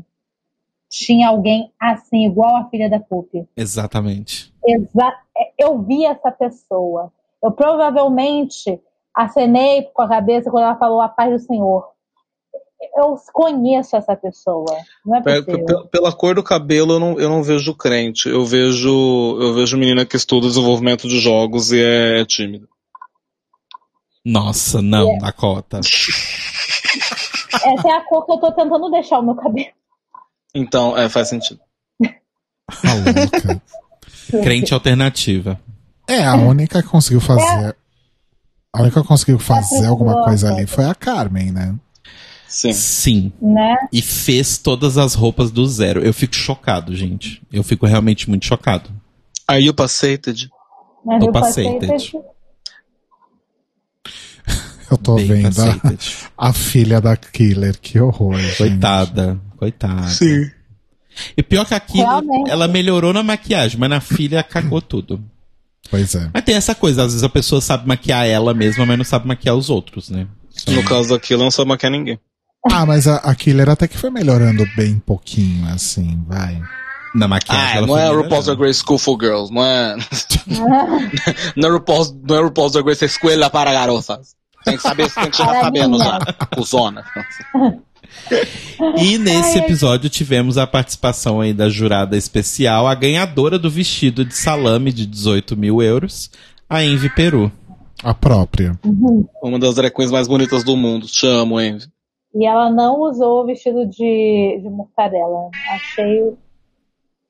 tinha alguém assim, igual a filha da Pup. Exatamente. Exa eu vi essa pessoa. Eu provavelmente acenei com a cabeça quando ela falou a paz do Senhor. Eu conheço essa pessoa. Não é possível. pe- Pela cor do cabelo, eu não, eu não vejo crente. Eu vejo, eu vejo menina que estuda desenvolvimento de jogos e é tímida. Nossa, não, Dakota. Essa é a cor que eu tô tentando deixar o meu cabelo. Então, é, faz sentido. A louca. Crente alternativa. É, a única que conseguiu fazer. A única que conseguiu fazer alguma coisa ali foi a Carmen, né? Sim. Sim. Né? E fez todas as roupas do zero. Eu fico chocado, gente. Eu fico realmente muito chocado. Are you passated? Passei, passei. Tete. Eu tô Bem vendo a, a filha da Killer, que horror. gente. Coitada. Coitada. Sim. E pior que aquilo, Realmente. ela melhorou na maquiagem, mas na filha cagou tudo. Pois é. Mas tem essa coisa, às vezes a pessoa sabe maquiar ela mesma, mas não sabe maquiar os outros, né? No caso daquilo, não sabe maquiar ninguém. Ah, mas a, a Killer até que foi melhorando bem pouquinho, assim, vai. Na maquiagem Ah, não é. RuPaul's Drag Race School for Girls, não é. não é RuPaul's, não é RuPaul's Drag Race Escola para Garotas. Tem que saber, tem que chegar sabendo já. Cusona. E nesse episódio tivemos a participação aí da jurada especial, a ganhadora do vestido de salame de 18 mil euros, a Envy Peru. A própria. Uma das drag queens mais bonitas do mundo. Te amo, Envy. E ela não usou o vestido de, de mortadela. Achei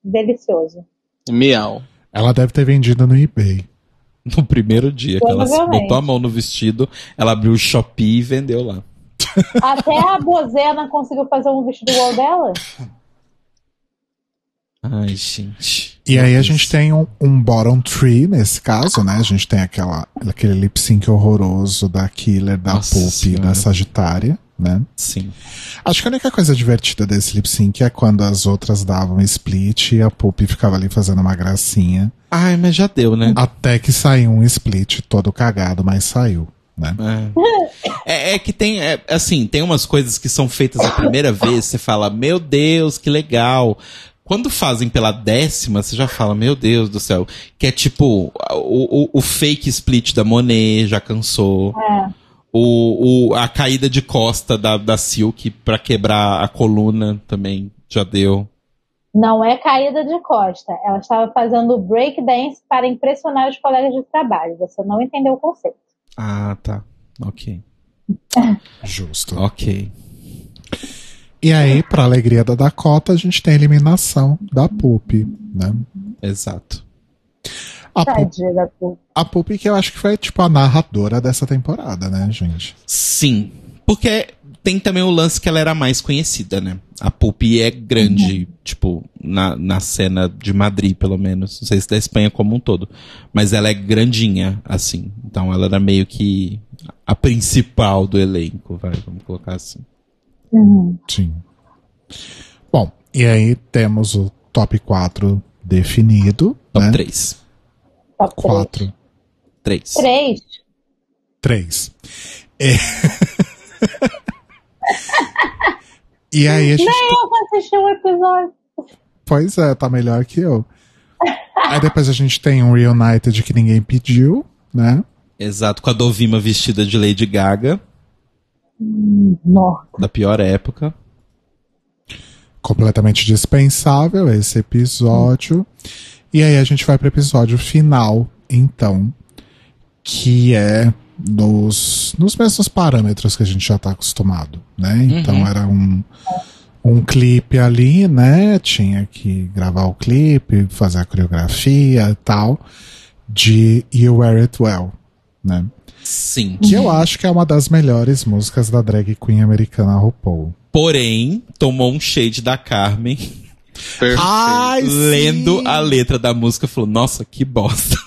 delicioso. Miau. Ela deve ter vendido no eBay. No primeiro dia que ela botou a mão no vestido, ela abriu o Shopee e vendeu lá. Até a Bozena conseguiu fazer um vestido igual dela. Ai, gente. E aí a gente tem um, um bottom tree nesse caso, né? A gente tem aquela, aquele lip sync horroroso da Killer, da Nossa Poop e da Sagitária, né? Sim. Acho que a única coisa divertida desse lip sync é quando as outras davam split e a Poop ficava ali fazendo uma gracinha. Ai, mas já deu, né? Até que saiu um split todo cagado, mas saiu, né? É. É, é que tem, é, assim, tem umas coisas que são feitas a primeira vez, você fala, meu Deus, que legal. Quando fazem pela décima, você já fala, meu Deus do céu. Que é tipo, o, o, o fake split da Monet já cansou. É. O, o, a caída de costa da, da Silk pra quebrar a coluna também já deu. Não é caída de costa. Ela estava fazendo breakdance para impressionar os colegas de trabalho. Você não entendeu o conceito. Ah, tá. Ok. Justo. Ok. E aí, pra alegria da Dakota, a gente tem a eliminação da Poop, né? Exato. A Tadinha da Pup. a que eu acho que foi, tipo, a narradora dessa temporada, né, gente? Sim. Porque tem também o lance que ela era mais conhecida, né? A Pupi é grande, tipo, na, na cena de Madrid, pelo menos. Não sei se da Espanha como um todo. Mas ela é grandinha, assim. Então ela era meio que a principal do elenco, vai, vamos colocar assim. Uhum. Sim. Bom, e aí temos o top 4 definido, Top né? 3. Top 3. 4. 3. 3. 3. É. e aí a gente. Nem eu vou assistir um episódio. Pois é, tá melhor que eu. Aí depois a gente tem um Reunited que ninguém pediu, né? Exato, com a Dovima vestida de Lady Gaga, Nossa. da pior época. Completamente dispensável esse episódio. E aí a gente vai pro episódio final, então, que é nos, nos mesmos parâmetros que a gente já tá acostumado, né? Então Uhum. era um, um clipe ali, né? Tinha que gravar o clipe, fazer a coreografia e tal, de You Wear It Well, né? Sim. Que eu acho que é uma das melhores músicas da drag queen americana RuPaul. Porém, tomou um shade da Carmen, Perfeito. Ai, lendo sim! a letra da música, falou: Nossa, que bosta.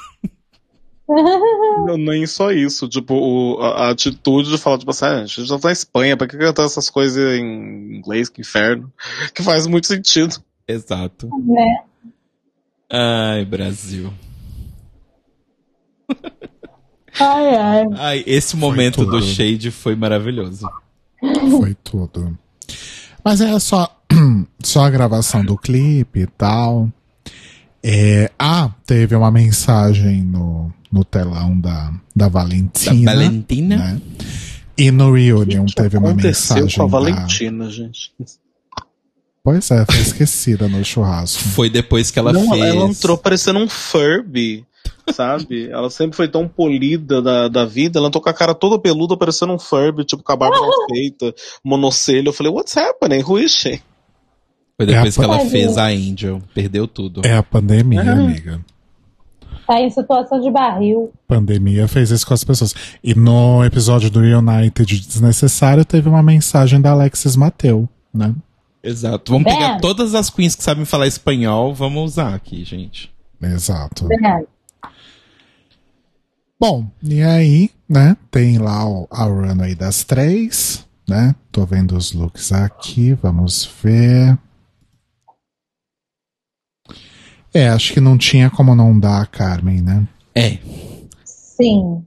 Não, nem só isso, tipo, o- a, a atitude de falar, tipo assim, ah, a gente já tá na Espanha, pra que cantar essas coisas em inglês, que inferno? Que faz muito sentido. Exato. né? Ai, Brasil. Ai, ai. Ai, esse momento do shade foi maravilhoso. Foi tudo. Mas é só, só a gravação do clipe e tal. É, ah, teve uma mensagem no, no telão da, da Da Valentina. Valentina. né? E no Reunion teve uma mensagem. com a da- Valentina, gente? Pois é, foi esquecida no churrasco. Foi depois que ela não, fez. ela entrou parecendo um Furby, sabe? ela sempre foi tão polida da, da vida, ela entrou com a cara toda peluda, parecendo um Furby, tipo, com a barba mal feita, monocelho. Eu falei, what's happening? Who is she? Foi depois É a que ela fez a Angel. Perdeu tudo. É a pandemia, Ah. amiga. Tá em situação de barril. Pandemia fez isso com as pessoas. E no episódio do United Desnecessário teve uma mensagem da Alexis Mateu, né? Exato. Vamos Bem. pegar todas as queens que sabem falar espanhol, vamos usar aqui, gente. Exato. Verdade. Bom, e aí, né, tem lá o, a runway das três, né? Tô vendo os looks aqui, vamos ver. É, acho que não tinha como não dar a Carmen, né? É. Sim.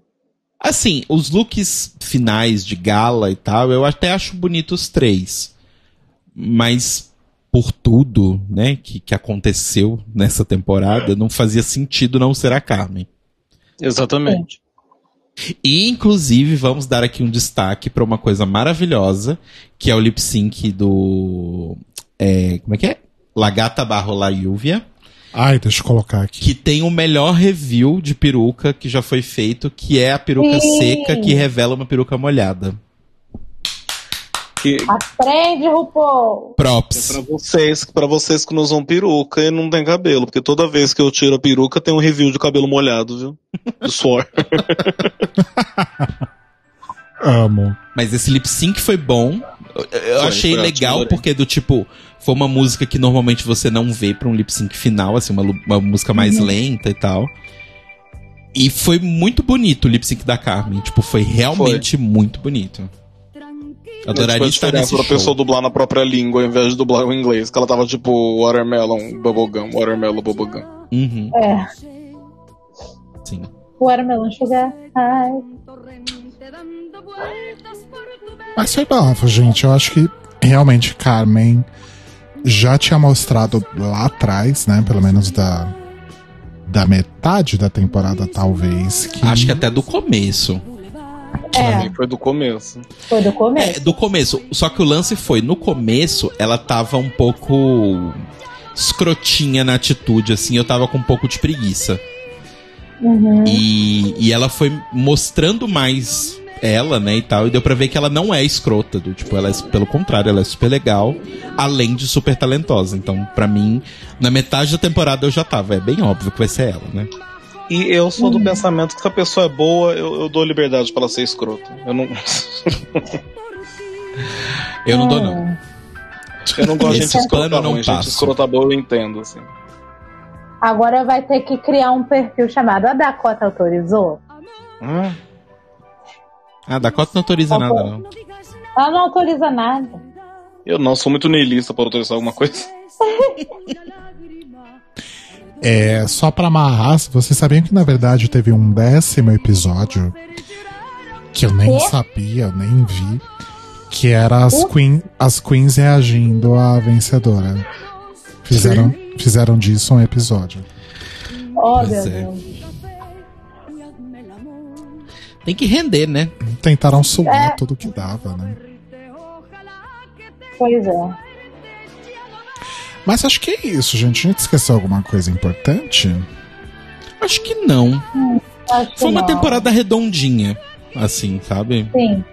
Assim, os looks finais de gala e tal, eu até acho bonito os três. Mas por tudo, né, que, que aconteceu nessa temporada, não fazia sentido não ser a Carmen. Exatamente. E, inclusive, vamos dar aqui um destaque para uma coisa maravilhosa, que é o lip sync do. é, como é que é? Lagata Barro La Lluvia, Ai, deixa eu colocar aqui. que tem o melhor review de peruca que já foi feito, que é a peruca Sim. seca que revela uma peruca molhada. Que, Aprende, RuPaul. Props. Pra vocês, pra vocês que não usam peruca e não tem cabelo, porque toda vez que eu tiro a peruca tem um review de cabelo molhado, viu? Do suor. Amo. Mas esse lip sync foi bom. Eu, eu Foi, achei foi legal porque do tipo foi uma música que normalmente você não vê pra um lip sync final, assim, uma, uma música mais lenta e tal. E foi muito bonito o lip sync da Carmen, tipo, foi realmente muito bonito. Adoraria tipo, a estar nesse pra show. pessoa dublar na própria língua ao invés de dublar o inglês, que ela tava tipo watermelon, bubblegum, watermelon, bubblegum. Uhum, É. sim. Watermelon Sugar High. Mas foi bafo, gente. Eu acho que realmente Carmen já tinha mostrado lá atrás, né? Pelo menos da, da metade da temporada, talvez. Que Acho que até do começo. É, foi do começo. foi do começo. É, do começo. Só que o lance foi, no começo, ela tava um pouco escrotinha na atitude, assim, eu tava com um pouco de preguiça. Uhum. E, e ela foi mostrando mais ela, né, e tal, e deu pra ver que ela não é escrota, do, tipo, ela é, pelo contrário, ela é super legal, além de super talentosa. Então, pra mim, na metade da temporada eu já tava, é bem óbvio que vai ser ela, né? E eu sou do pensamento que se a pessoa é boa, eu, eu dou liberdade pra ela ser escrota. Eu não. Eu não dou, não. Eu não gosto de gente escrota não ruim, gente passa. escrota boa eu entendo, assim. Agora vai ter que criar um perfil chamado A Dakota Autorizou. Hum, Ah, Dakota não autoriza Tá nada, não. Ela não autoriza nada. eu não sou muito niilista pra autorizar alguma coisa. É, só pra amarrar, vocês sabiam que na verdade teve um décimo episódio que eu nem Quê? sabia, eu nem vi, que era as, queen, as queens reagindo à vencedora. Fizeram, fizeram disso um episódio. Oh, Pois meu é. Deus. Tem que render, né? Tentaram sugar É. tudo que dava, né? Pois é. Mas acho que é isso, gente. A gente esqueceu alguma coisa importante? Acho que não. Acho que Foi uma não. temporada redondinha, assim, sabe? Sim.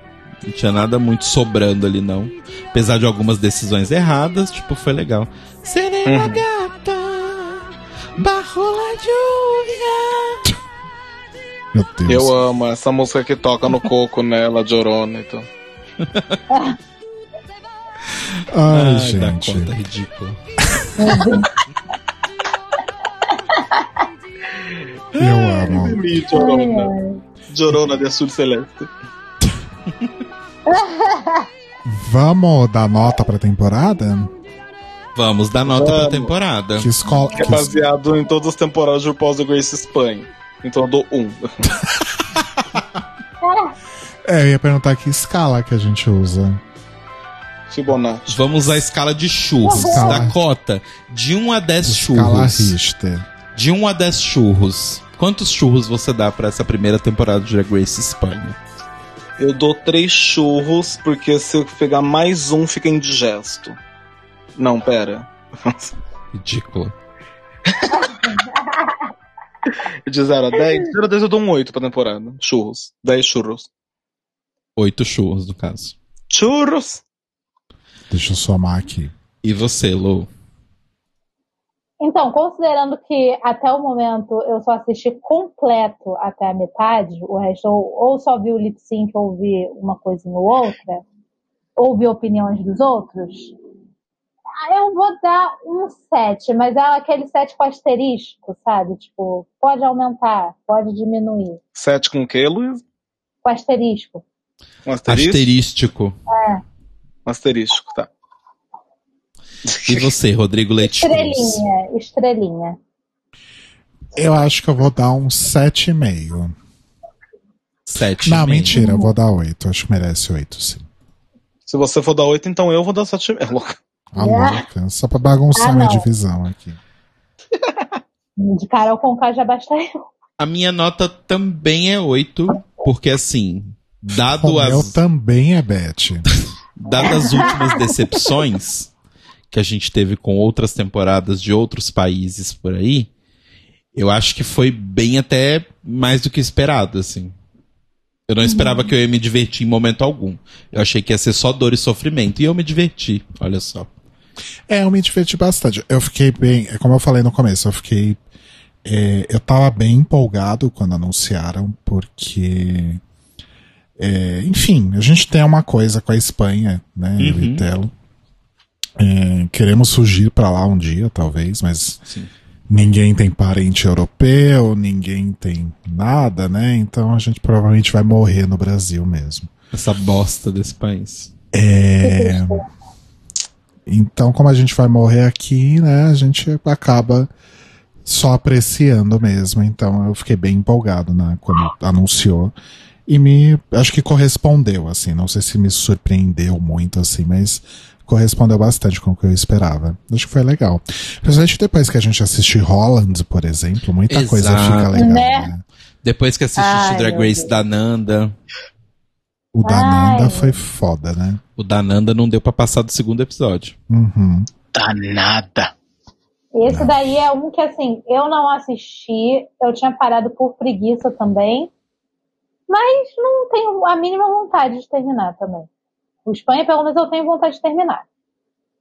Não tinha nada muito sobrando ali, não. Apesar de algumas decisões erradas, tipo, foi legal. Serena Uhum. gata, bajo la lluvia. Meu Deus. Eu amo essa música que toca no coco, né? Ela Jorona, então. Ai, Ai, gente. Dakota, ridículo. Eu amo. Jorona. Jorona de Azul Celeste. Vamos dar nota pra temporada? Vamos dar nota pra Vamos. temporada. Que escola. Que é que- baseado em todas as temporadas de RuPaul's Drag Race Espanha. Então eu dou um. É, eu ia perguntar que escala que a gente usa. Fibonacci. Vamos à escala de churros. Escala. Dakota, de 1 a 10 Escala churros. Richter. De 1 a 10 churros. Quantos churros você dá pra essa primeira temporada de Drag Race Espanha? Eu dou três churros, porque se eu pegar mais um, fica indigesto. Não, pera. Ridículo. De 0 a 10? De 0 a 10 eu dou um 8 pra temporada. Churros. 10 churros. Oito churros, no caso. Churros! Deixa eu somar aqui. E você, Lou? Então, considerando que até o momento eu só assisti completo até a metade, o resto ou, ou só vi o lip sync ou vi uma coisinha ou outra, ou vi opiniões dos outros, eu vou dar um 7, mas é aquele 7 com asterisco, sabe? Tipo, pode aumentar, pode diminuir. 7 com o quê, Luiz? Com asterisco. Um asterisco? Asterístico. Um asterisco, tá. E você, Rodrigo Leite Cruz? Estrelinha, estrelinha. Eu acho que eu vou dar um 7,5. Sete. Não, e meio. mentira, eu vou dar 8. Acho que merece 8, sim. Se você for dar 8, então eu vou dar 7. É louco. A louca. Só pra bagunçar Ah, minha divisão aqui. De Carol Conká já basta eu. A minha nota também é 8, porque assim, dado O meu as, também é Beth. dadas as últimas decepções que a gente teve com outras temporadas de outros países por aí, eu acho que foi bem até mais do que esperado, assim. Eu não esperava que eu ia me divertir em momento algum. Eu achei que ia ser só dor e sofrimento. E eu me diverti, olha só. É, eu me diverti bastante. Eu fiquei bem, é como eu falei no começo, eu fiquei. é, eu tava bem empolgado quando anunciaram, porque. é, enfim, a gente tem uma coisa com a Espanha, né? Eu e Uhum. Telo. É, queremos fugir pra lá um dia, talvez, mas Sim. ninguém tem parente europeu, ninguém tem nada, né? Então a gente provavelmente vai morrer no Brasil mesmo. Essa bosta desse país. É, então, como a gente vai morrer aqui, né, a gente acaba só apreciando mesmo. Então, eu fiquei bem empolgado né, quando anunciou. E me, acho que correspondeu, assim. Não sei se me surpreendeu muito, assim, mas correspondeu bastante com o que eu esperava. Acho que foi legal. Principalmente depois que a gente assistiu Holland, por exemplo, muita coisa Exato. fica legal, Né? né? Depois que assististe Ai, Drag Race da Nanda, O da Nanda foi foda, né? O da Nanda não deu pra passar do segundo episódio. Uhum. Danada. Esse daí é um que, assim, eu não assisti, eu tinha parado por preguiça também, mas não tenho a mínima vontade de terminar também. O Espanha, pelo menos, eu tenho vontade de terminar.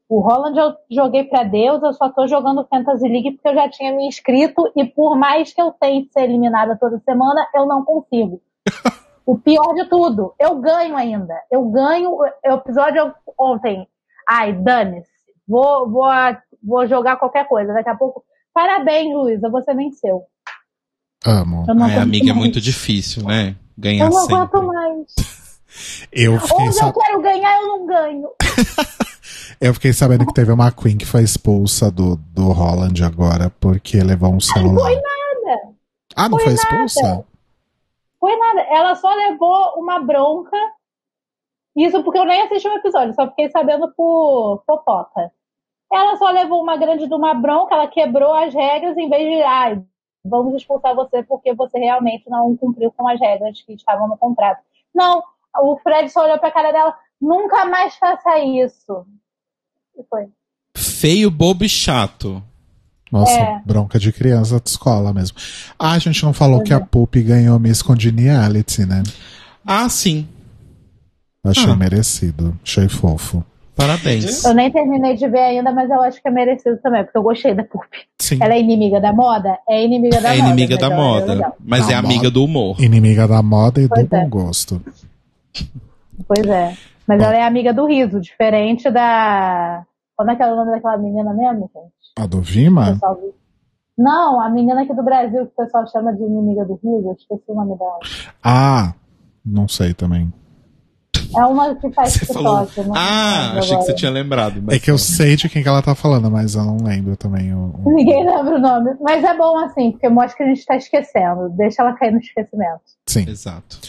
O Holland eu joguei pra Deus, eu só tô jogando Fantasy League porque eu já tinha me inscrito e por mais que eu tente ser eliminada toda semana, eu não consigo. o pior de tudo, eu ganho ainda. Eu ganho. O episódio ontem. Ai, dane-se. Vou, vou, vou jogar qualquer coisa. Daqui a pouco. Parabéns, Luísa, você venceu. Amo. Eu não Ai, amiga, é mais. muito difícil, né? Ganhar Eu não sempre. aguento mais. Eu fiquei, Onde eu sab... quero ganhar, eu não ganho. eu fiquei sabendo que teve uma Queen que foi expulsa do, do Holland agora porque levou um celular. Foi nada. Ah, não foi foi nada. expulsa? Foi nada. Ela só levou uma bronca. Isso porque eu nem assisti o episódio, só fiquei sabendo por fofoca. Ela só levou uma grande de uma bronca, ela quebrou as regras em vez de, ai, vamos expulsar você porque você realmente não cumpriu com as regras que estavam no contrato. Não, o Fred só olhou pra cara dela, nunca mais faça isso. E foi. Feio, bobo e chato. Nossa, É. bronca de criança de escola mesmo. Ah, a gente não falou que é. a Pupi ganhou Miss Congeniality, né? Ah, sim. Achei Ah. merecido. Achei fofo. Parabéns. Eu nem terminei de ver ainda, mas eu acho que é merecido também, porque eu gostei da Pup. Sim. Ela é inimiga da moda? É inimiga da É moda. inimiga mas da é moda, legal. mas Da é amiga moda. do humor. Inimiga da moda e Pois do é. bom gosto. Pois é. Mas Bom. ela é amiga do riso, diferente da. Como é que é o nome daquela menina mesmo, gente? A do Vima? Não, a menina aqui do Brasil que o pessoal chama de inimiga do riso, eu esqueci o nome dela. Ah, não sei também. É uma que faz Você TikTok. falou. Ah, lembro achei que você agora. tinha lembrado. mas É que eu não. sei de quem que ela tá falando, mas eu não lembro também. O, o- Ninguém lembra o nome. Mas é bom assim, porque mostra que a gente tá esquecendo. Deixa ela cair no esquecimento. Sim. Exato.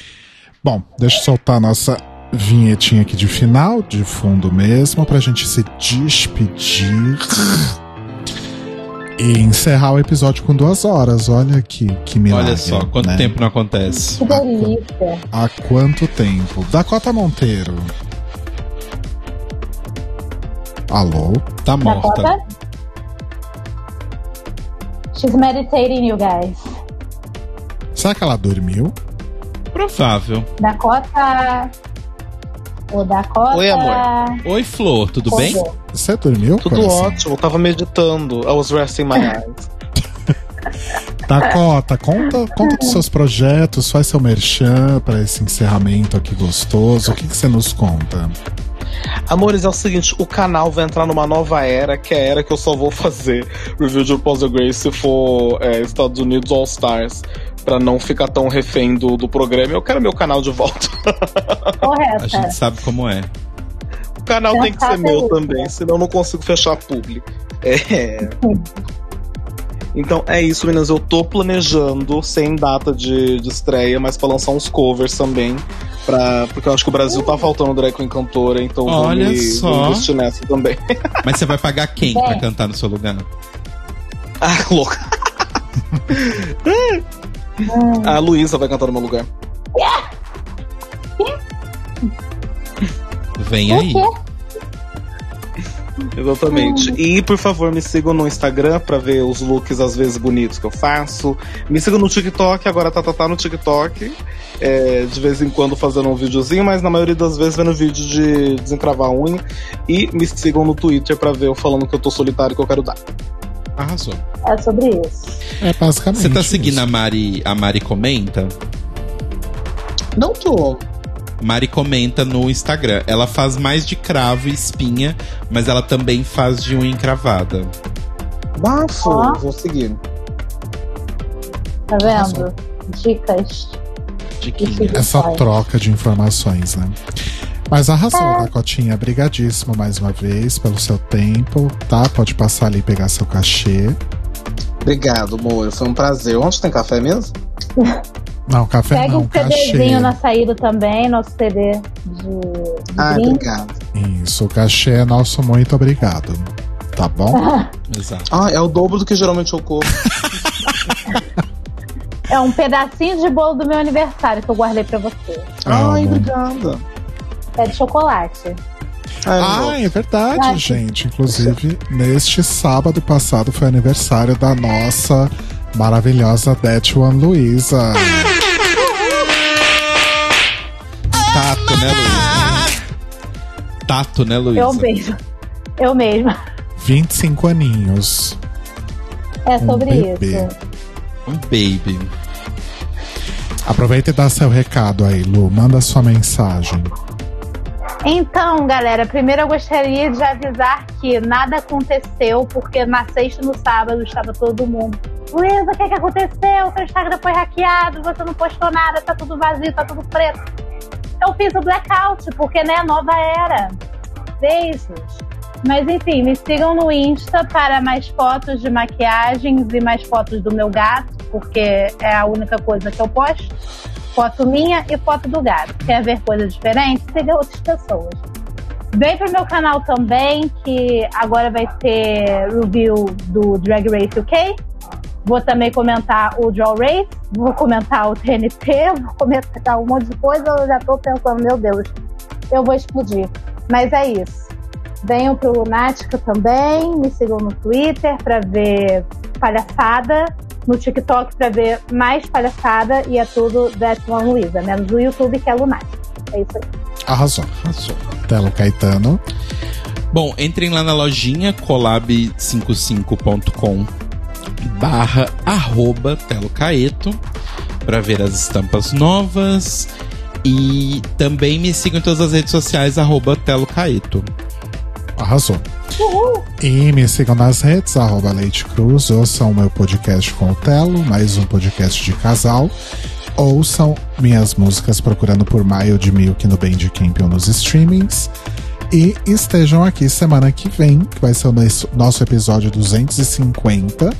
Bom, deixa eu soltar a nossa vinhetinha aqui de final, de fundo mesmo, pra gente se despedir. E encerrar o episódio com duas horas. Olha que, que milagre. Olha só, quanto né? tempo não acontece. Que delícia. Há quanto tempo? Dakota Monteiro. Alô? Tá morta. Dakota? She's meditating, you guys. Será que ela dormiu? Provável. Dakota. O Dakota. Oi, amor. Oi, Flor, tudo bem? Acordou. Você dormiu? Tudo coração? ótimo, eu tava meditando. I was resting my eyes. Dakota, conta, conta dos seus projetos, faz seu merchan pra esse encerramento aqui gostoso. O que, que você nos conta? Amores, é o seguinte, o canal vai entrar numa nova era, que é a era que eu só vou fazer review de RuPaul's Drag Race se for é, Estados Unidos All Stars, pra não ficar tão refém do, do programa. Eu quero meu canal de volta. A Correta. gente sabe como é. O canal Já tem que ser meu isso, também, né? senão eu não consigo fechar a publi. É. Então é isso, meninas. Eu tô planejando, sem data de, de estreia, mas pra lançar uns covers também. Pra, porque eu acho que o Brasil tá faltando drag queen cantora, então vou Olha me, só. vou investir nessa também. Mas você vai pagar quem É. pra cantar no seu lugar? Ah, louca. A Luísa vai cantar no meu lugar. Vem aí. Exatamente. E por favor, me sigam no Instagram pra ver os looks às vezes bonitos que eu faço. Me sigam no TikTok, agora tá, tá, tá no TikTok. É, de vez em quando fazendo um videozinho, mas na maioria das vezes vendo vídeo de desencravar a unha. E me sigam no Twitter pra ver eu falando que eu tô solitário e que eu quero dar. Arrasou. É sobre isso. É basicamente. Você tá seguindo isso. a Mari, a Mari Comenta? Não tô. Mari Comenta no Instagram. Ela faz mais de cravo e espinha, mas ela também faz de unha encravada. Bafo, Ó. vou seguir. Tá vendo? Dicas. Diquinha. Essa troca de informações, né? Mas arrasou, É. Dakotinha. Brigadíssimo mais uma vez pelo seu tempo, tá? Pode passar ali e pegar seu cachê. Obrigado, amor. Foi um prazer. Onde tem café mesmo? Não, café Pega não, um cachê. CDzinho na saída também, nosso CD de, Ah, obrigado. Isso, o cachê é nosso muito obrigado. Tá bom? Exato. Ah, é o dobro do que geralmente eu como. É um pedacinho de bolo do meu aniversário que eu guardei pra você. Ai, Amo. obrigada. É de chocolate. Ah, é verdade, gente. Inclusive, neste sábado passado foi aniversário da nossa maravilhosa One Luísa. Tato, né, Luísa? Tato, né, Luísa? Eu mesma. Eu mesma. 25 aninhos. É Um sobre bebê. isso. Um baby. Aproveita e dá seu recado aí, Lu. Manda sua mensagem. Então, galera, primeiro eu gostaria de avisar que nada aconteceu, porque na sexta e no sábado estava todo mundo. Luísa, o que, que aconteceu? Seu Instagram foi hackeado, você não postou nada, tá tudo vazio, tá tudo preto. Eu fiz o blackout, porque né, nova era. Beijos. Mas enfim, me sigam no Insta para mais fotos de maquiagens e mais fotos do meu gato, porque é a única coisa que eu posto. Foto minha e foto do gato. Quer ver coisa diferente? Siga outras pessoas. Vem pro meu canal também, que agora vai ter review do Drag Race UK. Vou também comentar o Draw Race, vou comentar o TNT, vou comentar um monte de coisa. Eu já tô pensando, meu Deus, eu vou explodir. Mas é isso. Venham pro Lunática também, me sigam no Twitter pra ver palhaçada, no TikTok pra ver mais palhaçada e é tudo That's One Luísa, menos o YouTube que é Lunática. É isso aí. Arrasou. Arrasou. Telo Caetano. Bom, entrem lá na lojinha colab55.com barra arroba Telo Caeto para ver as estampas novas e também me sigam em todas as redes sociais arroba Telo Caeto. Arrasou. E me sigam nas redes, arroba Leite Cruz, ouçam o meu podcast com o Telo, mais um podcast de casal. Ouçam minhas músicas procurando por Mild Milk no Bandcamp ou nos streamings. E estejam aqui semana que vem, que vai ser o nosso- episódio 250.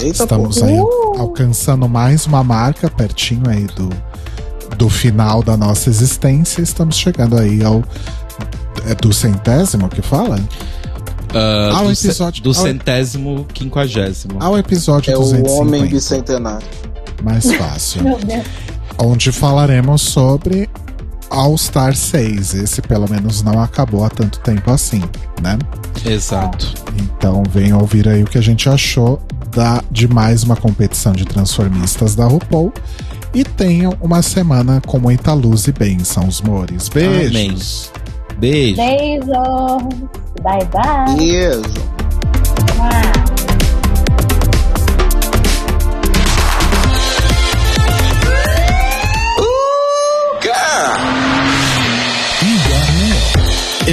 Eita, Estamos aí alcançando mais uma marca pertinho aí do, do final da nossa existência. Estamos chegando aí ao é do centésimo que fala? Ah, Ah, o do, ce- episódio- do o- centésimo quinquagésimo. Ao episódio É o 250. homem bicentenário. Mais fácil. Onde falaremos sobre All Star 6. Esse pelo menos não acabou há tanto tempo assim, né? Exato. Então venham ouvir aí o que a gente achou da, de mais uma competição de transformistas da RuPaul. E tenham uma semana com muita luz e bênçãos, mores. Beijos. Beijo. Beijos. Bye, bye. Beijo.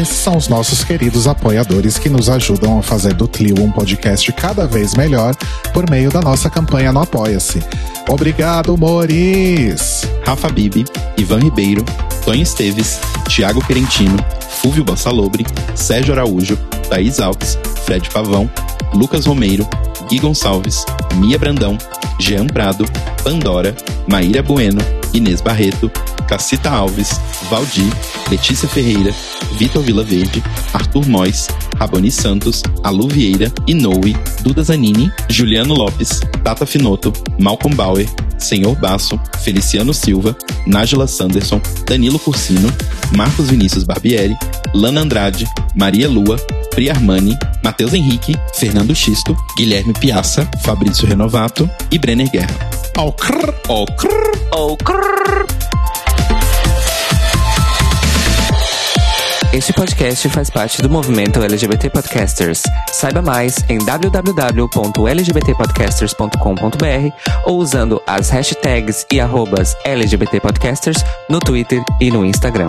Esses são os nossos queridos apoiadores que nos ajudam a fazer do Clio um podcast cada vez melhor por meio da nossa campanha no Apoia-se. Obrigado, Moris! Rafa Bibi, Ivan Ribeiro, Tonho Esteves, Thiago Querentino, Fúvio Bossalobre, Sérgio Araújo, Thaís Alves, Fred Pavão, Lucas Romeiro, Gui Gonçalves, Mia Brandão, Jean Prado, Pandora, Maíra Bueno, Inês Barreto, Cacita Alves, Valdir, Letícia Ferreira, Vitor Vilaverde, Arthur Mois, Raboni Santos, Alu Vieira, Inoue, Duda Zanini, Juliano Lopes, Tata Finoto, Malcolm Bauer, Senhor Basso, Feliciano Silva, Nájila Sanderson, Danilo Cursino, Marcos Vinícius Barbieri, Lana Andrade, Maria Lua, Pri Armani, Matheus Henrique, Fernando Xisto, Guilherme Piazza, Fabrício Renovato e Brenner Guerra. Crrr, ao crrr. Este podcast faz parte do movimento LGBT Podcasters. Saiba mais em www.lgbtpodcasters.com.br ou usando as hashtags e arrobas LGBT Podcasters no Twitter e no Instagram.